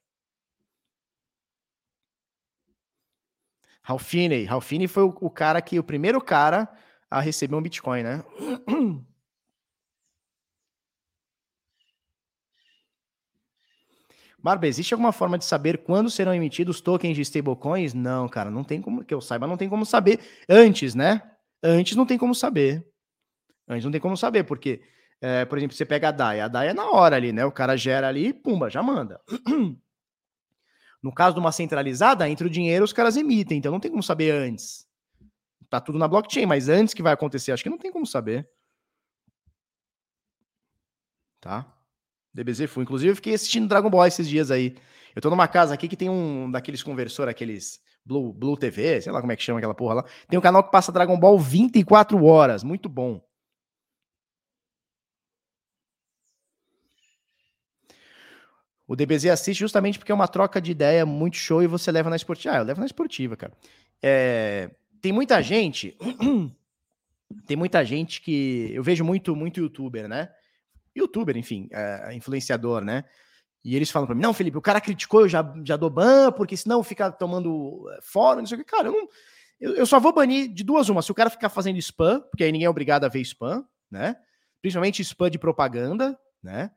Ralfine. Ralfine foi o, o cara que, o primeiro cara a receber um Bitcoin, né? Barba, existe alguma forma de saber quando serão emitidos tokens de stablecoins? Não, cara, não tem como que eu saiba, não tem como saber antes, né? Antes não tem como saber. Antes não tem como saber, porque é, por exemplo, você pega a DAI, a DAI é na hora ali, né? O cara gera ali, pumba, já manda. No caso de uma centralizada, entre o dinheiro os caras emitem, então não tem como saber antes. Tá tudo na blockchain, mas antes que vai acontecer, acho que não tem como saber. Tá? DBZ Full. Inclusive, eu fiquei assistindo Dragon Ball esses dias aí. Eu tô numa casa aqui que tem um daqueles conversor, aqueles Blue, Blue TV, sei lá como é que chama aquela porra lá. Tem um canal que passa Dragon Ball 24 horas. Muito bom. O DBZ assiste justamente porque é uma troca de ideia muito show e você leva na esportiva. Ah, eu levo na esportiva, cara. É, tem muita gente. tem muita gente que. Eu vejo muito, muito youtuber, né? youtuber, enfim, é, influenciador, né? E eles falam para mim: não, Felipe, o cara criticou, eu já, já dou ban, porque senão fica tomando eh, fora, não sei o que. Cara, eu, não, eu, só vou banir de duas uma. Se o cara ficar fazendo spam, porque aí ninguém é obrigado a ver spam, né? Principalmente spam de propaganda, né?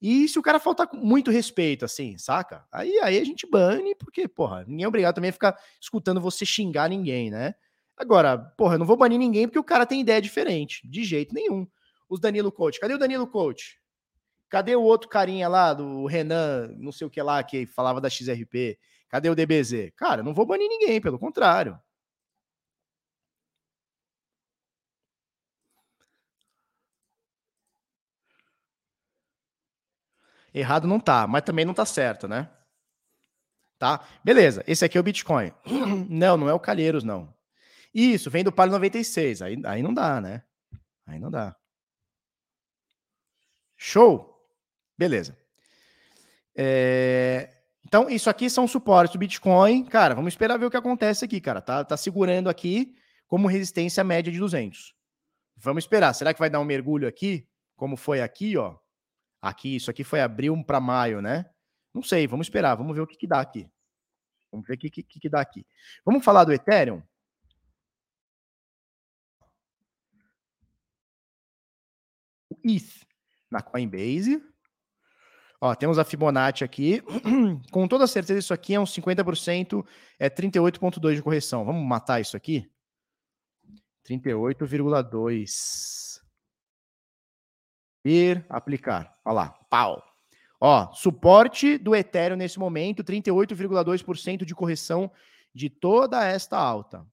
E se o cara faltar muito respeito, assim, saca? Aí, aí a gente bane, porque, porra, ninguém é obrigado também a ficar escutando você xingar ninguém, né? Agora, porra, eu não vou banir ninguém porque o cara tem ideia diferente, de jeito nenhum os Danilo Coach. Cadê o Danilo Coach? Cadê o outro carinha lá, do Renan, não sei o que lá, que falava da XRP? Cadê o DBZ? Cara, não vou banir ninguém, pelo contrário. Errado não tá, mas também não tá certo, né? Tá? Beleza, esse aqui é o Bitcoin. Não, não é o Calheiros, não. Isso, vem do Palio 96. Aí, aí não dá, né? Aí não dá. Show? Beleza. É... Então, isso aqui são suportes do Bitcoin. Cara, vamos esperar ver o que acontece aqui, cara. Tá, tá segurando aqui como resistência média de 200. Vamos esperar. Será que vai dar um mergulho aqui? Como foi aqui, ó? Aqui, isso aqui foi abril para maio, né? Não sei, vamos esperar. Vamos ver o que, que dá aqui. Vamos ver o que, que, que dá aqui. Vamos falar do Ethereum? O ETH na Coinbase. Ó, temos a Fibonacci aqui. Com toda certeza, isso aqui é uns 50%, é 38,2 de correção. Vamos matar isso aqui? 38,2. Ir, aplicar. Olha lá, pau. Ó, suporte do Ethereum nesse momento, 38,2% de correção de toda esta alta.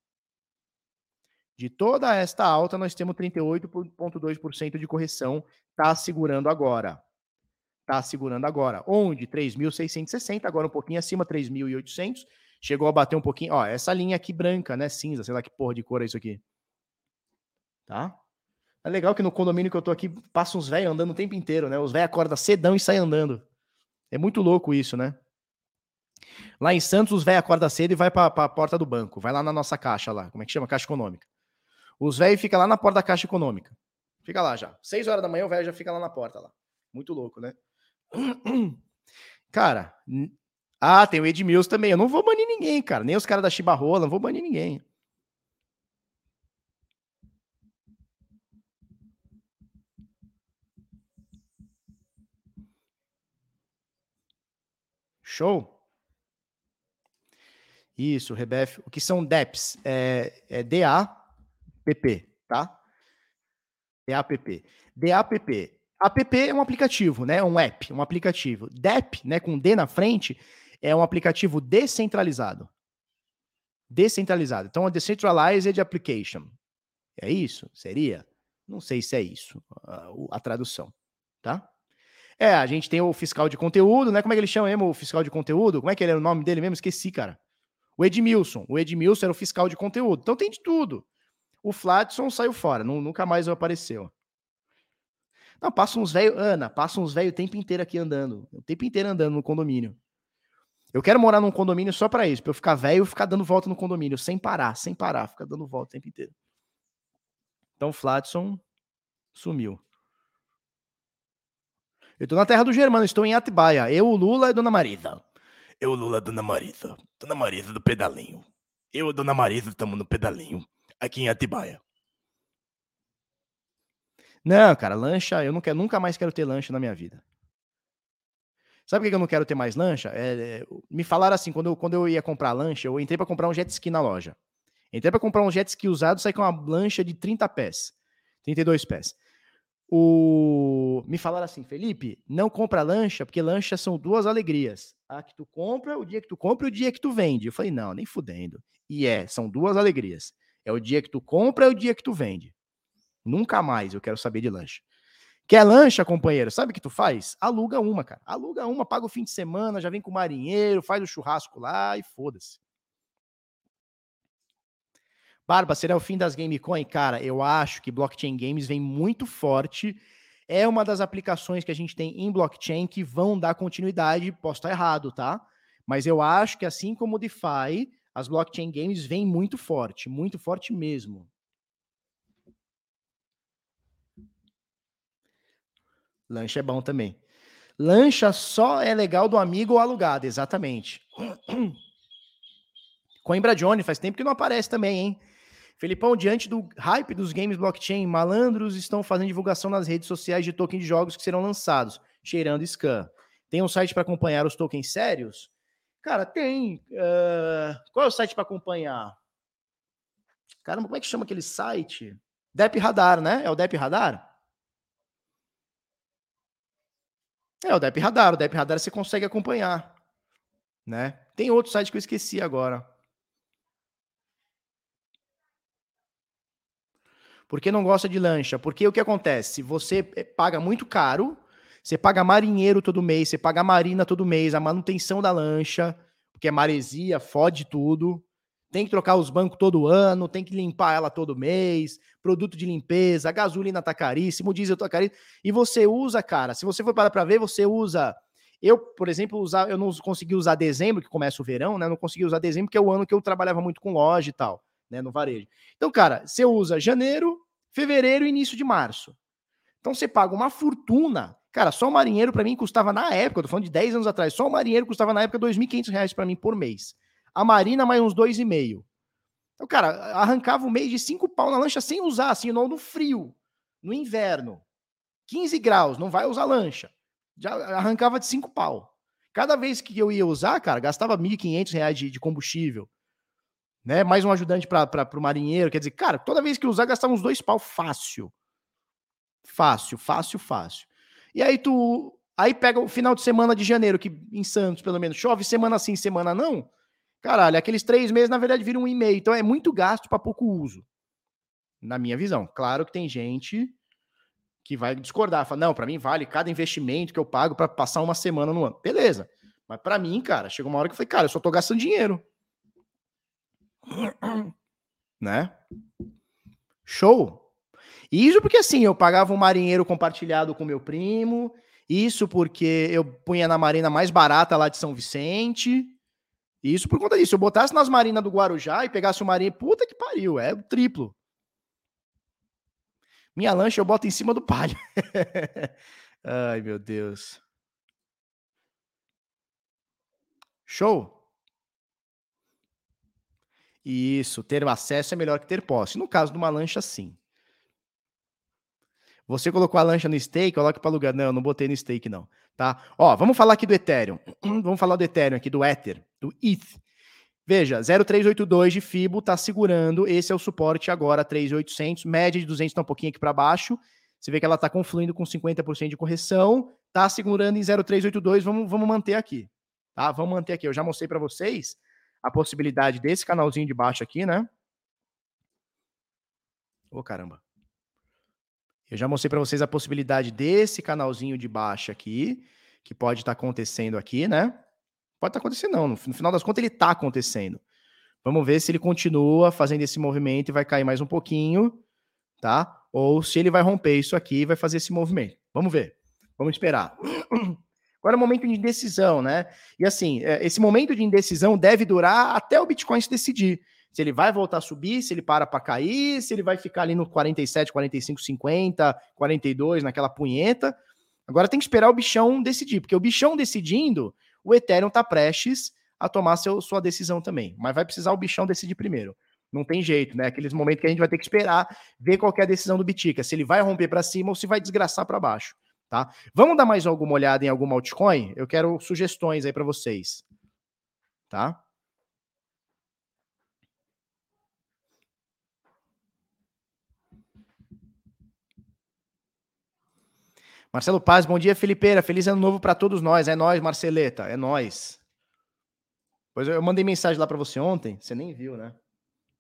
De toda esta alta, nós temos 38,2% de correção Tá segurando agora. Tá segurando agora. Onde? 3.660, agora um pouquinho acima, 3.800. Chegou a bater um pouquinho. Ó, essa linha aqui branca, né? Cinza, sei lá que porra de cor é isso aqui. Tá? É legal que no condomínio que eu tô aqui, passa uns velhos andando o tempo inteiro, né? Os velhos acordam cedão e saem andando. É muito louco isso, né? Lá em Santos, os velhos acordam cedo e vai para a porta do banco. Vai lá na nossa caixa lá. Como é que chama? Caixa econômica. Os velhos ficam lá na porta da caixa econômica. Fica lá já. Seis horas da manhã o velho já fica lá na porta lá. Muito louco, né? Cara, ah, tem o Edmilson também. Eu não vou banir ninguém, cara. Nem os caras da Chibarrola, não vou banir ninguém. Show? Isso, Rebef. O que são DEPs? É, é DAPP, tá? DAPP. DAPP. App é um aplicativo, né? Um app, um aplicativo. DApp, né, com D na frente, é um aplicativo descentralizado. Descentralizado. Então, a Decentralized Application. É isso? Seria? Não sei se é isso a, a tradução, tá? É, a gente tem o fiscal de conteúdo, né? Como é que ele chama mesmo o fiscal de conteúdo? Como é que ele era o nome dele mesmo? Esqueci, cara. O Edmilson. O Edmilson era o fiscal de conteúdo. Então tem de tudo. O Flatson saiu fora, não, nunca mais apareceu. Não, passa uns velho, Ana, passa uns velho o tempo inteiro aqui andando, o tempo inteiro andando no condomínio. Eu quero morar num condomínio só para isso, para eu ficar velho e ficar dando volta no condomínio, sem parar, sem parar, ficar dando volta o tempo inteiro. Então, Flatson sumiu. Eu tô na terra do Germano, estou em Atibaia. Eu, o Lula e Dona Marisa. Eu, o Lula, Dona Marisa. Dona Marisa do pedalinho. Eu e Dona Marisa estamos no pedalinho aqui em Atibaia. Não, cara, lancha, eu não quero, nunca mais quero ter lancha na minha vida. Sabe por que eu não quero ter mais lancha? É, é, me falaram assim, quando eu, quando eu ia comprar lancha, eu entrei para comprar um jet ski na loja. Entrei para comprar um jet ski usado, saí com uma lancha de 30 pés, 32 pés. O... Me falaram assim, Felipe, não compra lancha, porque lancha são duas alegrias. A que tu compra, o dia que tu compra e o dia que tu vende. Eu falei, não, nem fudendo. E é, são duas alegrias. É o dia que tu compra e o dia que tu vende. Nunca mais eu quero saber de lancha. Quer lancha, companheiro? Sabe o que tu faz? Aluga uma, cara. Aluga uma, paga o fim de semana, já vem com o marinheiro, faz o churrasco lá e foda-se. Barba, será o fim das Gamecoin? Cara, eu acho que blockchain games vem muito forte. É uma das aplicações que a gente tem em blockchain que vão dar continuidade. Posso estar errado, tá? Mas eu acho que assim como o DeFi, as blockchain games vêm muito forte, muito forte mesmo. Lancha é bom também. Lancha só é legal do amigo ou alugado, exatamente. Coimbra Johnny, faz tempo que não aparece também, hein? Felipão, diante do hype dos games blockchain, malandros estão fazendo divulgação nas redes sociais de tokens de jogos que serão lançados, cheirando scan. Tem um site para acompanhar os tokens sérios? Cara, tem. Uh... Qual é o site para acompanhar? Caramba, como é que chama aquele site? Dep Radar, né? É o Dep Radar? É, o Dep Radar. O Dep Radar você consegue acompanhar. Né? Tem outro site que eu esqueci agora. Por que não gosta de lancha? Porque o que acontece? Você eh, paga muito caro, você paga marinheiro todo mês, você paga marina todo mês, a manutenção da lancha, porque é maresia, fode tudo tem que trocar os bancos todo ano, tem que limpar ela todo mês, produto de limpeza, gasolina tá caríssimo, diesel tá caríssimo, e você usa, cara, se você for parar para ver, você usa eu, por exemplo, usar, eu não consegui usar dezembro, que começa o verão, né? Não consegui usar dezembro, que é o ano que eu trabalhava muito com loja e tal, né? No varejo. Então, cara, você usa janeiro, fevereiro e início de março. Então você paga uma fortuna. Cara, só o marinheiro para mim custava na época, eu tô falando de 10 anos atrás, só o marinheiro custava na época R$ 2.500 para mim por mês a Marina mais uns dois e meio. Então, cara, arrancava o mês de cinco pau na lancha sem usar, assim, no, no frio, no inverno. 15 graus, não vai usar lancha. Já arrancava de cinco pau. Cada vez que eu ia usar, cara, gastava R$ 1.500 de, de combustível. Né? Mais um ajudante para o marinheiro. Quer dizer, cara, toda vez que usar, gastava uns dois pau fácil. Fácil, fácil, fácil. E aí tu. Aí pega o final de semana de janeiro, que em Santos, pelo menos, chove semana sim, semana não. Caralho, aqueles três meses, na verdade, viram um e-mail. Então é muito gasto para pouco uso. Na minha visão. Claro que tem gente que vai discordar. Fala, não, para mim vale cada investimento que eu pago para passar uma semana no ano. Beleza. Mas para mim, cara, chegou uma hora que eu falei, cara, eu só tô gastando dinheiro. né? Show. Isso porque assim, eu pagava um marinheiro compartilhado com meu primo. Isso porque eu punha na marina mais barata lá de São Vicente. Isso por conta disso. Se eu botasse nas marinas do Guarujá e pegasse o marinha, puta que pariu, é o triplo. Minha lancha eu boto em cima do palio. Ai, meu Deus. Show? Isso, ter acesso é melhor que ter posse. No caso de uma lancha, sim. Você colocou a lancha no stake, coloque para alugar. Não, eu não botei no stake, não. Tá? Ó, vamos falar aqui do Ethereum. vamos falar do Ethereum aqui, do Ether, do ETH. Veja, 0,382 de FIBO está segurando. Esse é o suporte agora, 3,800. Média de 200 está um pouquinho aqui para baixo. Você vê que ela está confluindo com 50% de correção. Está segurando em 0,382. Vamos, vamos manter aqui. Tá? Vamos manter aqui. Eu já mostrei para vocês a possibilidade desse canalzinho de baixo aqui, né? Ô, oh, caramba. Eu já mostrei para vocês a possibilidade desse canalzinho de baixo aqui, que pode estar tá acontecendo aqui, né? Pode estar tá acontecendo, não. No final das contas, ele está acontecendo. Vamos ver se ele continua fazendo esse movimento e vai cair mais um pouquinho, tá? Ou se ele vai romper isso aqui e vai fazer esse movimento. Vamos ver. Vamos esperar. Agora é o momento de indecisão, né? E assim, é, esse momento de indecisão deve durar até o Bitcoin se decidir se ele vai voltar a subir, se ele para para cair, se ele vai ficar ali no 47, 45, 50, 42, naquela punheta. Agora tem que esperar o bichão decidir, porque o bichão decidindo, o Ethereum está prestes a tomar seu, sua decisão também. Mas vai precisar o bichão decidir primeiro. Não tem jeito, né? Aqueles momentos que a gente vai ter que esperar, ver qual é a decisão do Bitica, se ele vai romper para cima ou se vai desgraçar para baixo. Tá? Vamos dar mais alguma olhada em alguma altcoin? Eu quero sugestões aí para vocês, tá? Marcelo Paz, bom dia, Felipeira. Feliz ano novo para todos nós. É nós, Marceleta, é nós. Pois eu mandei mensagem lá para você ontem, você nem viu, né?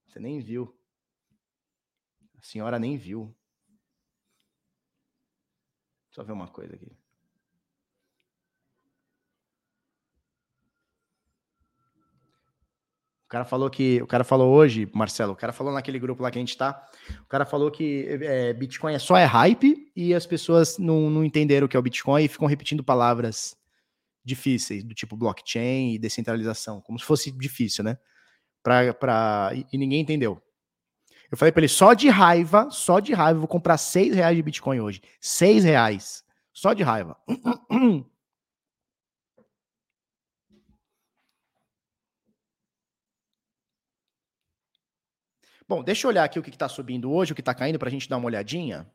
Você nem viu. A senhora nem viu. Só ver uma coisa aqui. O cara falou que. O cara falou hoje, Marcelo, o cara falou naquele grupo lá que a gente tá. O cara falou que é, Bitcoin é só é hype e as pessoas não, não entenderam o que é o Bitcoin e ficam repetindo palavras difíceis, do tipo blockchain e descentralização, como se fosse difícil, né? Pra, pra, e, e ninguém entendeu. Eu falei para ele, só de raiva, só de raiva, vou comprar seis reais de Bitcoin hoje. Seis reais. Só de raiva. Bom, deixa eu olhar aqui o que está subindo hoje, o que está caindo, para a gente dar uma olhadinha.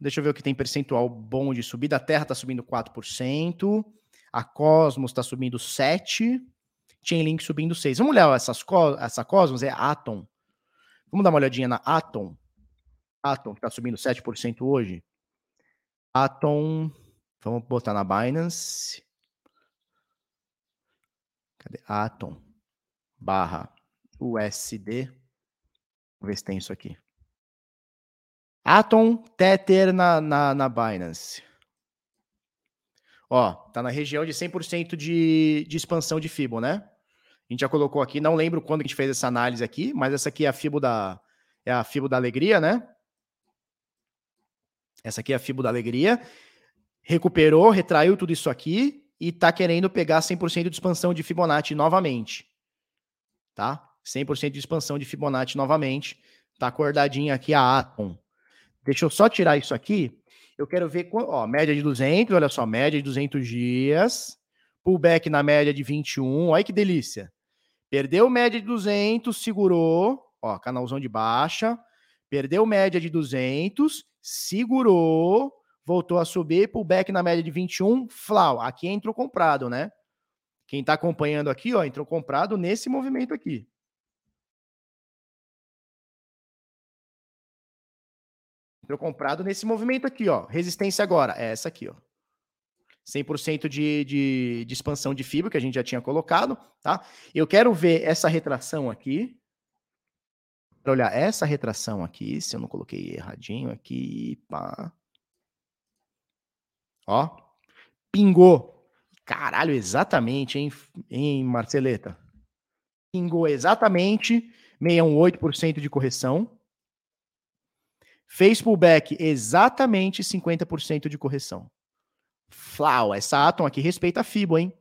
Deixa eu ver o que tem percentual bom de subida. A Terra está subindo 4%, a Cosmos está subindo 7%, Chainlink subindo 6%. Vamos olhar essas, essa Cosmos, é Atom. Vamos dar uma olhadinha na Atom. Atom, está subindo 7% hoje. Atom, vamos botar na Binance. Cadê? Atom barra USD. Vamos ver se tem isso aqui. Atom Tether na, na, na Binance. Ó, tá na região de 100% de, de expansão de FIBO, né? A gente já colocou aqui, não lembro quando a gente fez essa análise aqui, mas essa aqui é a FIBO da, é a FIBO da alegria, né? Essa aqui é a FIBO da alegria. Recuperou, retraiu tudo isso aqui e tá querendo pegar 100% de expansão de Fibonacci novamente tá? 100% de expansão de Fibonacci novamente. Tá acordadinha aqui a Atom. Deixa eu só tirar isso aqui. Eu quero ver, ó, média de 200, olha só, média de 200 dias. Pullback na média de 21, olha que delícia. Perdeu média de 200, segurou, ó, canalzão de baixa. Perdeu média de 200, segurou, voltou a subir, pullback na média de 21, flau. Aqui entrou comprado, né? Quem está acompanhando aqui, ó, entrou comprado nesse movimento aqui. Entrou comprado nesse movimento aqui, ó. Resistência agora, é essa aqui, ó. 100% de, de, de expansão de fibra que a gente já tinha colocado, tá? Eu quero ver essa retração aqui. Para olhar essa retração aqui, se eu não coloquei erradinho aqui, pá. Ó, pingou Caralho, exatamente, hein, hein Marceleta? Pingou exatamente 618% de correção. Fez pullback exatamente 50% de correção. Flau, essa Atom aqui respeita a FIBO, hein?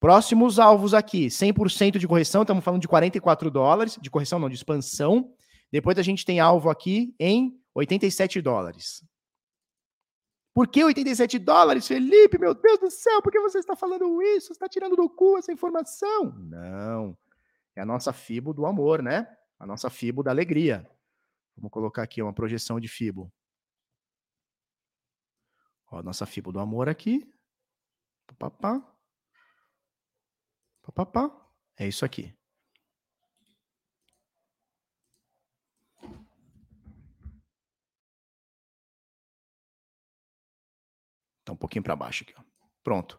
Próximos alvos aqui, 100% de correção, estamos falando de 44 dólares, de correção não, de expansão. Depois a gente tem alvo aqui em 87 dólares. Por que 87 dólares, Felipe? Meu Deus do céu, por que você está falando isso? Você está tirando do cu essa informação? Não. É a nossa FIBO do amor, né? A nossa FIBO da alegria. Vamos colocar aqui uma projeção de FIBO. Ó, nossa FIBO do amor aqui. Papapá. Papapá. É isso aqui. Tá um pouquinho para baixo aqui, ó. Pronto.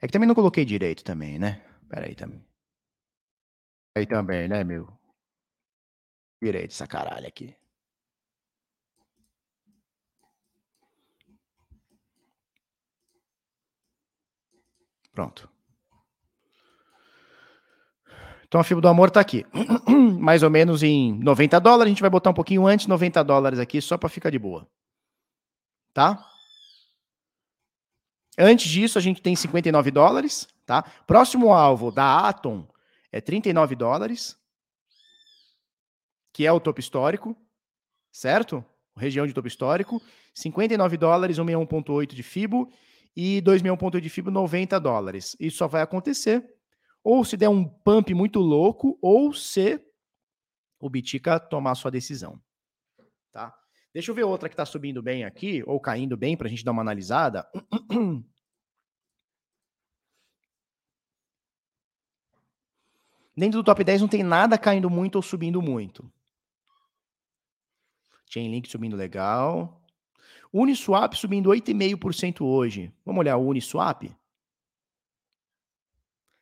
É que também não coloquei direito também, né? Pera aí também. Aí também, né, meu? Direito essa caralho aqui. Pronto. Então a fibra do amor tá aqui. Mais ou menos em 90 dólares. A gente vai botar um pouquinho antes, 90 dólares aqui, só para ficar de boa. Tá? Antes disso, a gente tem 59 dólares, tá? Próximo alvo da Atom é 39 dólares, que é o topo histórico, certo? Região de topo histórico. 59 dólares, 161.8 de FIBO e 261.8 de FIBO, 90 dólares. Isso só vai acontecer ou se der um pump muito louco ou se o Bitica tomar sua decisão, tá? Deixa eu ver outra que está subindo bem aqui, ou caindo bem, para a gente dar uma analisada. Dentro do top 10 não tem nada caindo muito ou subindo muito. Chainlink subindo legal. Uniswap subindo 8,5% hoje. Vamos olhar o Uniswap?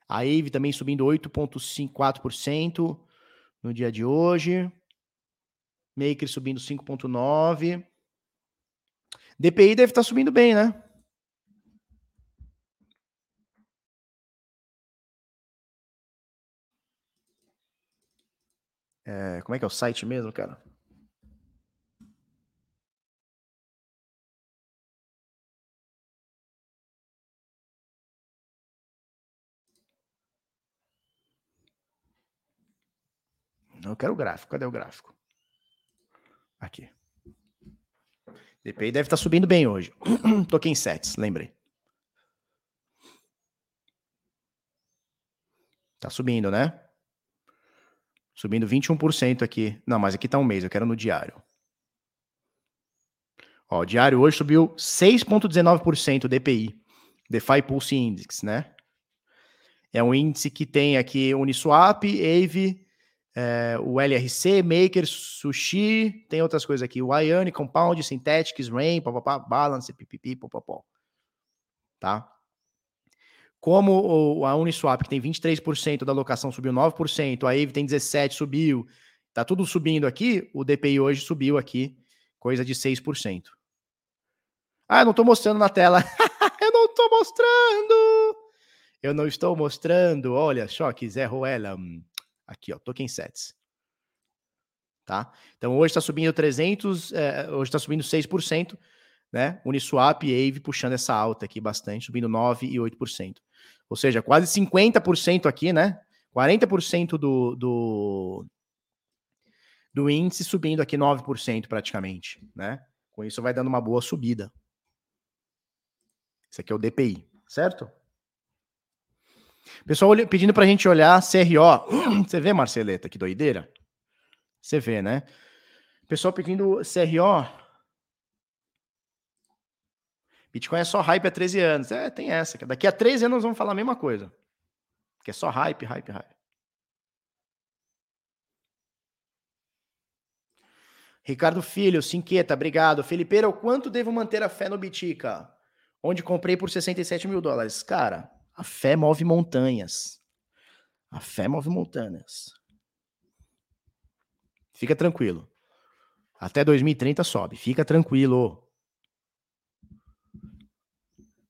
A AVE também subindo 8,54% no dia de hoje. Maker subindo 5,9%. DPI deve estar subindo bem, né? É, como é que é o site mesmo, cara? Eu quero o gráfico. Cadê o gráfico? Aqui. DPI deve estar subindo bem hoje. Token sets, lembrei. Tá subindo, né? Subindo 21% aqui. Não, mas aqui tá um mês, eu quero no diário. Ó, o diário hoje subiu 6,19% DPI. DeFi Pulse Index, né? É um índice que tem aqui Uniswap, AVE, é, o LRC, Maker, Sushi, tem outras coisas aqui. O Ione, Compound, Synthetics, Rain, papapá, Balance, pipipi, papapó. Tá? Como a Uniswap, que tem 23% da alocação, subiu 9%, a AVE tem 17%, subiu, tá tudo subindo aqui, o DPI hoje subiu aqui, coisa de 6%. Ah, não estou mostrando na tela. eu não estou mostrando! Eu não estou mostrando. Olha só que Zé Ruela. Aqui, ó, token sets. Tá? Então hoje está subindo 300, é, hoje está subindo 6%, né? Uniswap e AVE puxando essa alta aqui bastante, subindo 9 e 8%. Ou seja, quase 50% aqui, né? 40% do, do, do índice subindo aqui 9% praticamente, né? Com isso vai dando uma boa subida. Esse aqui é o DPI, certo? Pessoal pedindo para a gente olhar CRO. Você vê, Marceleta, que doideira? Você vê, né? Pessoal pedindo CRO. Bitcoin é só hype há 13 anos. É, tem essa. Daqui a 13 anos nós vamos falar a mesma coisa. Que é só hype, hype, hype. Ricardo Filho, Cinqueta, obrigado. Felipeira, o quanto devo manter a fé no Bitica? Onde comprei por 67 mil dólares. Cara, a fé move montanhas. A fé move montanhas. Fica tranquilo. Até 2030 sobe. Fica tranquilo.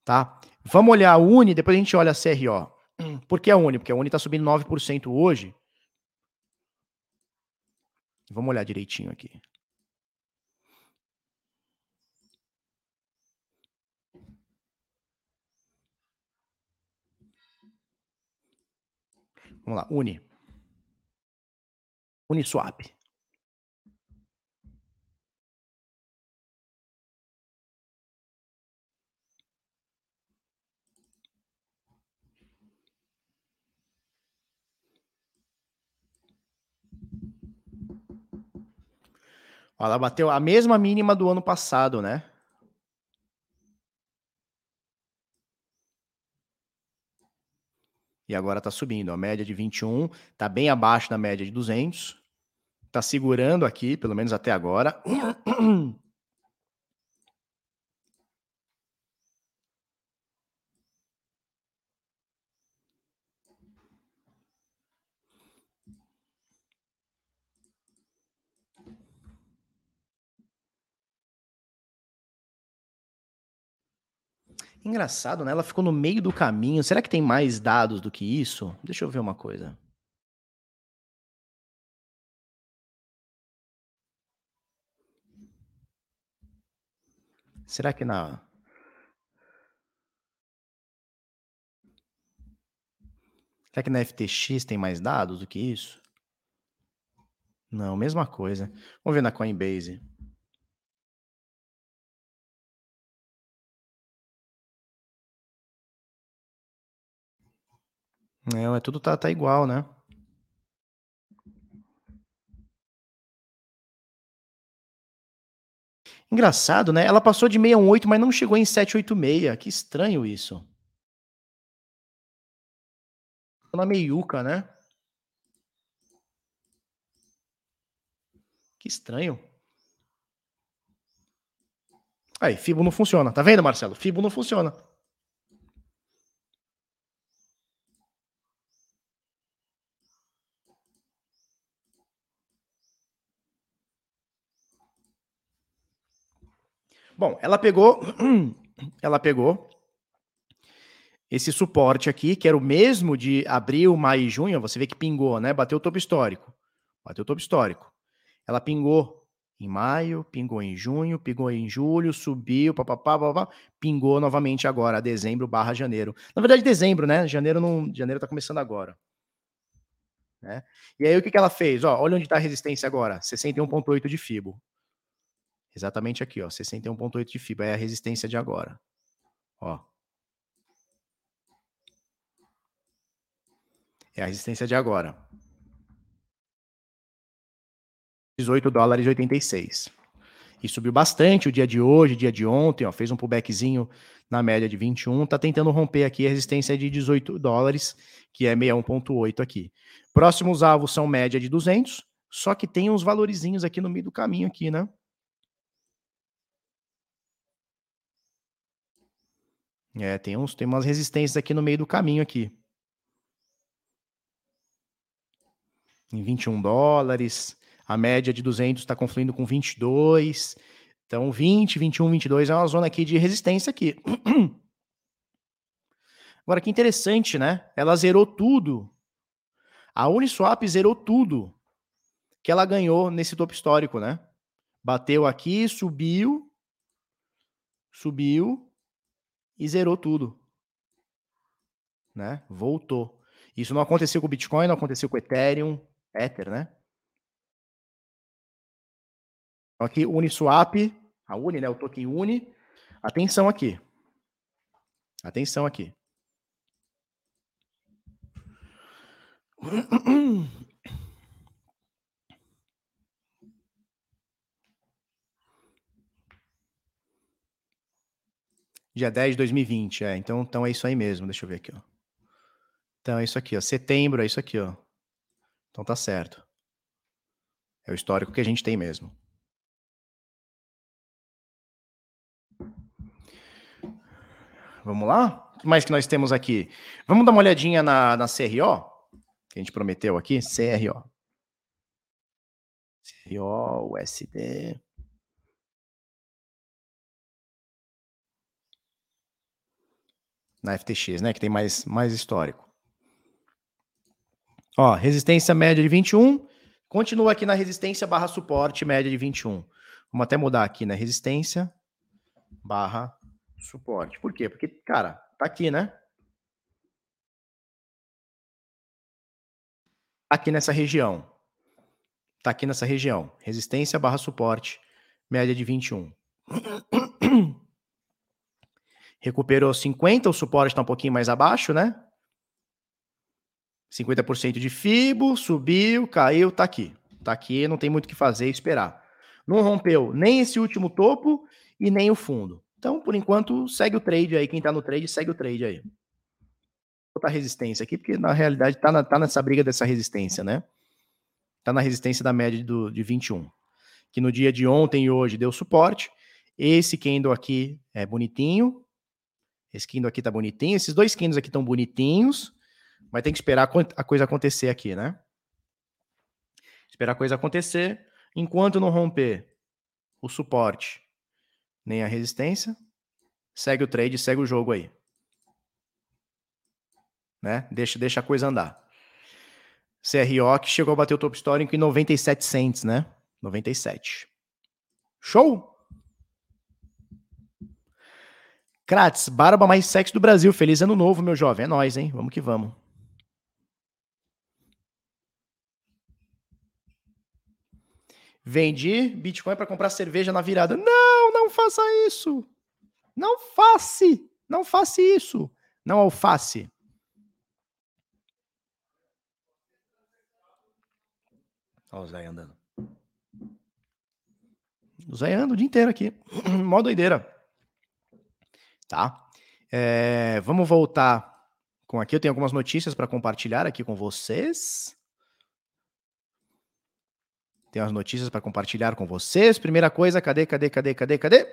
Tá? Vamos olhar a Uni, depois a gente olha a CRO. Por que a Uni? Porque a Uni está subindo 9% hoje. Vamos olhar direitinho aqui. Vamos lá, Uni. Uniswap. Ela bateu a mesma mínima do ano passado, né? E agora está subindo. A média de 21 está bem abaixo da média de 200. Está segurando aqui, pelo menos até agora. Engraçado, né? Ela ficou no meio do caminho. Será que tem mais dados do que isso? Deixa eu ver uma coisa. Será que na. Será que na FTX tem mais dados do que isso? Não, mesma coisa. Vamos ver na Coinbase. É, tudo tá, tá igual, né? Engraçado, né? Ela passou de 618, mas não chegou em 786. Que estranho isso. Na meiuca, né? Que estranho. Aí, Fibo não funciona. Tá vendo, Marcelo? Fibo não funciona. Bom, ela pegou, ela pegou esse suporte aqui, que era o mesmo de abril, maio e junho, você vê que pingou, né? Bateu o topo histórico. Bateu o topo histórico. Ela pingou em maio, pingou em junho, pingou em julho, subiu, papapá, pingou novamente agora, dezembro barra janeiro. Na verdade, dezembro, né? Janeiro não, janeiro tá começando agora. Né? E aí o que, que ela fez? Ó, olha onde está a resistência agora, 61.8 de Fibo. Exatamente aqui, ó, 61.8 de fibra, é a resistência de agora. Ó. É a resistência de agora. 18 dólares e 86. E subiu bastante o dia de hoje, dia de ontem, ó, fez um pullbackzinho na média de 21, tá tentando romper aqui a resistência de 18 dólares, que é 61.8 aqui. Próximos alvos são média de 200, só que tem uns valorizinhos aqui no meio do caminho aqui, né? É, tem, uns, tem umas resistências aqui no meio do caminho aqui. Em 21 dólares. A média de 200 está confluindo com 22. Então, 20, 21, 22 é uma zona aqui de resistência aqui. Agora, que interessante, né? Ela zerou tudo. A Uniswap zerou tudo que ela ganhou nesse topo histórico, né? Bateu aqui, subiu, subiu, e zerou tudo. Né? Voltou. Isso não aconteceu com o Bitcoin, não aconteceu com o Ethereum, Ether, né? Então aqui, Uniswap, a Uni, né? O token Uni. Atenção aqui. Atenção aqui. Dia 10 de 2020, é. Então, então é isso aí mesmo. Deixa eu ver aqui, ó. Então é isso aqui, ó. Setembro é isso aqui, ó. Então tá certo. É o histórico que a gente tem mesmo. Vamos lá? O que mais que nós temos aqui? Vamos dar uma olhadinha na, na CRO, que a gente prometeu aqui. CRO. CRO, USD. Na FTX, né? Que tem mais, mais histórico. Ó, resistência média de 21. Continua aqui na resistência barra suporte média de 21. Vamos até mudar aqui, né? Resistência barra suporte. Por quê? Porque, cara, tá aqui, né? Aqui nessa região. Tá aqui nessa região. Resistência barra suporte, média de 21. Recuperou 50, o suporte está um pouquinho mais abaixo, né? 50% de FIBO, subiu, caiu, tá aqui. Tá aqui, não tem muito o que fazer esperar. Não rompeu nem esse último topo e nem o fundo. Então, por enquanto, segue o trade aí. Quem tá no trade, segue o trade aí. Vou botar resistência aqui, porque na realidade tá, na, tá nessa briga dessa resistência, né? Tá na resistência da média do, de 21. Que no dia de ontem e hoje deu suporte. Esse candle aqui é bonitinho, esse Kindle aqui tá bonitinho. Esses dois Kindles aqui estão bonitinhos. Mas tem que esperar a coisa acontecer aqui, né? Esperar a coisa acontecer. Enquanto não romper o suporte nem a resistência, segue o trade, segue o jogo aí. Né? Deixa, deixa a coisa andar. CRO que chegou a bater o topo histórico em 97 cents, né? 97. Show? Kratos, barba mais sexy do Brasil. Feliz ano novo, meu jovem. É nóis, hein? Vamos que vamos. Vendi Bitcoin para comprar cerveja na virada. Não, não faça isso. Não faça. Não faça isso. Não alface. Olha o Zé andando. Zaiando o dia inteiro aqui. Mó doideira. Tá? É, vamos voltar com aqui. Eu tenho algumas notícias para compartilhar aqui com vocês. Tenho as notícias para compartilhar com vocês. Primeira coisa, cadê, cadê, cadê, cadê, cadê?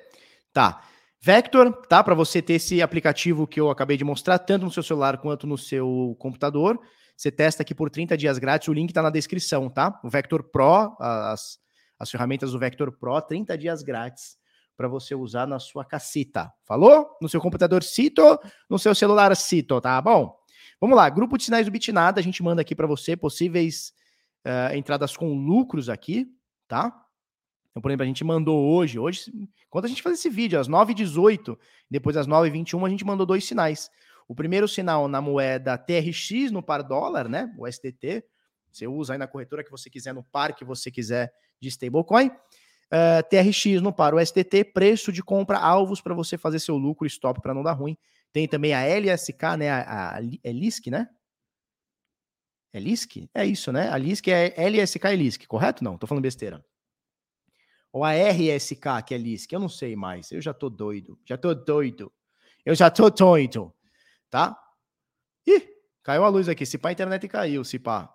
Tá. Vector, tá? Para você ter esse aplicativo que eu acabei de mostrar, tanto no seu celular quanto no seu computador. Você testa aqui por 30 dias grátis. O link está na descrição, tá? O Vector Pro, as, as ferramentas do Vector Pro, 30 dias grátis para você usar na sua cacita. Falou? No seu computador cito, no seu celular cito, tá bom? Vamos lá, grupo de sinais do Bitnada, a gente manda aqui para você possíveis uh, entradas com lucros aqui, tá? Então, por exemplo, a gente mandou hoje, hoje, quando a gente faz esse vídeo, às 9h18, depois às 9h21, a gente mandou dois sinais. O primeiro sinal na moeda TRX no par dólar, né? O STT. Você usa aí na corretora que você quiser, no par que você quiser de stablecoin. Eh, TRX no par, o STT, preço de compra, alvos para você fazer seu lucro, stop para não dar ruim. Tem também a LSK, né? A, a, é LISC, né? É LISC? É isso, né? A LISC é LSK e LISC, correto? Não, tô falando besteira. Ou a RSK, que é LISC, eu não sei mais. Eu já tô doido. Já tô doido. Eu já tô doido. Tá? Ih, caiu a luz aqui. Se pá, a internet caiu, se pá.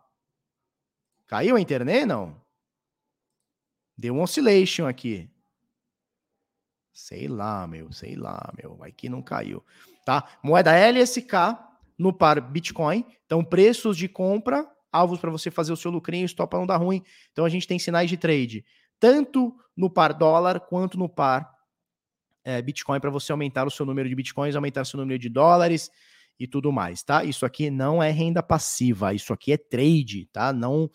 Caiu a internet, não? Deu um oscillation aqui. Sei lá, meu, sei lá, meu. Vai que não caiu. Tá? Moeda LSK no par Bitcoin. Então, preços de compra, alvos para você fazer o seu lucrinho, stop não dar ruim. Então, a gente tem sinais de trade, tanto no par dólar quanto no par é, Bitcoin, para você aumentar o seu número de Bitcoins, aumentar o seu número de dólares e tudo mais, tá? Isso aqui não é renda passiva, isso aqui é trade, tá? Não,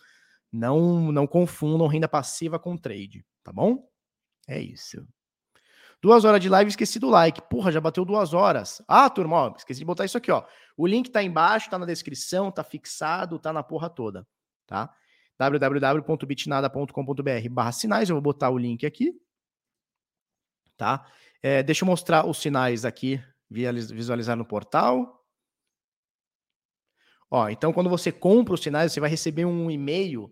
não, não confundam renda passiva com trade, tá bom? É isso. Duas horas de live, esqueci do like. Porra, já bateu duas horas. Ah, turma, ó, esqueci de botar isso aqui, ó. O link tá embaixo, tá na descrição, tá fixado, tá na porra toda, tá? www.bitnada.com.br barra sinais, eu vou botar o link aqui, tá? É, deixa eu mostrar os sinais aqui, visualizar no portal. Ó, então quando você compra os sinais, você vai receber um e-mail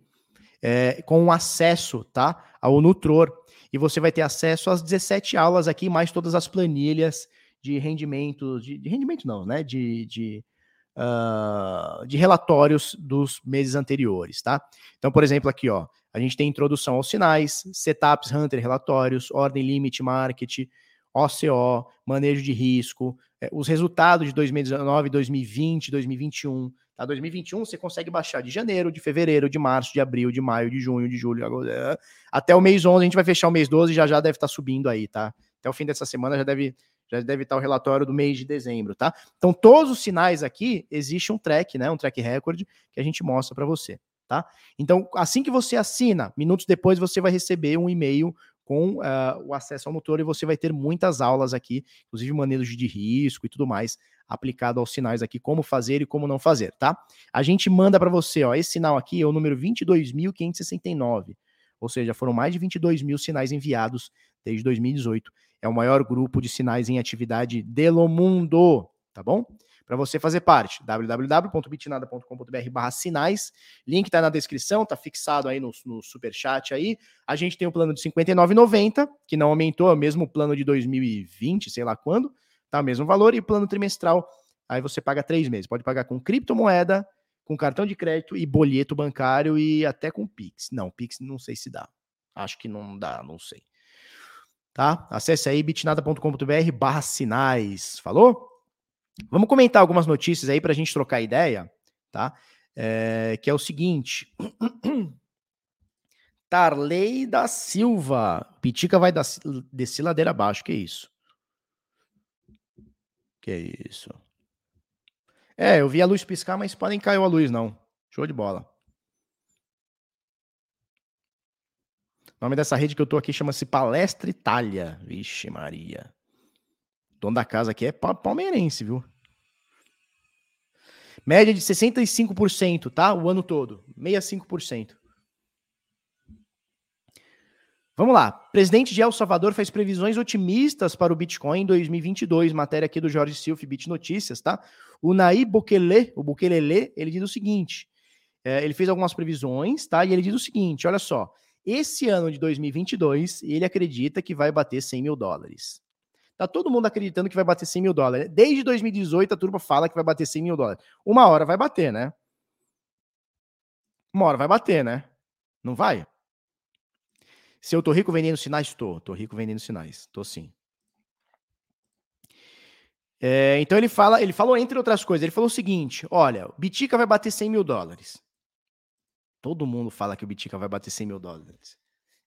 é, com acesso, tá? Ao Nutror e você vai ter acesso às 17 aulas aqui, mais todas as planilhas de rendimento, de, de rendimento não, né? De, de, uh, de relatórios dos meses anteriores, tá? Então, por exemplo, aqui, ó, a gente tem introdução aos sinais, setups, hunter, relatórios, ordem limite, market, OCO, manejo de risco, é, os resultados de 2019, 2020, 2021, Tá? 2021 você consegue baixar de janeiro, de fevereiro, de março, de abril, de maio, de junho, de julho, é, até o mês 11, a gente vai fechar o mês 12 e já já deve estar tá subindo aí, tá? Até o fim dessa semana já deve já deve estar tá o relatório do mês de dezembro, tá? Então todos os sinais aqui existe um track, né, um track record que a gente mostra para você, tá? Então assim que você assina, minutos depois você vai receber um e-mail com uh, o acesso ao motor e você vai ter muitas aulas aqui, inclusive manejo de risco e tudo mais, aplicado aos sinais aqui, como fazer e como não fazer, tá? A gente manda para você, ó, esse sinal aqui é o número 22.569, ou seja, foram mais de 22 mil sinais enviados desde 2018. É o maior grupo de sinais em atividade do mundo, tá bom? Para você fazer parte, www.bitnada.com.br barra sinais, link tá na descrição, tá fixado aí no, no superchat aí. A gente tem o plano de R$ 59,90, que não aumentou, é o mesmo plano de 2020, sei lá quando, tá? O mesmo valor, e plano trimestral, aí você paga três meses. Pode pagar com criptomoeda, com cartão de crédito e boleto bancário e até com Pix. Não, Pix não sei se dá. Acho que não dá, não sei. Tá? Acesse aí bitnada.com.br barra sinais. Falou? Vamos comentar algumas notícias aí para a gente trocar ideia, tá? É, que é o seguinte. Tarley da Silva. Pitica vai descer ladeira abaixo. Que isso? Que isso? É, eu vi a luz piscar, mas podem cair a luz, não. Show de bola. O nome dessa rede que eu tô aqui chama-se Palestra Itália. Vixe, Maria. O dono da casa aqui é palmeirense, viu? Média de 65%, tá? O ano todo. 65%. Vamos lá. Presidente de El Salvador faz previsões otimistas para o Bitcoin em 2022. Matéria aqui do Jorge Silf, Bit Notícias, tá? O Naí Bukele, o Bukelele, ele diz o seguinte: é, ele fez algumas previsões, tá? E ele diz o seguinte: olha só. esse ano de 2022, ele acredita que vai bater 100 mil dólares. Tá todo mundo acreditando que vai bater 100 mil dólares. Desde 2018, a turma fala que vai bater 100 mil dólares. Uma hora vai bater, né? Uma hora vai bater, né? Não vai? Se eu tô rico vendendo sinais, tô. Tô rico vendendo sinais. Tô sim. É, então ele fala, ele falou entre outras coisas, ele falou o seguinte: olha, o Bitica vai bater 100 mil dólares. Todo mundo fala que o Bitica vai bater 100 mil dólares.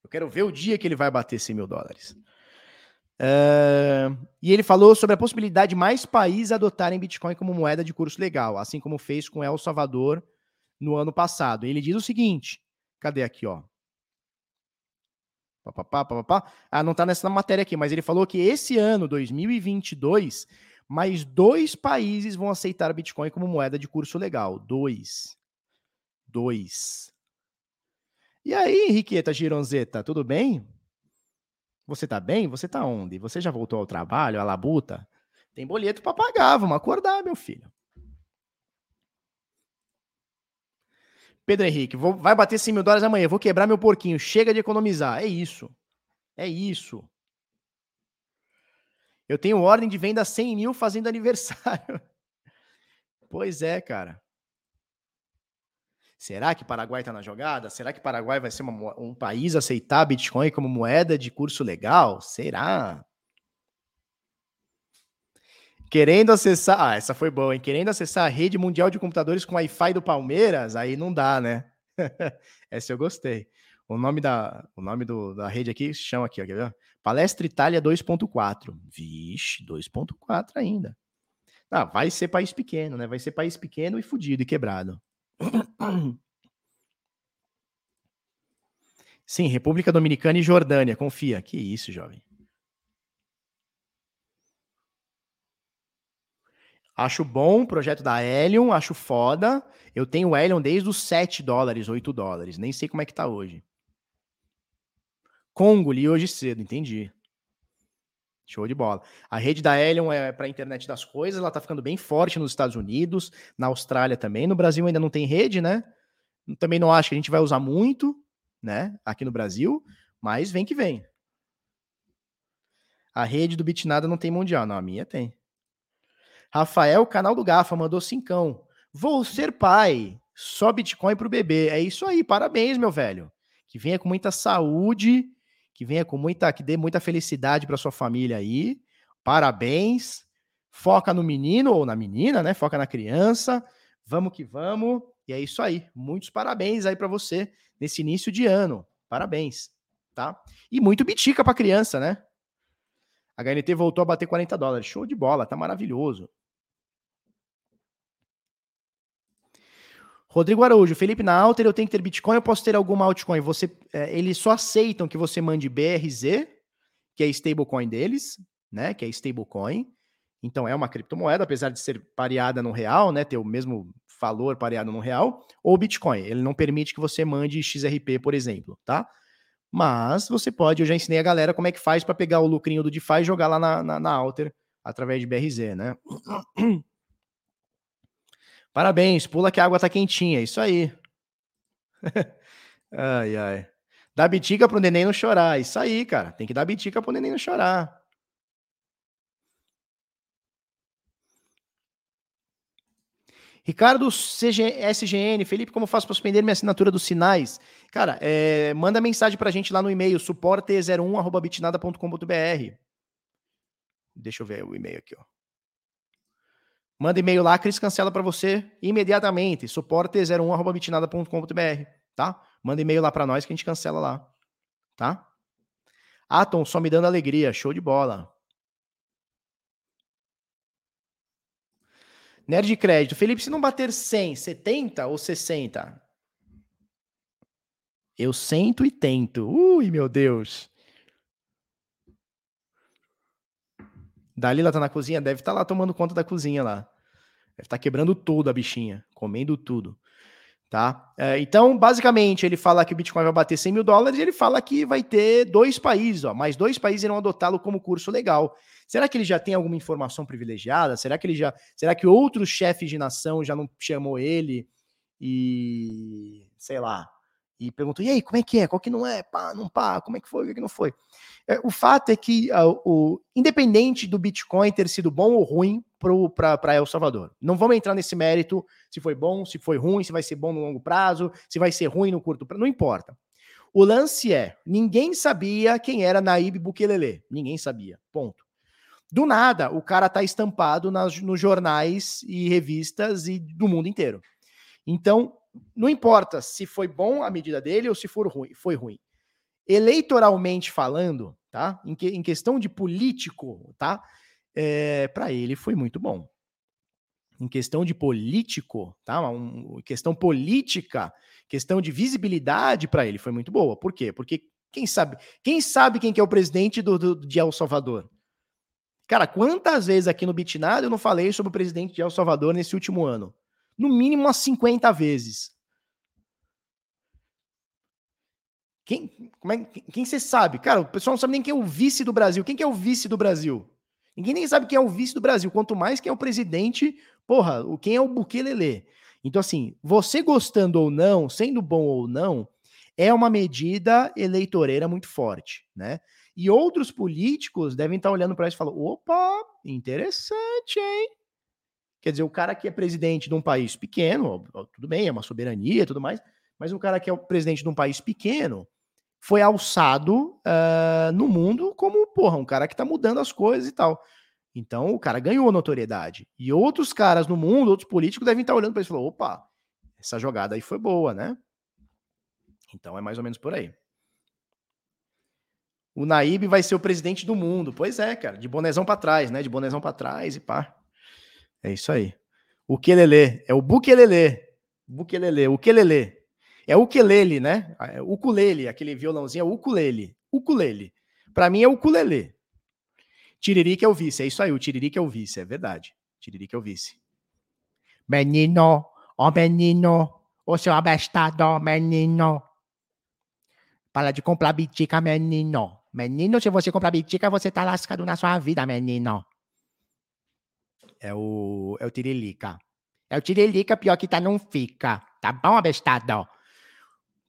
Eu quero ver o dia que ele vai bater 100 mil dólares. É, e ele falou sobre a possibilidade de mais países adotarem Bitcoin como moeda de curso legal, assim como fez com El Salvador no ano passado. Ele diz o seguinte: cadê aqui, ó? Pá, pá, pá, ah, não está nessa matéria aqui, mas ele falou que esse ano, 2022, mais dois países vão aceitar Bitcoin como moeda de curso legal. Dois. Dois. E aí, Henriqueta Gironzeta, tudo bem? Você tá bem? Você tá onde? Você já voltou ao trabalho, à labuta? Tem boleto para pagar, vamos acordar, meu filho. Pedro Henrique, vou, vai bater 100 mil dólares amanhã, vou quebrar meu porquinho, chega de economizar. É isso. É isso. Eu tenho ordem de venda 100 mil fazendo aniversário. Pois é, cara. Será que Paraguai está na jogada? Será que Paraguai vai ser uma, um país aceitar Bitcoin como moeda de curso legal? Será? Querendo acessar. Ah, essa foi boa, hein? Querendo acessar a rede mundial de computadores com Wi-Fi do Palmeiras, aí não dá, né? essa eu gostei. O nome da, o nome do, da rede aqui chama aqui, ó, quer ver? Palestra Itália 2.4. Vixe, 2.4 ainda. Ah, vai ser país pequeno, né? Vai ser país pequeno e fudido e quebrado. Sim, República Dominicana e Jordânia, confia. Que isso, jovem. Acho bom o projeto da Helion, acho foda. Eu tenho o Helion desde os 7 dólares, 8 dólares. Nem sei como é que tá hoje. Congo, li hoje cedo, entendi. Show de bola. A rede da Helion é para internet das coisas, ela tá ficando bem forte nos Estados Unidos, na Austrália também. No Brasil ainda não tem rede, né? Também não acho que a gente vai usar muito, né? Aqui no Brasil, mas vem que vem. A rede do Bitnada não tem mundial, não, a minha tem. Rafael, canal do Gafa, mandou cincão. Vou ser pai. Só Bitcoin pro bebê. É isso aí, parabéns, meu velho. Que venha com muita saúde, que venha com muita, que dê muita felicidade para sua família aí. Parabéns. Foca no menino ou na menina, né? Foca na criança. Vamos que vamos. E é isso aí. Muitos parabéns aí para você nesse início de ano. Parabéns, tá? E muito bitica para criança, né? A HNT voltou a bater 40 dólares. Show de bola, tá maravilhoso. Rodrigo Araújo, Felipe, na Alter eu tenho que ter Bitcoin, eu posso ter alguma altcoin? Você, é, eles só aceitam que você mande BRZ, que é stablecoin deles, né? Que é stablecoin. Então é uma criptomoeda, apesar de ser pareada no real, né? Ter o mesmo valor pareado no real, ou Bitcoin. Ele não permite que você mande XRP, por exemplo, tá? Mas você pode, eu já ensinei a galera como é que faz para pegar o lucrinho do DeFi e jogar lá na, na, na Alter através de BRZ, né? Parabéns, pula que a água tá quentinha. Isso aí. ai, ai. Dá bitica pro neném não chorar. Isso aí, cara. Tem que dar bitica pro neném não chorar. Ricardo CG, SGN, Felipe, como faço para suspender minha assinatura dos sinais? Cara, é, manda mensagem para a gente lá no e-mail, suporte01.bitnada.com.br. Deixa eu ver o e-mail aqui, ó. Manda e-mail lá, Cris cancela para você imediatamente. suporte01@bitnada.com.br, tá? Manda e-mail lá para nós que a gente cancela lá, tá? Atom, só me dando alegria, show de bola. Nerd de crédito. Felipe, se não bater 100, 70 ou 60? Eu sento e tento. Ui, meu Deus. Dalila tá na cozinha? Deve estar tá lá tomando conta da cozinha lá. Deve estar tá quebrando tudo a bichinha, comendo tudo. Tá? É, então, basicamente, ele fala que o Bitcoin vai bater 100 mil dólares e ele fala que vai ter dois países, ó, mais dois países irão adotá-lo como curso legal. Será que ele já tem alguma informação privilegiada? Será que ele já. Será que outros chefes de nação já não chamou ele e. sei lá. E perguntou: e aí, como é que é? Qual que não é? Pá, não pá, como é que foi? O que, não foi? É, o fato é que uh, o, independente do Bitcoin ter sido bom ou ruim para El Salvador, não vamos entrar nesse mérito se foi bom, se foi ruim, se vai ser bom no longo prazo, se vai ser ruim no curto prazo, não importa. O lance é: ninguém sabia quem era Naib Bukele. Ninguém sabia. Ponto. Do nada, o cara tá estampado nas, nos jornais e revistas e do mundo inteiro. Então, não importa se foi bom a medida dele ou se for ruim, foi ruim. Eleitoralmente falando, tá? Em, que, em questão de político, tá? É, para ele foi muito bom. Em questão de político, tá? Um, questão política, questão de visibilidade para ele foi muito boa. Por quê? Porque quem sabe, quem sabe quem que é o presidente do, do, de El Salvador? Cara, quantas vezes aqui no Bitnado eu não falei sobre o presidente de El Salvador nesse último ano? No mínimo umas 50 vezes. Quem, como é, quem você sabe? Cara, o pessoal não sabe nem quem é o vice do Brasil. Quem que é o vice do Brasil? Ninguém nem sabe quem é o vice do Brasil, quanto mais quem é o presidente, porra, quem é o Bukele. Então, assim, você gostando ou não, sendo bom ou não, é uma medida eleitoreira muito forte, né? E outros políticos devem estar olhando para isso e falando: opa, interessante, hein? Quer dizer, o cara que é presidente de um país pequeno, tudo bem, é uma soberania e tudo mais, mas o cara que é o presidente de um país pequeno foi alçado uh, no mundo como, porra, um cara que tá mudando as coisas e tal. Então, o cara ganhou notoriedade. E outros caras no mundo, outros políticos, devem estar olhando para isso e falando: opa, essa jogada aí foi boa, né? Então é mais ou menos por aí. O Naíbe vai ser o presidente do mundo. Pois é, cara, de bonezão para trás, né? De bonezão para trás e pá. É isso aí. O Quelele, é o Bukelele. Bukelele, o Quelele. É o ukulele, né? É o ukulele, aquele violãozinho é o ukulele. Ukulele. Para mim é o ukulele. Tiririca é o vice, é isso aí, o Tiririca é o vice, é verdade. Tiririca é o vice. Menino, ó menino, ô seu abestado, menino. Para de comprar bitica, menino. Menino, se você comprar bitica, você tá lascado na sua vida, menino. É o, é o Tiririca. É o Tiririca, pior que tá, não fica. Tá bom, abestado?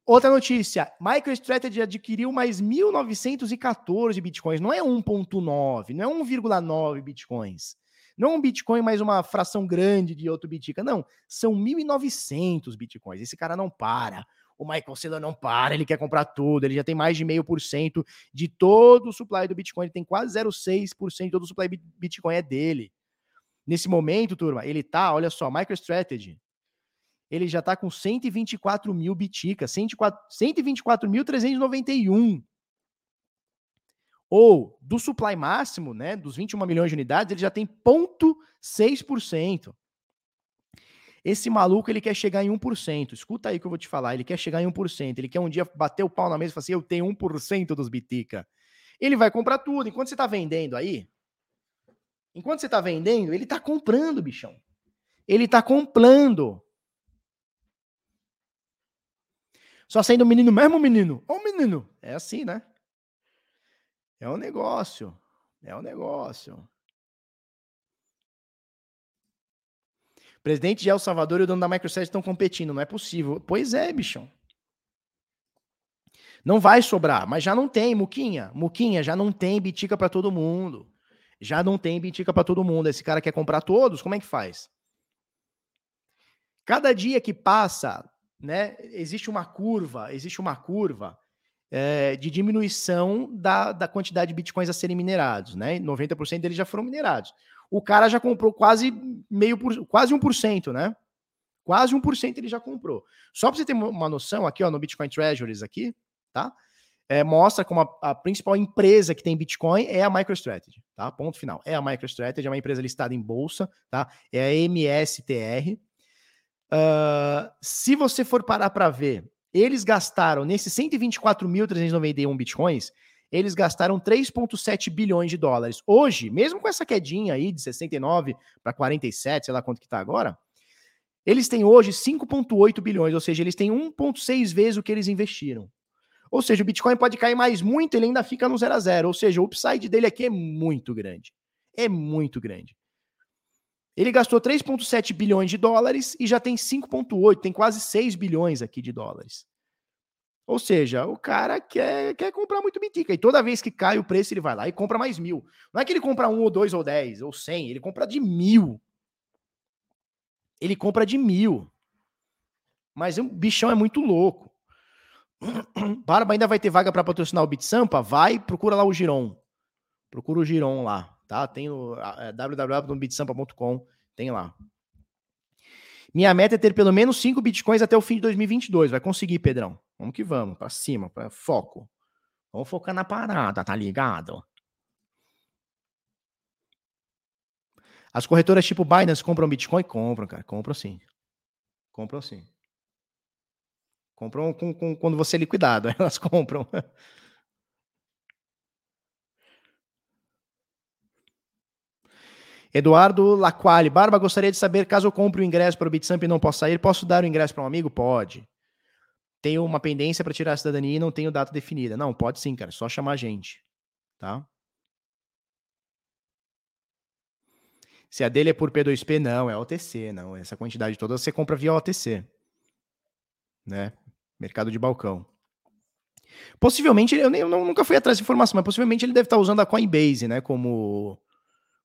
Outra notícia: MicroStrategy adquiriu mais 1.914 bitcoins. Não é 1,9, não é 1,9 bitcoins. Não um Bitcoin mais uma fração grande de outro Bitcoin. Não, são 1.900 Bitcoins. Esse cara não para. O Michael Saylor não para, ele quer comprar tudo. Ele já tem mais de meio por cento de todo o supply do Bitcoin. Ele tem quase 0,6% de todo o supply Bitcoin é dele. Nesse momento, turma, ele tá, olha só, MicroStrategy. Ele já tá com 124 mil biticas, 124.391. Ou do supply máximo, né, dos 21 milhões de unidades, ele já tem 0,6%. Esse maluco, ele quer chegar em 1%. Escuta aí que eu vou te falar. Ele quer chegar em 1%. Ele quer um dia bater o pau na mesa e falar assim: eu tenho 1% dos bitica. Ele vai comprar tudo. Enquanto você tá vendendo aí, Enquanto você está vendendo, ele está comprando, bichão. Ele está comprando. Só sendo menino mesmo, menino? Ô, menino. É assim, né? É um negócio. É um negócio. O presidente de El Salvador e o dono da Microsoft estão competindo. Não é possível. Pois é, bichão. Não vai sobrar, mas já não tem, Muquinha. Muquinha, já não tem bitica para todo mundo. Já não tem bitica para todo mundo. Esse cara quer comprar todos, como é que faz? Cada dia que passa, né, existe uma curva, existe uma curva é, de diminuição da, da quantidade de bitcoins a serem minerados, né? 90% deles já foram minerados. O cara já comprou quase meio por, quase 1%, né? Quase 1% ele já comprou. Só para você ter uma noção, aqui ó, no Bitcoin Treasuries aqui, tá? É, mostra como a, a, principal empresa que tem Bitcoin é a MicroStrategy, tá? Ponto final. É a MicroStrategy, é uma empresa listada em bolsa, tá? É a MSTR. Uh, se você for parar para ver, eles gastaram, nesses 124.391 Bitcoins, eles gastaram 3,7 bilhões de dólares. Hoje, mesmo com essa quedinha aí de 69 para 47, sei lá quanto que tá agora, eles têm hoje 5,8 bilhões, ou seja, eles têm 1,6 vezes o que eles investiram. Ou seja, o Bitcoin pode cair mais muito, ele ainda fica no zero a zero. Ou seja, o upside dele aqui é muito grande. É muito grande. Ele gastou 3,7 bilhões de dólares e já tem 5,8, tem quase 6 bilhões aqui de dólares. Ou seja, o cara quer, quer comprar muito bitica. E toda vez que cai o preço, ele vai lá e compra mais mil. Não é que ele compra um ou dois ou dez ou cem, ele compra de mil. Ele compra de mil. Mas o bichão é muito louco. Barba ainda vai ter vaga para patrocinar o BitSampa? Vai, procura lá o Giron. Procura o Giron lá, tá? Tem o é, www.bitsampa.com, tem lá. Minha meta é ter pelo menos 5 bitcoins até o fim de 2022. Vai conseguir, Pedrão. Vamos que vamos, para cima, para foco. Vamos focar na parada, tá ligado? As corretoras tipo Binance compram Bitcoin? Compram, cara. Compram sim. Compram sim. Compram com, com, quando você é liquidado, elas compram. Eduardo Laquali, Barba, gostaria de saber, caso eu compre o ingresso para o BitSamp e não possa sair, posso dar o ingresso para um amigo? Pode. Tenho uma pendência para tirar a cidadania e não tenho data definida. Não, pode sim, cara, só chamar a gente, tá? Se a dele é por P2P, não, é OTC, não. Essa quantidade toda você compra via OTC, né? Mercado de balcão. Possivelmente, eu, nem, eu nunca fui atrás de informação, mas possivelmente ele deve estar usando a Coinbase, né, como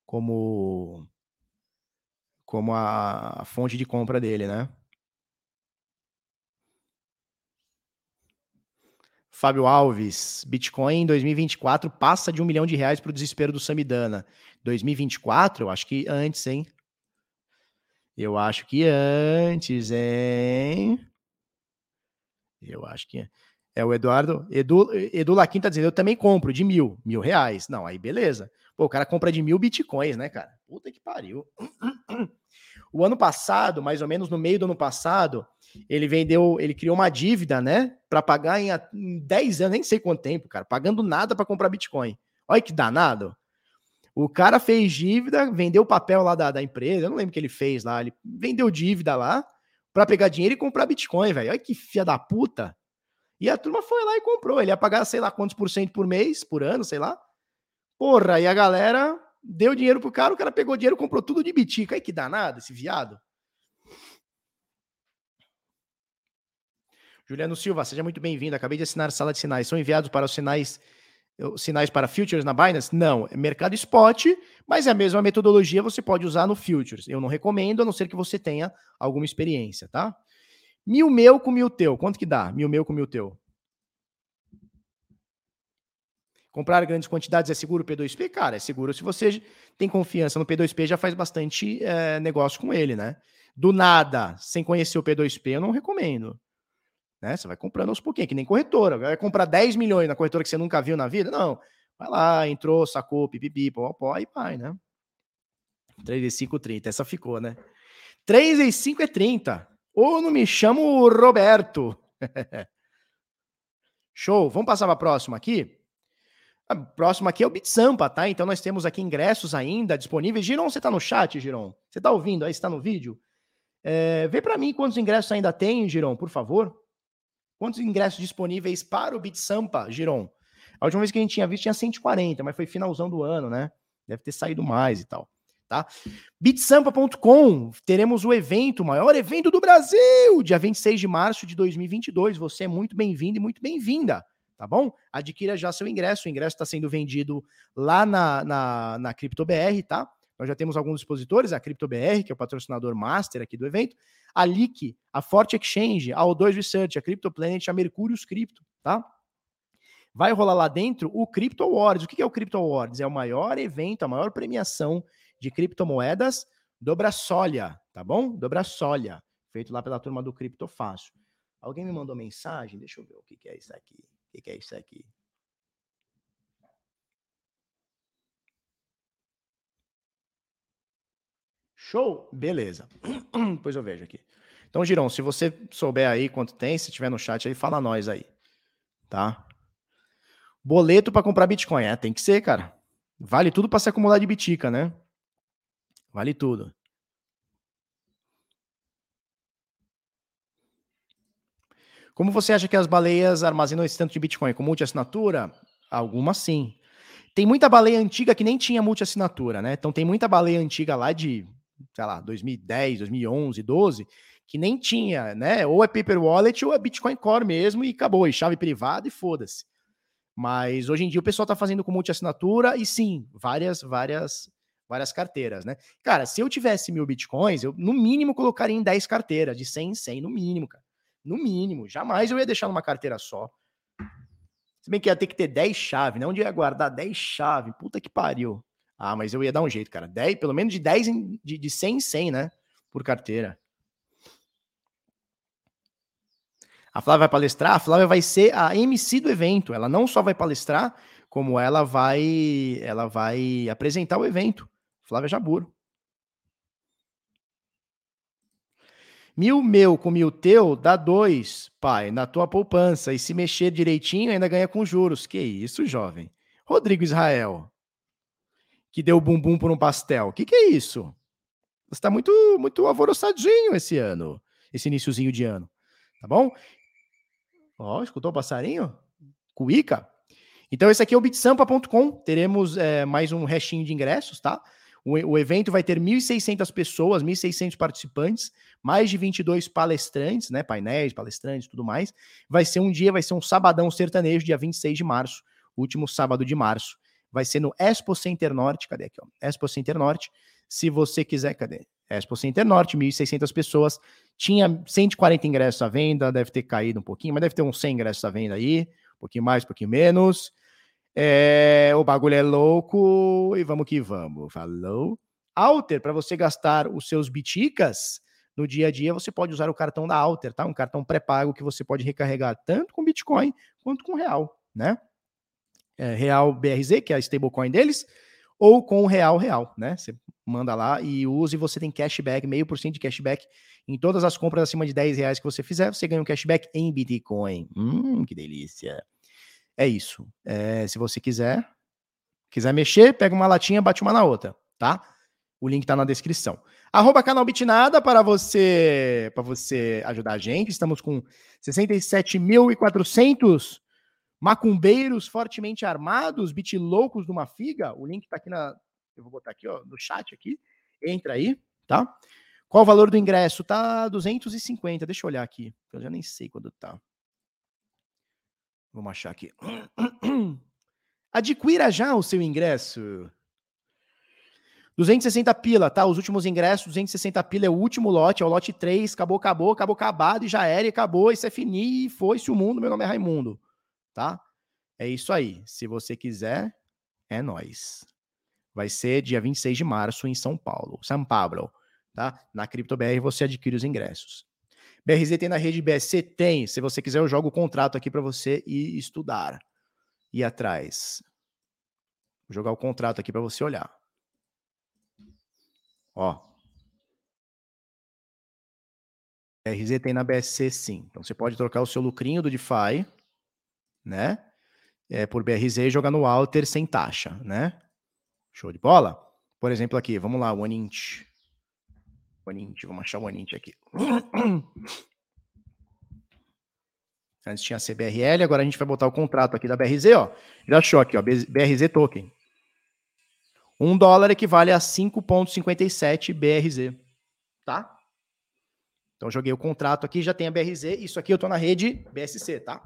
como como a, fonte de compra dele, né? Fábio Alves, Bitcoin em 2024 passa de um milhão de reais para o desespero do Samidana. 2024, eu acho que antes, hein? Eu acho que antes, hein? Eu acho que é. O Eduardo. Edu, Edu Laquim tá dizendo, eu também compro de mil, mil reais. Não, aí beleza. Pô, o cara compra de mil bitcoins, né, cara? Puta que pariu. O ano passado, mais ou menos no meio do ano passado, ele vendeu, ele criou uma dívida, né, para pagar em, em 10 anos, nem sei quanto tempo, cara, pagando nada para comprar Bitcoin. Olha que danado. O cara fez dívida, vendeu o papel lá da, da empresa, eu não lembro o que ele fez lá, ele vendeu dívida lá para pegar dinheiro e comprar Bitcoin, velho. Olha que filha da puta. E a turma foi lá e comprou. Ele ia pagar, sei lá, quantos por cento por mês, por ano, sei lá. Porra, e a galera deu dinheiro pro cara, o cara pegou dinheiro, comprou tudo de bitica. Aí que danado, esse viado. Juliano Silva, seja muito bem-vindo. Acabei de assinar sala de sinais. São enviados para os sinais sinais para futures na Binance? Não, é mercado spot, mas é a mesma metodologia você pode usar no futures. Eu não recomendo, a não ser que você tenha alguma experiência, tá? Mil meu com mil teu. Quanto que dá? Mil meu com mil teu. Comprar grandes quantidades é seguro P2P? Cara, é seguro se você tem confiança no P2P, já faz bastante é, negócio com ele, né? Do nada, sem conhecer o P2P, eu não recomendo. Né? Você vai comprando aos pouquinhos, que nem corretora. Vai comprar 10 milhões na corretora que você nunca viu na vida? Não. Vai lá, entrou, sacou, pipipi, pó, pó, e vai, né? 3 vezes 5, 30. Essa ficou, né? 3 vezes 5 é 30. Ou não me chamo Roberto. Show. Vamos passar para a próxima aqui? A próxima aqui é o BitSampa, tá? Então nós temos aqui ingressos ainda disponíveis. Giron, você está no chat, Giron? Você está ouvindo aí? está no vídeo? É, vê para mim quantos ingressos ainda tem, Giron, por favor. Quantos ingressos disponíveis para o BitSampa, Giron? A última vez que a gente tinha visto tinha 140, mas foi finalzão do ano, né? Deve ter saído mais e tal tá? Bitsampa.com, teremos o evento, o maior evento do Brasil, dia 26 de março de 2022. Você é muito bem-vindo e muito bem-vinda, tá bom? Adquira já seu ingresso, o ingresso está sendo vendido lá na, na, na CryptoBR, tá? Nós já temos alguns expositores, a CryptoBR, que é o patrocinador master aqui do evento, a Leak, a Forte Exchange, a O2 Research, a CryptoPlanet, a Mercúrios Cripto, tá? Vai rolar lá dentro o Crypto Awards. O que é o Crypto Awards? É o maior evento, a maior premiação de criptomoedas do Brasólia, tá bom? Do Brasólia, feito lá pela turma do Criptofácil. Alguém me mandou mensagem? Deixa eu ver o que, é isso aqui. O que é isso aqui? Show? Beleza. Depois eu vejo aqui. Então, Girão, se você souber aí quanto tem, se tiver no chat aí, fala nós aí. Tá? Boleto para comprar Bitcoin. É, tem que ser, cara. Vale tudo para se acumular de bitica, né? Vale tudo. Como você acha que as baleias armazenam esse tanto de Bitcoin? Com multi-assinatura? Algumas sim. Tem muita baleia antiga que nem tinha multi-assinatura, né? Então tem muita baleia antiga lá de, sei lá, 2010, 2011, 12, que nem tinha, né? Ou é Paper Wallet ou é Bitcoin Core mesmo e acabou, e chave privada e foda-se. Mas hoje em dia o pessoal tá fazendo com multi-assinatura e sim, várias, várias, várias carteiras, né? Cara, se eu tivesse mil bitcoins, eu no mínimo colocaria em 10 carteiras, de 100 em 100, no mínimo, cara. No mínimo. Jamais eu ia deixar numa carteira só. Se bem que ia ter que ter 10 chaves, né? Onde ia guardar 10 chaves? Puta que pariu. Ah, mas eu ia dar um jeito, cara. 10, pelo menos de 10 em, de, de 100 em 100, né? Por carteira. A Flávia vai palestrar, a Flávia vai ser a MC do evento. Ela não só vai palestrar, como ela vai ela vai apresentar o evento. Flávia Jaburo. Mil meu com mil teu dá dois, pai, na tua poupança. E se mexer direitinho, ainda ganha com juros. Que isso, jovem? Rodrigo Israel, que deu bumbum por um pastel. Que que é isso? Você está muito, muito alvoroçadinho esse ano, esse iníciozinho de ano. Tá bom? Ó, escutou o passarinho? Cuica? Então, esse aqui é o bitsampa.com. Teremos é, mais um restinho de ingressos, tá? O, o evento vai ter 1.600 pessoas, 1.600 participantes, mais de 22 palestrantes, né? Painéis, palestrantes, tudo mais. Vai ser um dia, vai ser um sabadão sertanejo, dia 26 de março, último sábado de março. Vai ser no Expo Center Norte. Cadê aqui, ó? Expo Center Norte. Se você quiser, cadê? Expo Center Norte, 1.600 pessoas. Tinha 140 ingressos à venda, deve ter caído um pouquinho, mas deve ter uns 100 ingressos à venda aí, um pouquinho mais, um pouquinho menos. É, o bagulho é louco e vamos que vamos. Falou. Alter, para você gastar os seus biticas no dia a dia, você pode usar o cartão da Alter, tá? Um cartão pré-pago que você pode recarregar tanto com Bitcoin quanto com Real, né? É, Real BRZ, que é a stablecoin deles, ou com o Real Real, né? Você manda lá e usa e você tem cashback, meio por cento de cashback em todas as compras acima de 10 reais que você fizer, você ganha um cashback em Bitcoin. Hum, que delícia. É isso. É, se você quiser, quiser mexer, pega uma latinha, bate uma na outra, tá? O link tá na descrição. Arroba canal Bitnada para você para você ajudar a gente. Estamos com 67.400 macumbeiros fortemente armados, loucos de uma figa. O link tá aqui na eu vou botar aqui, ó, no chat aqui. Entra aí, tá? Qual o valor do ingresso? Tá 250. Deixa eu olhar aqui. Eu já nem sei quando tá. Vamos achar aqui. Adquira já o seu ingresso. 260 pila, tá? Os últimos ingressos, 260 pila é o último lote, é o lote 3, acabou, acabou, acabou, acabado, e já era, e acabou, isso é fini, foi-se o mundo, meu nome é Raimundo, tá? É isso aí. Se você quiser, é nós. Vai ser dia 26 de março em São Paulo, São Paulo, tá? Na CryptoBR você adquire os ingressos. BRZ tem na rede BSC? Tem. Se você quiser, eu jogo o contrato aqui para você ir estudar. Ir atrás. Vou jogar o contrato aqui para você olhar. Ó. BRZ tem na BSC sim. Então você pode trocar o seu lucrinho do DeFi, né? É, por BRZ e jogar no Alter sem taxa, né? Show de bola? Por exemplo, aqui, vamos lá, One Inch. One Inch, vamos achar o One Inch aqui. Antes tinha CBRL, agora a gente vai botar o contrato aqui da BRZ, ó. Já achou aqui, ó, BRZ Token. Um dólar equivale a 5,57 BRZ, tá? Então joguei o contrato aqui, já tem a BRZ. Isso aqui eu tô na rede BSC, tá?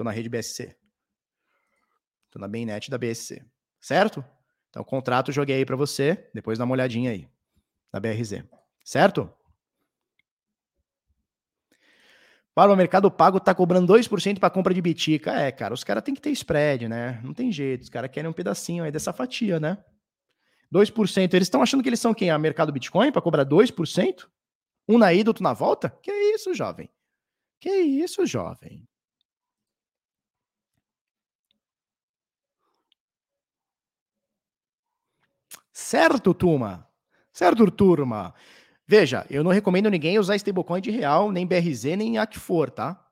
Tô na rede BSC. Tô na mainnet da BSC, certo? Então, contrato joguei aí para você, depois dá uma olhadinha aí, na BRZ. Certo? Para o Mercado Pago tá cobrando 2% para compra de bitica. É, cara, os caras têm que ter spread, né? Não tem jeito, os caras querem um pedacinho aí dessa fatia, né? 2%. Eles estão achando que eles são quem? A Mercado Bitcoin para cobrar 2%? Um na ida, outro na volta? Que isso, jovem? Que isso, jovem? Certo, turma? Certo, turma? Veja, eu não recomendo ninguém usar stablecoin de real, nem BRZ, nem a que for, tá?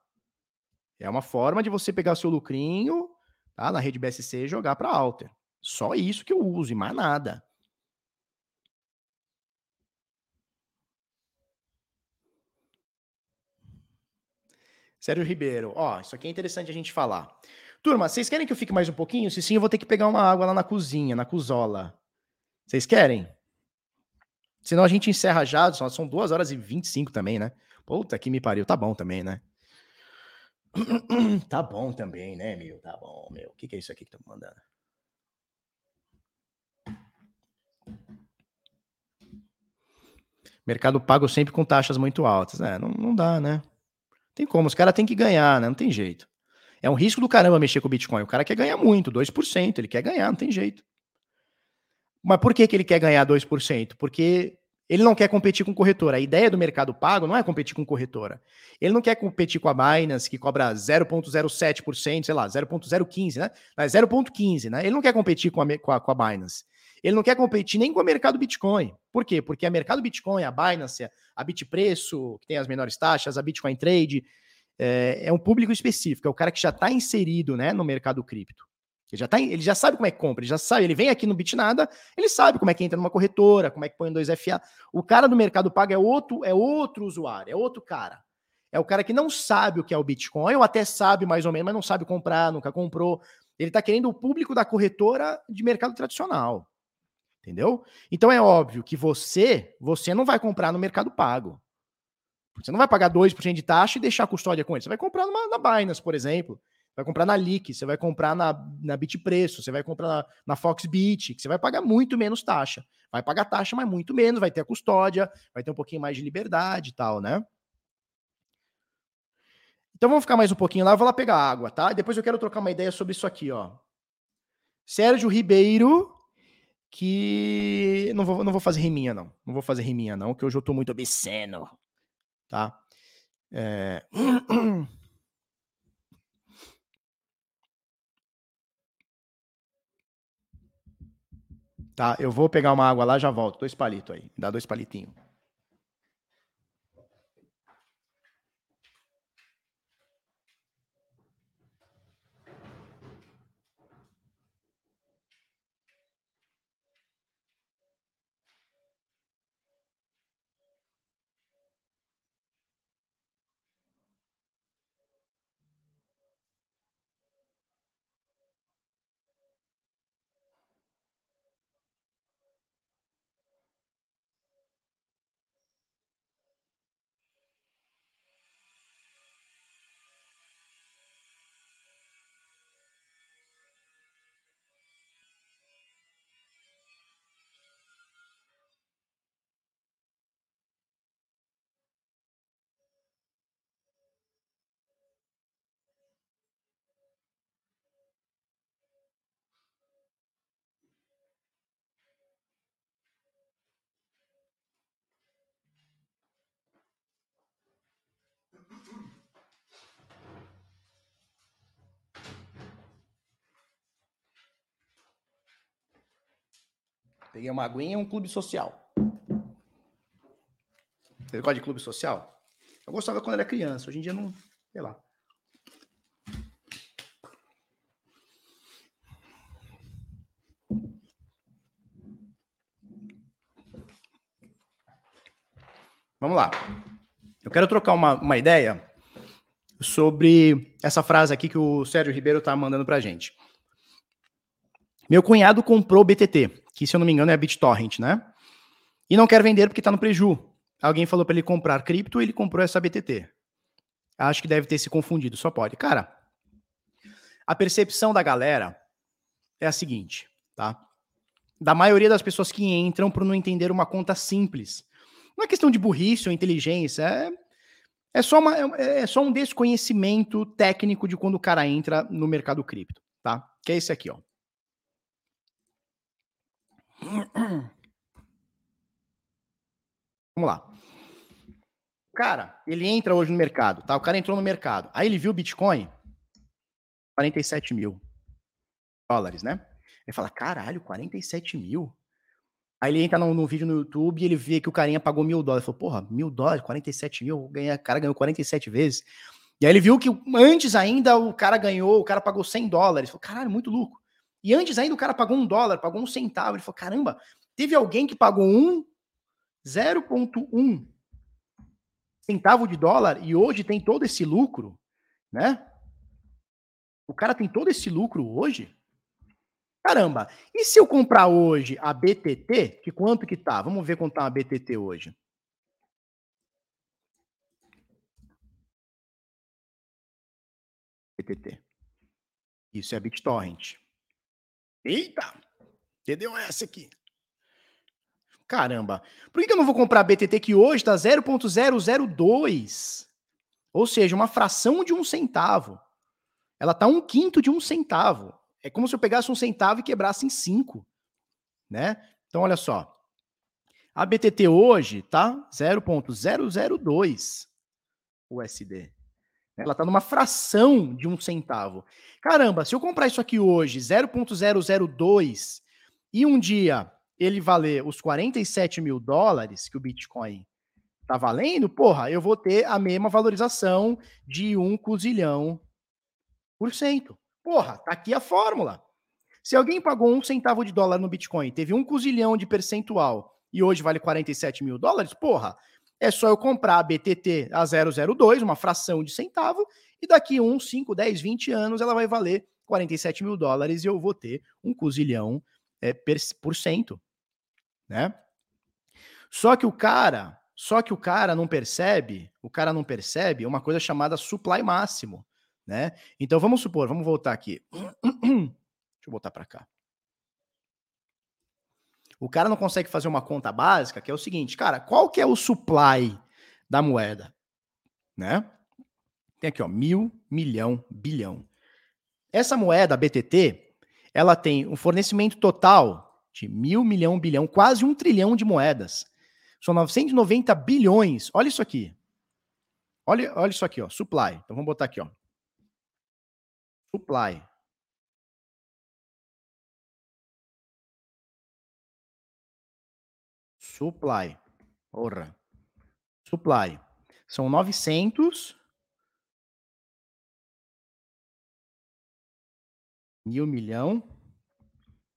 É uma forma de você pegar seu lucrinho tá, na rede BSC e jogar para Alter. Só isso que eu uso e mais nada. Sérgio Ribeiro, ó, isso aqui é interessante a gente falar. Turma, vocês querem que eu fique mais um pouquinho? Se sim, eu vou ter que pegar uma água lá na cozinha, na cozola. Vocês querem? Senão a gente encerra já, são 2 horas e 25 também, né? Puta que me pariu, tá bom também, né? tá bom também, né, meu? Tá bom, meu. O que, que é isso aqui que tá mandando? Mercado pago sempre com taxas muito altas. né? não, não dá, né? Tem como, os caras têm que ganhar, né? Não tem jeito. É um risco do caramba mexer com o Bitcoin. O cara quer ganhar muito, 2%, ele quer ganhar, não tem jeito. Mas por que, que ele quer ganhar 2%? Porque ele não quer competir com corretora. A ideia do mercado pago não é competir com corretora. Ele não quer competir com a Binance, que cobra 0,07%, sei lá, 0,015, né? Mas 0,15, né? Ele não quer competir com a, com, a, com a Binance. Ele não quer competir nem com o mercado Bitcoin. Por quê? Porque a mercado Bitcoin, a Binance, a Bitpreço, que tem as menores taxas, a Bitcoin Trade, é, é um público específico, é o cara que já está inserido né, no mercado cripto. Ele já, tá, ele já sabe como é que compra, ele já sabe, ele vem aqui no Bitnada, ele sabe como é que entra numa corretora, como é que põe em 2FA. O cara do mercado pago é outro, é outro usuário, é outro cara. É o cara que não sabe o que é o Bitcoin, ou até sabe mais ou menos, mas não sabe comprar, nunca comprou. Ele está querendo o público da corretora de mercado tradicional. Entendeu? Então é óbvio que você, você não vai comprar no mercado pago. Você não vai pagar 2% de taxa e deixar a custódia com ele. Você vai comprar numa, na Binance, por exemplo vai comprar na Leak, você vai comprar na, na Bitpreço, você vai comprar na, na Foxbit, que você vai pagar muito menos taxa. Vai pagar taxa, mas muito menos, vai ter a custódia, vai ter um pouquinho mais de liberdade e tal, né? Então vamos ficar mais um pouquinho lá, eu vou lá pegar água, tá? Depois eu quero trocar uma ideia sobre isso aqui, ó. Sérgio Ribeiro, que não vou, não vou fazer riminha não, não vou fazer riminha não, que hoje eu tô muito obsceno, tá? É... Tá? Eu vou pegar uma água lá, já volto. Dois palitos aí. Dá dois palitinhos. Peguei uma aguinha e um clube social. Você gosta de clube social? Eu gostava quando era criança, hoje em dia não. Sei lá. Vamos lá. Eu quero trocar uma, uma ideia sobre essa frase aqui que o Sérgio Ribeiro está mandando para gente. Meu cunhado comprou BTT, que se eu não me engano é a BitTorrent, né? E não quer vender porque está no preju. Alguém falou para ele comprar cripto e ele comprou essa BTT. Acho que deve ter se confundido, só pode. Cara, a percepção da galera é a seguinte, tá? Da maioria das pessoas que entram por não entender uma conta simples. Não é questão de burrice ou inteligência, é, é, só, uma, é, é só um desconhecimento técnico de quando o cara entra no mercado cripto, tá? Que é esse aqui, ó. Vamos lá. Cara, ele entra hoje no mercado, tá? O cara entrou no mercado. Aí ele viu o Bitcoin, 47 mil dólares, né? Ele fala, caralho, 47 mil? Aí ele entra no, no, vídeo no YouTube e ele vê que o carinha pagou mil dólares. Falou, porra, mil dólares, 47 mil, o cara ganhou 47 vezes. E aí ele viu que antes ainda o cara ganhou, o cara pagou 100 dólares. Falou, caralho, muito lucro. E antes ainda o cara pagou um dólar, pagou um centavo. Ele falou: caramba, teve alguém que pagou um 0,1 centavo de dólar e hoje tem todo esse lucro, né? O cara tem todo esse lucro hoje. Caramba, e se eu comprar hoje a BTT, que quanto que tá? Vamos ver quanto tá a BTT hoje. BTT. Isso é BitTorrent. Eita! Entendeu essa aqui? Caramba. Por que eu não vou comprar BTT que hoje está 0.002? Ou seja, uma fração de um centavo. Ela está um quinto de um centavo. É como se eu pegasse um centavo e quebrasse em cinco. Né? Então, olha só. A BTT hoje tá 0.002 USD. Ela está numa fração de um centavo. Caramba, se eu comprar isso aqui hoje, 0.002, e um dia ele valer os 47 mil dólares que o Bitcoin tá valendo, porra, eu vou ter a mesma valorização de um cozilhão por cento. Porra, tá aqui a fórmula. Se alguém pagou um centavo de dólar no Bitcoin, teve um cozilhão de percentual e hoje vale 47 mil dólares, porra, é só eu comprar a BTT a 002, uma fração de centavo, e daqui 1, 5, 10, 20 anos ela vai valer 47 mil dólares e eu vou ter um cozilhão é, por cento né? Só que o cara, só que o cara não percebe, o cara não percebe uma coisa chamada supply máximo, né? Então vamos supor, vamos voltar aqui. Deixa eu voltar para cá. O cara não consegue fazer uma conta básica, que é o seguinte, cara, qual que é o supply da moeda, né? Tem aqui, ó, mil, milhão, bilhão. Essa moeda, a BTT, ela tem um fornecimento total de mil, milhão, bilhão, quase um trilhão de moedas. São 990 bilhões. Olha isso aqui. Olha, olha isso aqui, ó. Supply. Então vamos botar aqui, ó. Supply. Supply. Porra. Supply. São 900 mil milhão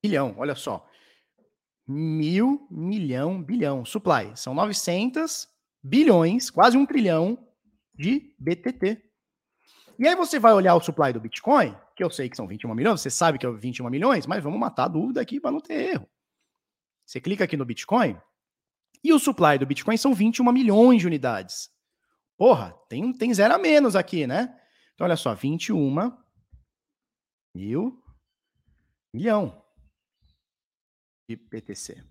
bilhão. Olha só mil, milhão, bilhão. Supply. São 900 bilhões, quase um trilhão de BTT. E aí você vai olhar o supply do Bitcoin, que eu sei que são 21 milhões, você sabe que é 21 milhões, mas vamos matar a dúvida aqui para não ter erro. Você clica aqui no Bitcoin e o supply do Bitcoin são 21 milhões de unidades. Porra, tem, tem zero a menos aqui, né? Então olha só, 21 mil milhão de BTC.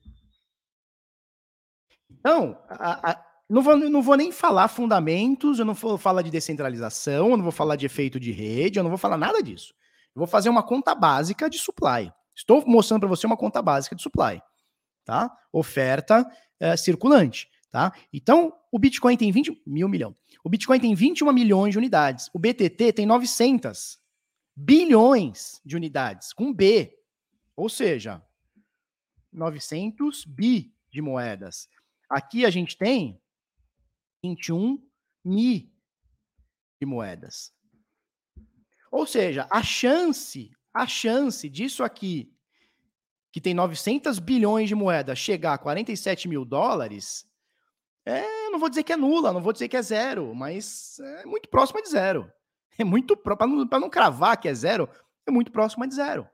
Então, a, a, não, vou, não vou nem falar fundamentos, eu não vou falar de descentralização, eu não vou falar de efeito de rede, eu não vou falar nada disso. Eu vou fazer uma conta básica de supply. Estou mostrando para você uma conta básica de supply, tá? Oferta é, circulante, tá? Então, o Bitcoin tem 20 mil milhão. O Bitcoin tem 21 milhões de unidades. O BTT tem 900 bilhões de unidades, com B. Ou seja, 900 bi de moedas. Aqui a gente tem 21 mi de moedas. Ou seja, a chance, a chance disso aqui, que tem 900 bilhões de moedas, chegar a 47 mil dólares, é, não vou dizer que é nula, não vou dizer que é zero, mas é muito próxima de zero. É muito para não, não cravar que é zero, é muito próxima de zero.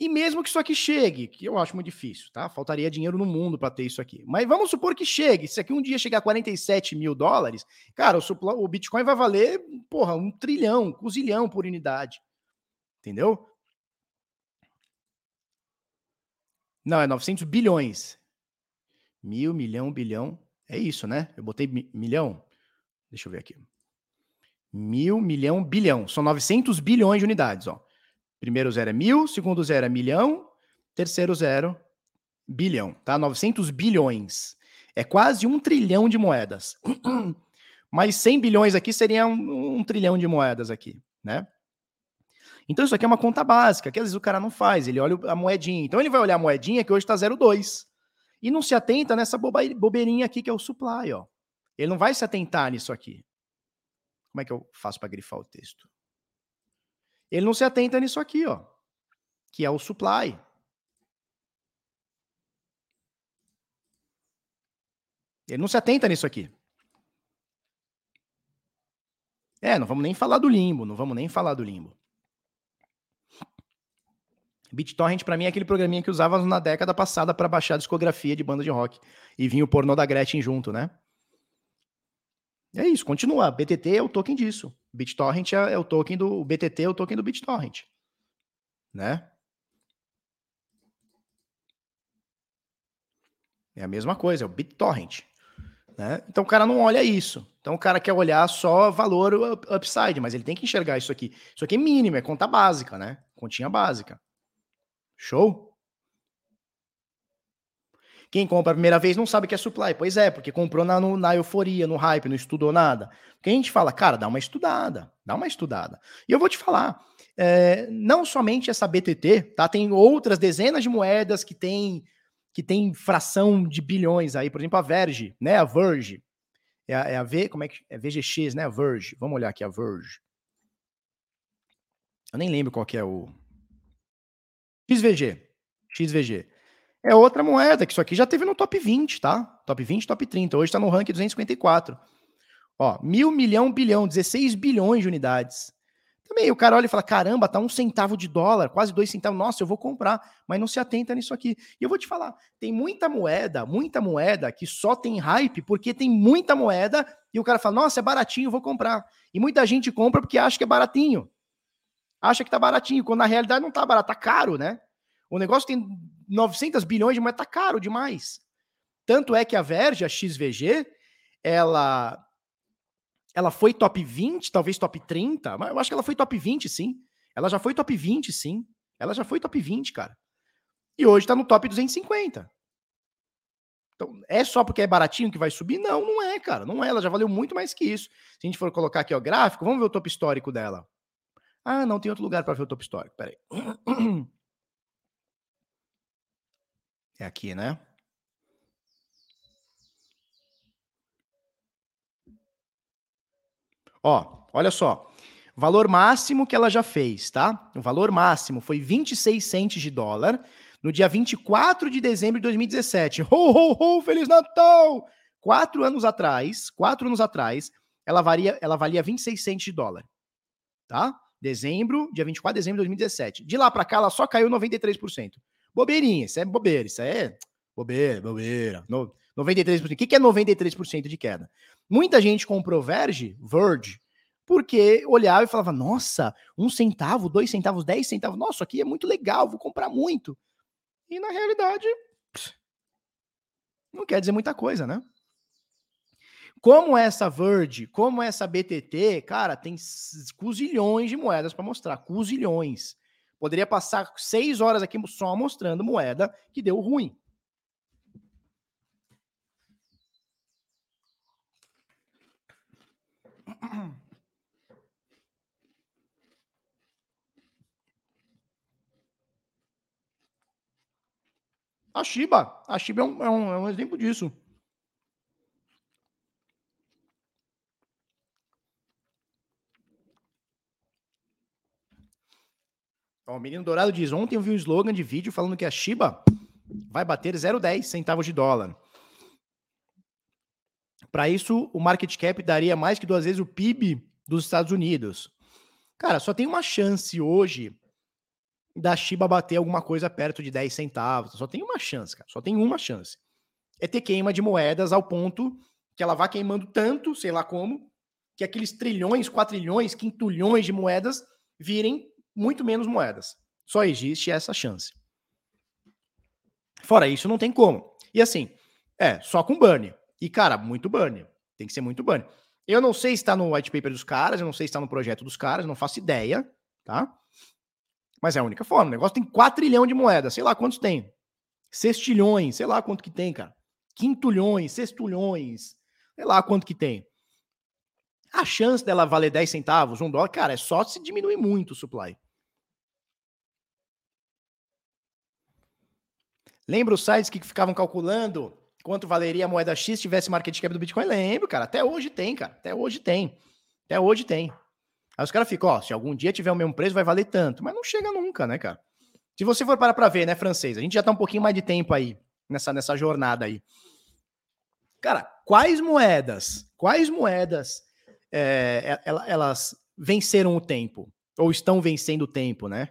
E mesmo que isso aqui chegue, que eu acho muito difícil, tá? Faltaria dinheiro no mundo para ter isso aqui. Mas vamos supor que chegue. Se aqui um dia chegar a 47 mil dólares, cara, o, o Bitcoin vai valer, porra, um trilhão, um zilhão por unidade. Entendeu? Não, é 900 bilhões. Mil, milhão, bilhão. É isso, né? Eu botei milhão. Deixa eu ver aqui. Mil, milhão, bilhão. São 900 bilhões de unidades, ó. Primeiro zero é mil, segundo zero é milhão, terceiro zero, bilhão, tá? 900 bilhões. É quase um trilhão de moedas. Mas 100 bilhões aqui seria um, um, trilhão de moedas aqui, né? Então isso aqui é uma conta básica, que às vezes o cara não faz, ele olha a moedinha. Então ele vai olhar a moedinha que hoje está 0,2. E não se atenta nessa bobeirinha aqui que é o supply, ó. Ele não vai se atentar nisso aqui. Como é que eu faço para grifar o texto? Ele não se atenta nisso aqui, ó, que é o supply. Ele não se atenta nisso aqui. É, não vamos nem falar do limbo, não vamos nem falar do limbo. BitTorrent para mim é aquele programinha que usava na década passada para baixar a discografia de banda de rock e vinha o pornô da Gretchen junto, né? É isso, continua. BTT é o token disso. BitTorrent é, é o token do o BTT é o token do BitTorrent, né? É a mesma coisa, é o BitTorrent. Né? Então o cara não olha isso. Então o cara quer olhar só valor upside, mas ele tem que enxergar isso aqui. Isso aqui é mínimo, é conta básica, né? Continha básica. Show? Quem compra a primeira vez não sabe que é supply. Pois é, porque comprou na, no, na euforia, no hype, não estudou nada. Porque a gente fala, cara, dá uma estudada, dá uma estudada. E eu vou te falar, é, não somente essa BTT, tá? Tem outras dezenas de moedas que tem que tem fração de bilhões aí, por exemplo, a Verge, né? A Verge. É a, é a V, como é que é VGX, né? A Verge. Vamos olhar aqui a Verge. Eu nem lembro qual que é o XVG. XVG. É outra moeda, que isso aqui já teve no top 20, tá? Top 20, top 30. Hoje está no ranking 254. Ó, mil, milhão, bilhão, 16 bilhões de unidades. Também o cara olha e fala: caramba, tá um centavo de dólar, quase dois centavos. Nossa, eu vou comprar, mas não se atenta nisso aqui. E eu vou te falar: tem muita moeda, muita moeda que só tem hype porque tem muita moeda e o cara fala: nossa, é baratinho, vou comprar. E muita gente compra porque acha que é baratinho. Acha que tá baratinho, quando na realidade não tá barato, tá caro, né? O negócio tem 900 bilhões de moeda, tá caro demais. Tanto é que a Verge, a XVG, ela ela foi top 20, talvez top 30, mas eu acho que ela foi top 20, sim. Ela já foi top 20, sim. Ela já foi top 20, cara. E hoje tá no top 250. Então, é só porque é baratinho que vai subir? Não, não é, cara. Não é. Ela já valeu muito mais que isso. Se a gente for colocar aqui o gráfico, vamos ver o topo histórico dela. Ah, não tem outro lugar para ver o topo histórico. Peraí. É aqui, né? Ó, olha só. Valor máximo que ela já fez, tá? O valor máximo foi 26 centes de dólar no dia 24 de dezembro de 2017. Ho, ho, ho, Feliz Natal! Quatro anos atrás, quatro anos atrás, ela valia, ela valia 26 centes de dólar, tá? Dezembro, dia 24 de dezembro de 2017. De lá para cá, ela só caiu 93%. Bobeirinha, isso é bobeira, isso é bobeira, bobeira. No, 93%. O que, que é 93% de queda? Muita gente comprou Verge, Verge, porque olhava e falava: nossa, um centavo, dois centavos, dez centavos, nossa, aqui é muito legal, vou comprar muito. E na realidade, não quer dizer muita coisa, né? Como essa Verge, como essa BTT, cara, tem cuzilhões de moedas para mostrar, cuzilhões. Poderia passar seis horas aqui só mostrando moeda que deu ruim. A Shiba, a Shiba é um, é um, é um exemplo disso. O Menino Dourado diz: ontem eu vi um slogan de vídeo falando que a Shiba vai bater 0,10 centavos de dólar. Para isso, o market cap daria mais que duas vezes o PIB dos Estados Unidos. Cara, só tem uma chance hoje da Shiba bater alguma coisa perto de 10 centavos. Só tem uma chance, cara. Só tem uma chance. É ter queima de moedas ao ponto que ela vá queimando tanto, sei lá como, que aqueles trilhões, quatrilhões, quintulhões de moedas virem muito menos moedas. Só existe essa chance. Fora isso, não tem como. E assim, é, só com burn. E, cara, muito burn. Tem que ser muito burn. Eu não sei se está no white paper dos caras, eu não sei se está no projeto dos caras, não faço ideia, tá? Mas é a única forma. O negócio tem 4 trilhões de moedas, sei lá quantos tem. Sextilhões, sei lá quanto que tem, cara. Quintulhões, sextulhões, sei lá quanto que tem. A chance dela valer 10 centavos, um dólar, cara, é só se diminuir muito o supply. Lembra os sites que ficavam calculando quanto valeria a moeda X se tivesse market cap do Bitcoin? Lembro, cara. Até hoje tem, cara. Até hoje tem. Até hoje tem. Aí os caras ficam, ó, se algum dia tiver o mesmo preço, vai valer tanto. Mas não chega nunca, né, cara? Se você for parar pra ver, né, francês? A gente já tá um pouquinho mais de tempo aí, nessa, nessa jornada aí. Cara, quais moedas, quais moedas é, elas venceram o tempo? Ou estão vencendo o tempo, né?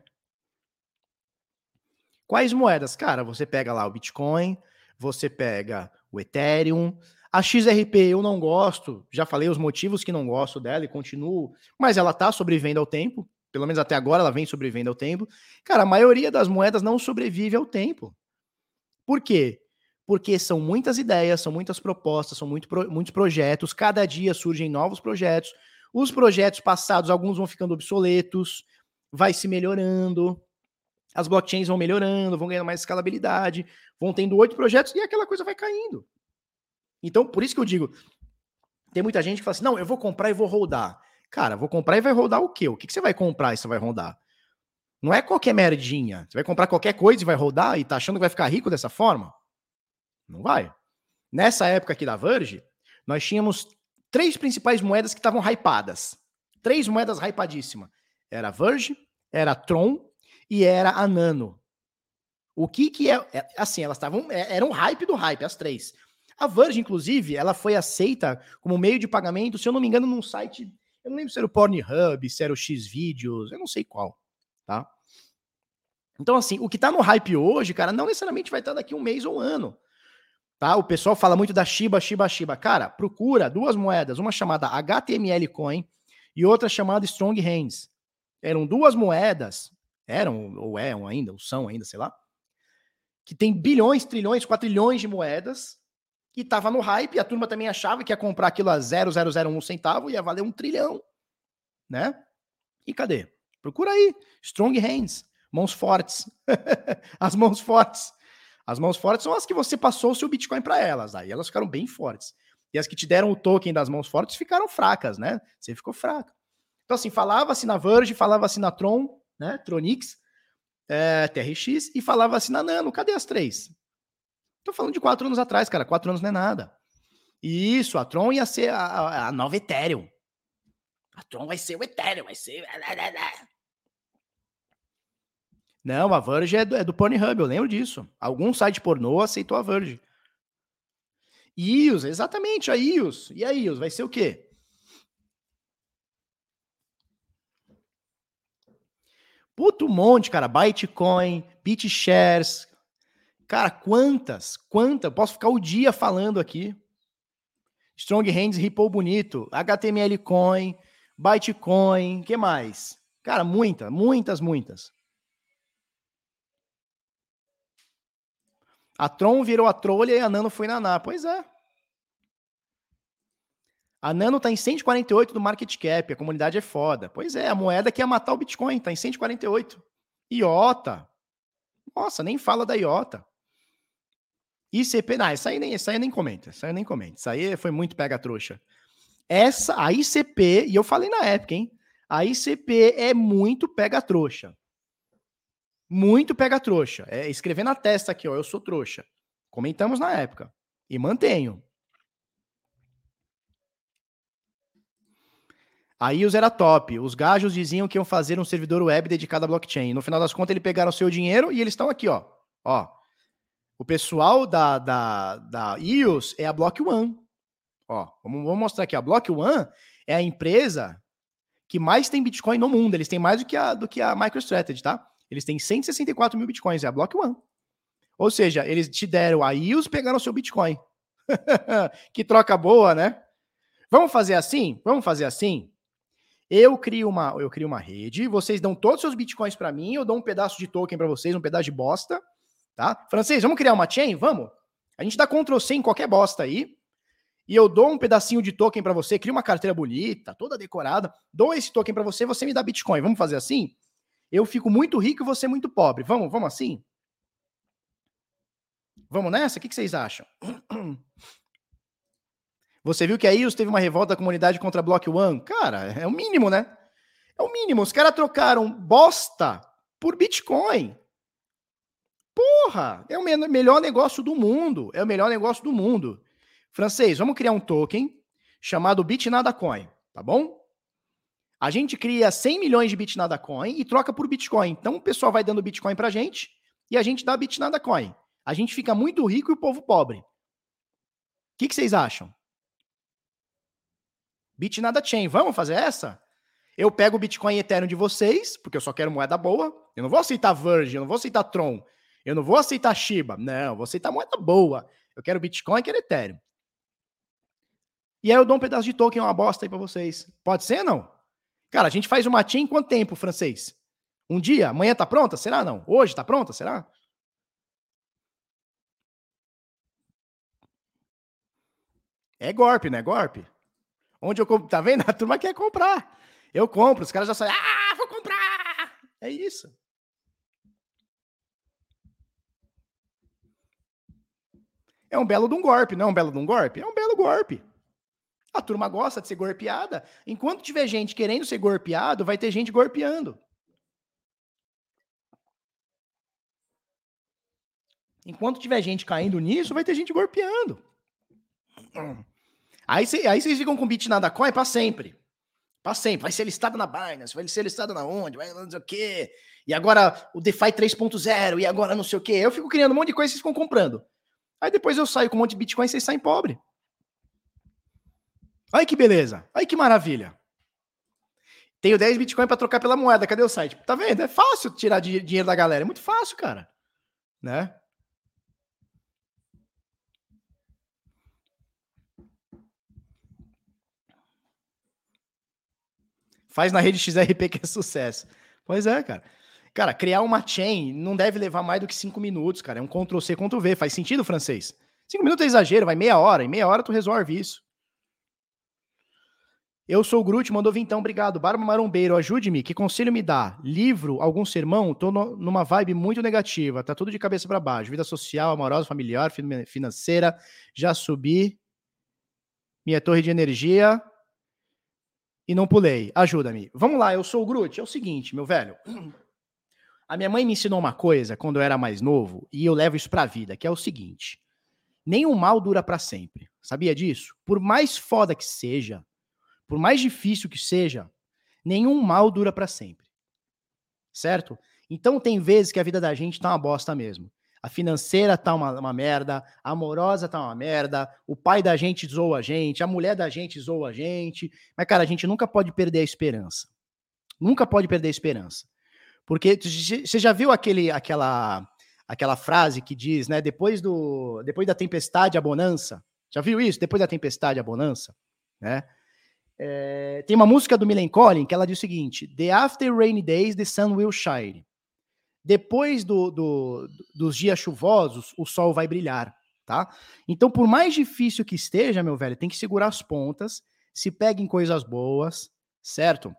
Quais moedas? Cara, você pega lá o Bitcoin, você pega o Ethereum, a XRP eu não gosto, já falei os motivos que não gosto dela e continuo, mas ela tá sobrevivendo ao tempo, pelo menos até agora ela vem sobrevivendo ao tempo. Cara, a maioria das moedas não sobrevive ao tempo. Por quê? Porque são muitas ideias, são muitas propostas, são muito, muitos projetos, cada dia surgem novos projetos. Os projetos passados, alguns vão ficando obsoletos, vai se melhorando, as blockchains vão melhorando, vão ganhando mais escalabilidade, vão tendo oito projetos e aquela coisa vai caindo. Então, por isso que eu digo, tem muita gente que fala assim, não, eu vou comprar e vou rodar. Cara, vou comprar e vai rodar o quê? O que, que você vai comprar e você vai rodar? Não é qualquer merdinha. Você vai comprar qualquer coisa e vai rodar e tá achando que vai ficar rico dessa forma? Não vai. Nessa época aqui da Verge, nós tínhamos três principais moedas que estavam hypadas. Três moedas hypadíssimas. Era a Verge, era a Tron e era a Nano. O que que é, é assim, elas estavam, é, era um hype do hype, as três. A Verge, inclusive, ela foi aceita como meio de pagamento, se eu não me engano, num site, eu não lembro se era o Pornhub, se era o Xvideos, eu não sei qual, tá? Então, assim, o que tá no hype hoje, cara, não necessariamente vai estar daqui um mês ou um ano. Tá? O pessoal fala muito da Shiba, Shiba, Shiba. Cara, procura duas moedas, uma chamada HTML Coin e outra chamada Strong Hands. Eram duas moedas, eram ou é ainda, ou são ainda, sei lá, que tem bilhões, trilhões, quatrilhões de moedas e tava no hype, e a turma também achava que ia comprar aquilo a 0,001 centavo ia valer um trilhão, né? E cadê? Procura aí, Strong Hands, mãos fortes. As mãos fortes. As mãos fortes são as que você passou o seu Bitcoin para elas, aí elas ficaram bem fortes. E as que te deram o token das mãos fortes ficaram fracas, né? Você ficou fraco. Então, assim, falava-se na Verge, falava-se na Tron, né? Tronix, é, TRX, e falava-se na Nano. Cadê as três? Tô falando de quatro anos atrás, cara. Quatro anos não é nada. Isso, a Tron ia ser a, a, a nova Ethereum. A Tron vai ser o Ethereum, vai ser. Não, a Verge é do, é do Pornhub, eu lembro disso. Algum site pornô aceitou a Verge. IOS, exatamente, a IOS. E a IOS vai ser o quê? Puto um monte, cara. Bitcoin, BitShares. Cara, quantas? Quantas? Posso ficar o dia falando aqui. Strong Hands, Ripple bonito. HTML Coin, Bitcoin, que mais? Cara, muitas, muitas, muitas. A Tron virou a trolha e a Nano foi na Ná. Pois é. A Nano tá em 148 do market cap, a comunidade é foda. Pois é, a moeda que ia matar o Bitcoin tá em 148. IOTA. Nossa, nem fala da IOTA. ICP, não, essa aí nem, essa aí nem comenta, essa aí nem comenta. Isso aí foi muito pega trouxa. Essa, a ICP, e eu falei na época, hein? A ICP é muito pega trouxa. Muito pega trouxa. É escrever na testa aqui, ó, eu sou trouxa. Comentamos na época. E mantenho. A IOS era top. Os gajos diziam que iam fazer um servidor web dedicado à blockchain. No final das contas, eles pegaram seu dinheiro e eles estão aqui, ó. Ó. O pessoal da, da, da IOS é a Block One. Ó, vamos, vamos mostrar aqui. A Block One é a empresa que mais tem Bitcoin no mundo. Eles têm mais do que a, do que a MicroStrategy, tá? Eles têm 164 mil bitcoins, é a Block One. Ou seja, eles te deram a IOS, pegaram o seu Bitcoin. que troca boa, né? Vamos fazer assim? Vamos fazer assim? Eu crio uma, eu crio uma rede, vocês dão todos os seus bitcoins para mim, eu dou um pedaço de token para vocês, um pedaço de bosta, tá? Francês, vamos criar uma chain? Vamos. A gente dá Ctrl C em qualquer bosta aí, e eu dou um pedacinho de token para você, crio uma carteira bonita, toda decorada, dou esse token para você, você me dá bitcoin. Vamos fazer assim? Eu fico muito rico e você muito pobre. Vamos, vamos assim? Vamos nessa? O que, vocês acham? Você viu que aí teve uma revolta da comunidade contra a Block One? Cara, é o mínimo, né? É o mínimo. Os caras trocaram bosta por Bitcoin. Porra! É o melhor negócio do mundo. É o melhor negócio do mundo. Francês, vamos criar um token chamado Bitnada Coin, tá bom? A gente cria 100 milhões de Bitnada Coin e troca por Bitcoin. Então o pessoal vai dando Bitcoin pra gente e a gente dá Bitnada Coin. A gente fica muito rico e o povo pobre. O que, que vocês acham? Bitnada Chain, vamos fazer essa? Eu pego o Bitcoin Ethereum de vocês, porque eu só quero moeda boa. Eu não vou aceitar Verge, eu não vou aceitar Tron. Eu não vou aceitar Shiba. Não, vou aceitar moeda boa. Eu quero Bitcoin e quero Ethereum. E aí eu dou um pedaço de token, uma bosta aí pra vocês. Pode ser, não? Cara, a gente faz uma chain em quanto tempo, francês? Um dia? Amanhã tá pronta? Será não? Hoje tá pronta? Será? É golpe, não é golpe? Onde eu compro, tá vendo? A turma quer comprar. Eu compro, os caras já saem, ah, vou comprar. É isso. É um belo de um golpe, não é um belo de um golpe? É um belo golpe. A turma gosta de ser golpeada. Enquanto tiver gente querendo ser golpeado, vai ter gente golpeando. Enquanto tiver gente caindo nisso, vai ter gente golpeando. Aí, cê, aí vocês ficam com bit nada coin para sempre. Para sempre. Vai ser listado na Binance, vai ser listado na onde, vai não sei o quê. E agora o DeFi 3.0, e agora não sei o quê. Eu fico criando um monte de coisa e vocês ficam comprando. Aí depois eu saio com um monte de Bitcoin e vocês saem pobre. Olha que beleza. Olha que maravilha. Tenho 10 Bitcoin para trocar pela moeda. Cadê o site? Tá vendo? É fácil tirar dinheiro da galera. É muito fácil, cara. Né? Faz na rede XRP que é sucesso. Pois é, cara. Cara, criar uma chain não deve levar mais do que cinco minutos, cara. É um Ctrl-C, Ctrl-V. Faz sentido, francês? Cinco minutos é exagero, vai meia hora. Em meia hora tu resolve isso. Eu sou o Groot, mandou vir então, obrigado. Barba Marombeiro, ajude-me, que conselho me dá? Livro, algum sermão? Tô no, numa vibe muito negativa, tá tudo de cabeça para baixo. Vida social, amorosa, familiar, financeira, já subi minha torre de energia, e não pulei. Ajuda-me. Vamos lá, eu sou o Groot. É o seguinte, meu velho. A minha mãe me ensinou uma coisa quando eu era mais novo e eu levo isso pra vida, que é o seguinte: nenhum mal dura para sempre. Sabia disso? Por mais foda que seja, por mais difícil que seja, nenhum mal dura para sempre. Certo? Então tem vezes que a vida da gente tá uma bosta mesmo. A financeira tá uma, uma merda, a amorosa tá uma merda, o pai da gente zoa a gente, a mulher da gente zoa a gente. Mas, cara, a gente nunca pode perder a esperança. Nunca pode perder a esperança. Porque você já viu aquele, aquela, aquela frase que diz, né? Depois, do, depois da tempestade, a bonança. Já viu isso? Depois da tempestade, a bonança. Né? É, tem uma música do Millen Collin que ela diz o seguinte: The after rainy days, the sun will shine. Depois do, do, dos dias chuvosos, o sol vai brilhar, tá? Então, por mais difícil que esteja, meu velho, tem que segurar as pontas, se pega em coisas boas, certo?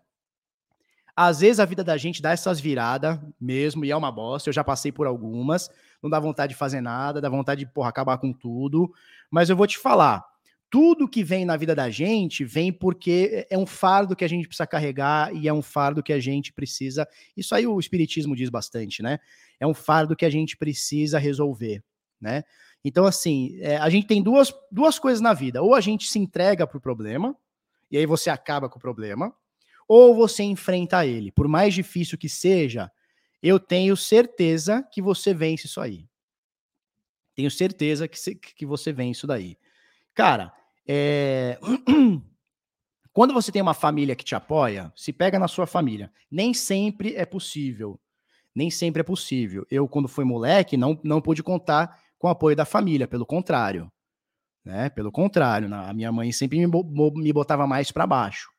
Às vezes a vida da gente dá essas viradas mesmo, e é uma bosta. Eu já passei por algumas. Não dá vontade de fazer nada, dá vontade de, porra, acabar com tudo. Mas eu vou te falar: tudo que vem na vida da gente vem porque é um fardo que a gente precisa carregar e é um fardo que a gente precisa. Isso aí o Espiritismo diz bastante, né? É um fardo que a gente precisa resolver, né? Então, assim, é, a gente tem duas, duas coisas na vida: ou a gente se entrega para o problema, e aí você acaba com o problema, ou você enfrenta ele. Por mais difícil que seja, eu tenho certeza que você vence isso aí. Tenho certeza que, se, que você vence isso daí. Cara, é... Quando você tem uma família que te apoia, se pega na sua família. Nem sempre é possível. Nem sempre é possível. Eu, quando fui moleque, não, não pude contar com o apoio da família, pelo contrário. Né? Pelo contrário, a minha mãe sempre me, botava mais para baixo.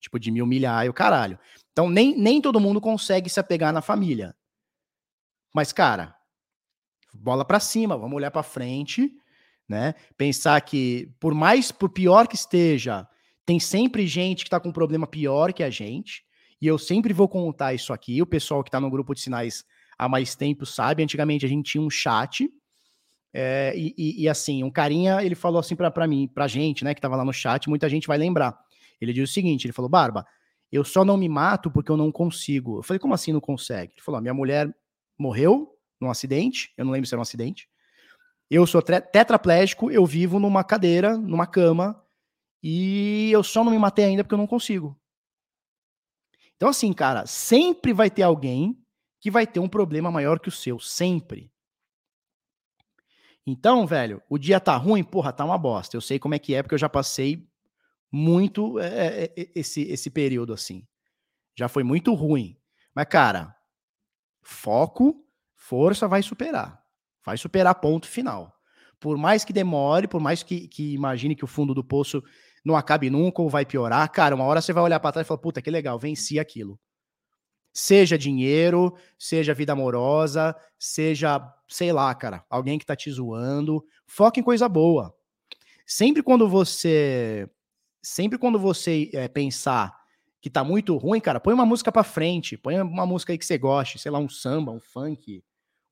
Tipo, de me humilhar e o caralho. Então, nem, nem todo mundo consegue se apegar na família. Mas, cara, bola para cima, vamos olhar para frente né? Pensar que, por mais, por pior que esteja, tem sempre gente que está com um problema pior que a gente, e eu sempre vou contar isso aqui. O pessoal que está no grupo de sinais há mais tempo sabe. Antigamente a gente tinha um chat, é, e, e, e, assim, um carinha, ele falou assim para mim, pra gente, né, que tava lá no chat, muita gente vai lembrar. Ele disse o seguinte: ele falou, Barba, eu só não me mato porque eu não consigo. Eu falei, como assim não consegue? Ele falou, minha mulher morreu num acidente, eu não lembro se era um acidente. Eu sou tetraplégico, eu vivo numa cadeira, numa cama, e eu só não me matei ainda porque eu não consigo. Então, assim, cara, sempre vai ter alguém que vai ter um problema maior que o seu, sempre. Então, velho, o dia tá ruim, porra, tá uma bosta. Eu sei como é que é, porque eu já passei muito é, é, esse, esse período assim. Já foi muito ruim. Mas, cara, foco, Força vai superar. Vai superar ponto final. Por mais que demore, por mais que, que imagine que o fundo do poço não acabe nunca ou vai piorar, cara, uma hora você vai olhar para trás e falar, puta, que legal, venci aquilo. Seja dinheiro, seja vida amorosa, seja, sei lá, cara, alguém que tá te zoando. Foca em coisa boa. Sempre quando você. Sempre quando você é, pensar que tá muito ruim, cara, põe uma música pra frente. Põe uma música aí que você goste, sei lá, um samba, um funk,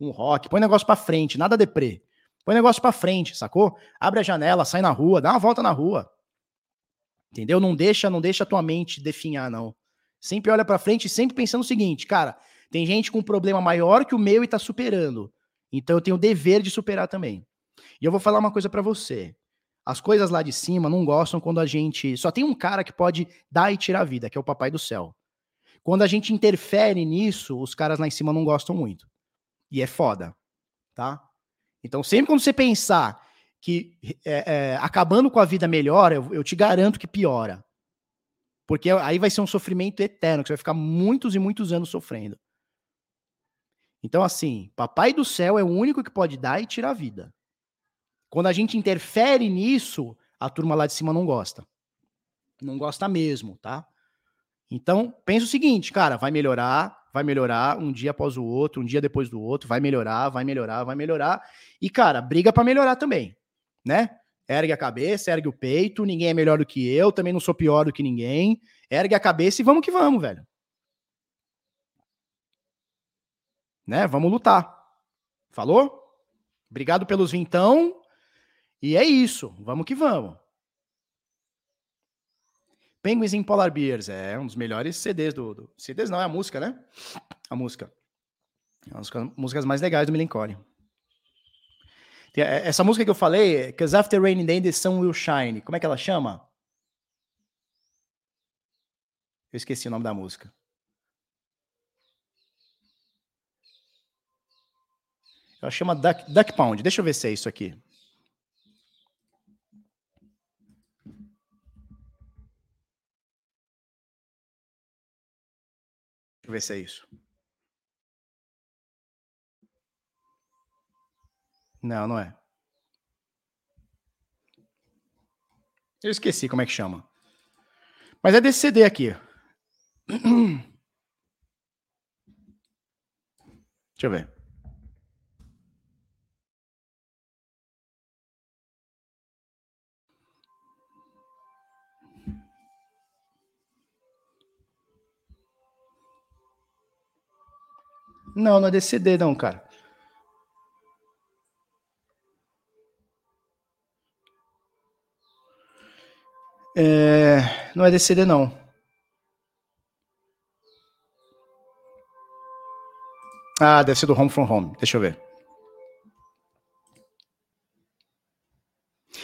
um rock. Põe negócio pra frente, nada deprê. Põe negócio pra frente, sacou? Abre a janela, sai na rua, dá uma volta na rua. Entendeu? Não deixa, não deixa a tua mente definhar, não. Sempre olha para frente, sempre pensando o seguinte, cara, tem gente com um problema maior que o meu e tá superando. Então eu tenho o dever de superar também. E eu vou falar uma coisa para você. As coisas lá de cima não gostam quando a gente. Só tem um cara que pode dar e tirar a vida, que é o Papai do Céu. Quando a gente interfere nisso, os caras lá em cima não gostam muito. E é foda, tá? Então, sempre quando você pensar que é, é, acabando com a vida melhora, eu, eu te garanto que piora. Porque aí vai ser um sofrimento eterno, que você vai ficar muitos e muitos anos sofrendo. Então, assim, Papai do Céu é o único que pode dar e tirar a vida. Quando a gente interfere nisso, a turma lá de cima não gosta. Não gosta mesmo, tá? Então, pensa o seguinte, cara, vai melhorar, vai melhorar um dia após o outro, um dia depois do outro, vai melhorar, vai melhorar, vai melhorar. E, cara, briga para melhorar também né? Ergue a cabeça, ergue o peito, ninguém é melhor do que eu, também não sou pior do que ninguém. Ergue a cabeça e vamos que vamos, velho. Né? Vamos lutar. Falou? Obrigado pelos vintão. E é isso. Vamos que vamos. Penguins in Polar Bears é um dos melhores CDs do, do, CDs não, é a música, né? A música. É uma das músicas mais legais do Melancholy. É, essa música que eu falei, Cause After Raining Day, the Sun Will Shine. Como é que ela chama? Eu esqueci o nome da música. Ela chama Duck, Duck Pound. Deixa eu ver se é isso aqui. Deixa eu ver se é isso. Não, não é. Eu esqueci como é que chama. Mas é desse CD aqui. Deixa eu ver. Não, não é desse CD não, cara. É, não é desse CD, não. Ah, deve ser do Home from Home. Deixa eu ver.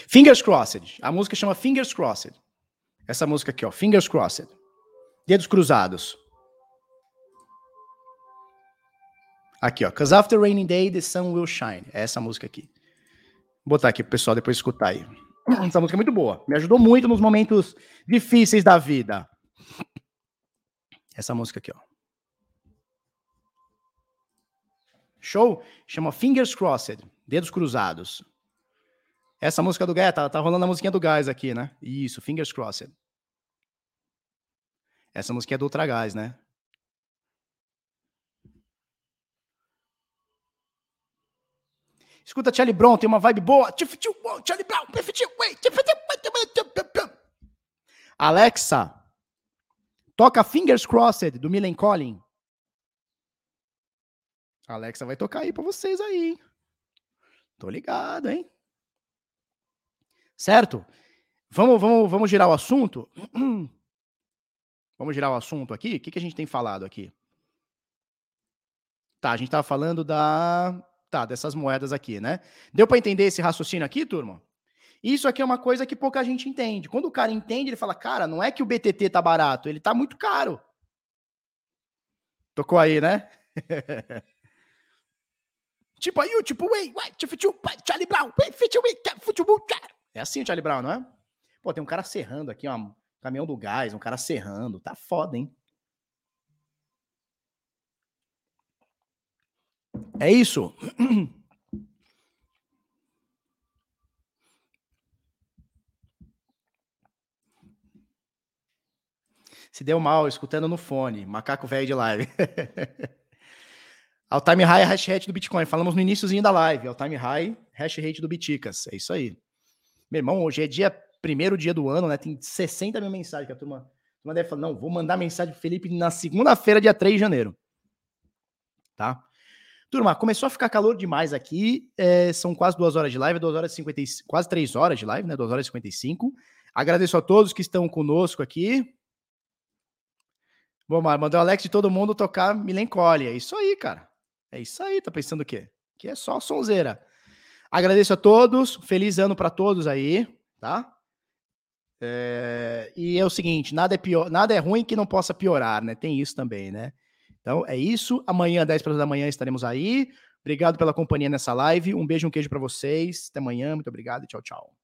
Fingers Crossed. A música chama Fingers Crossed. Essa música aqui, ó. Fingers Crossed. Dedos cruzados. Aqui, ó. Cause after raining day, the sun will shine. É essa música aqui. Vou botar aqui pro pessoal depois escutar aí. Essa música é muito boa. Me ajudou muito nos momentos difíceis da vida. Essa música aqui, ó. Show? Chama Fingers Crossed, Dedos Cruzados. Essa música do Gás, tá, tá rolando a musiquinha do Gás aqui, né? Isso, Fingers Crossed. Essa música é do Ultra Gás, né? Escuta Charlie Brown, tem uma vibe boa. Charlie Brown, Alexa, toca Fingers Crossed do Millen Collin. Alexa vai tocar aí para vocês aí. Hein? Tô ligado, hein? Certo? Vamos, vamos, vamos girar o assunto? Vamos girar o assunto aqui? O que, que a gente tem falado aqui? Tá, a gente tava falando da Tá, dessas moedas aqui, né? Deu para entender esse raciocínio aqui, turma? Isso aqui é uma coisa que pouca gente entende. Quando o cara entende, ele fala: "Cara, não é que o BTT tá barato, ele tá muito caro". Tocou aí, né? tipo aí, tipo, ué, Charlie Brown, futebol. É assim Charlie Brown, não é? Pô, tem um cara serrando aqui, um caminhão do gás, um cara serrando. Tá foda, hein? É isso. Se deu mal, escutando no fone. Macaco velho de live. All time high hash rate do Bitcoin. Falamos no iníciozinho da live. All time high hash rate do Biticas. É isso aí. Meu irmão, hoje é dia primeiro dia do ano, né? Tem 60 mil mensagens que a turma, a turma deve falar. Não, vou mandar mensagem pro Felipe na segunda-feira, dia 3 de janeiro. Tá? Turma, começou a ficar calor demais aqui. É, são quase duas horas de live, duas horas e 50, quase três horas de live, né? Duas horas e 55. Agradeço a todos que estão conosco aqui. Bom, mandou o Alex de todo mundo tocar Milencolha. É isso aí, cara. É isso aí. Tá pensando o quê? Que é só sonzeira. Agradeço a todos. Feliz ano para todos aí, tá? É, e é o seguinte, nada é pior, nada é ruim que não possa piorar, né? Tem isso também, né? Então é isso. Amanhã, 10 para da manhã, estaremos aí. Obrigado pela companhia nessa live. Um beijo, um queijo para vocês. Até amanhã. Muito obrigado tchau, tchau.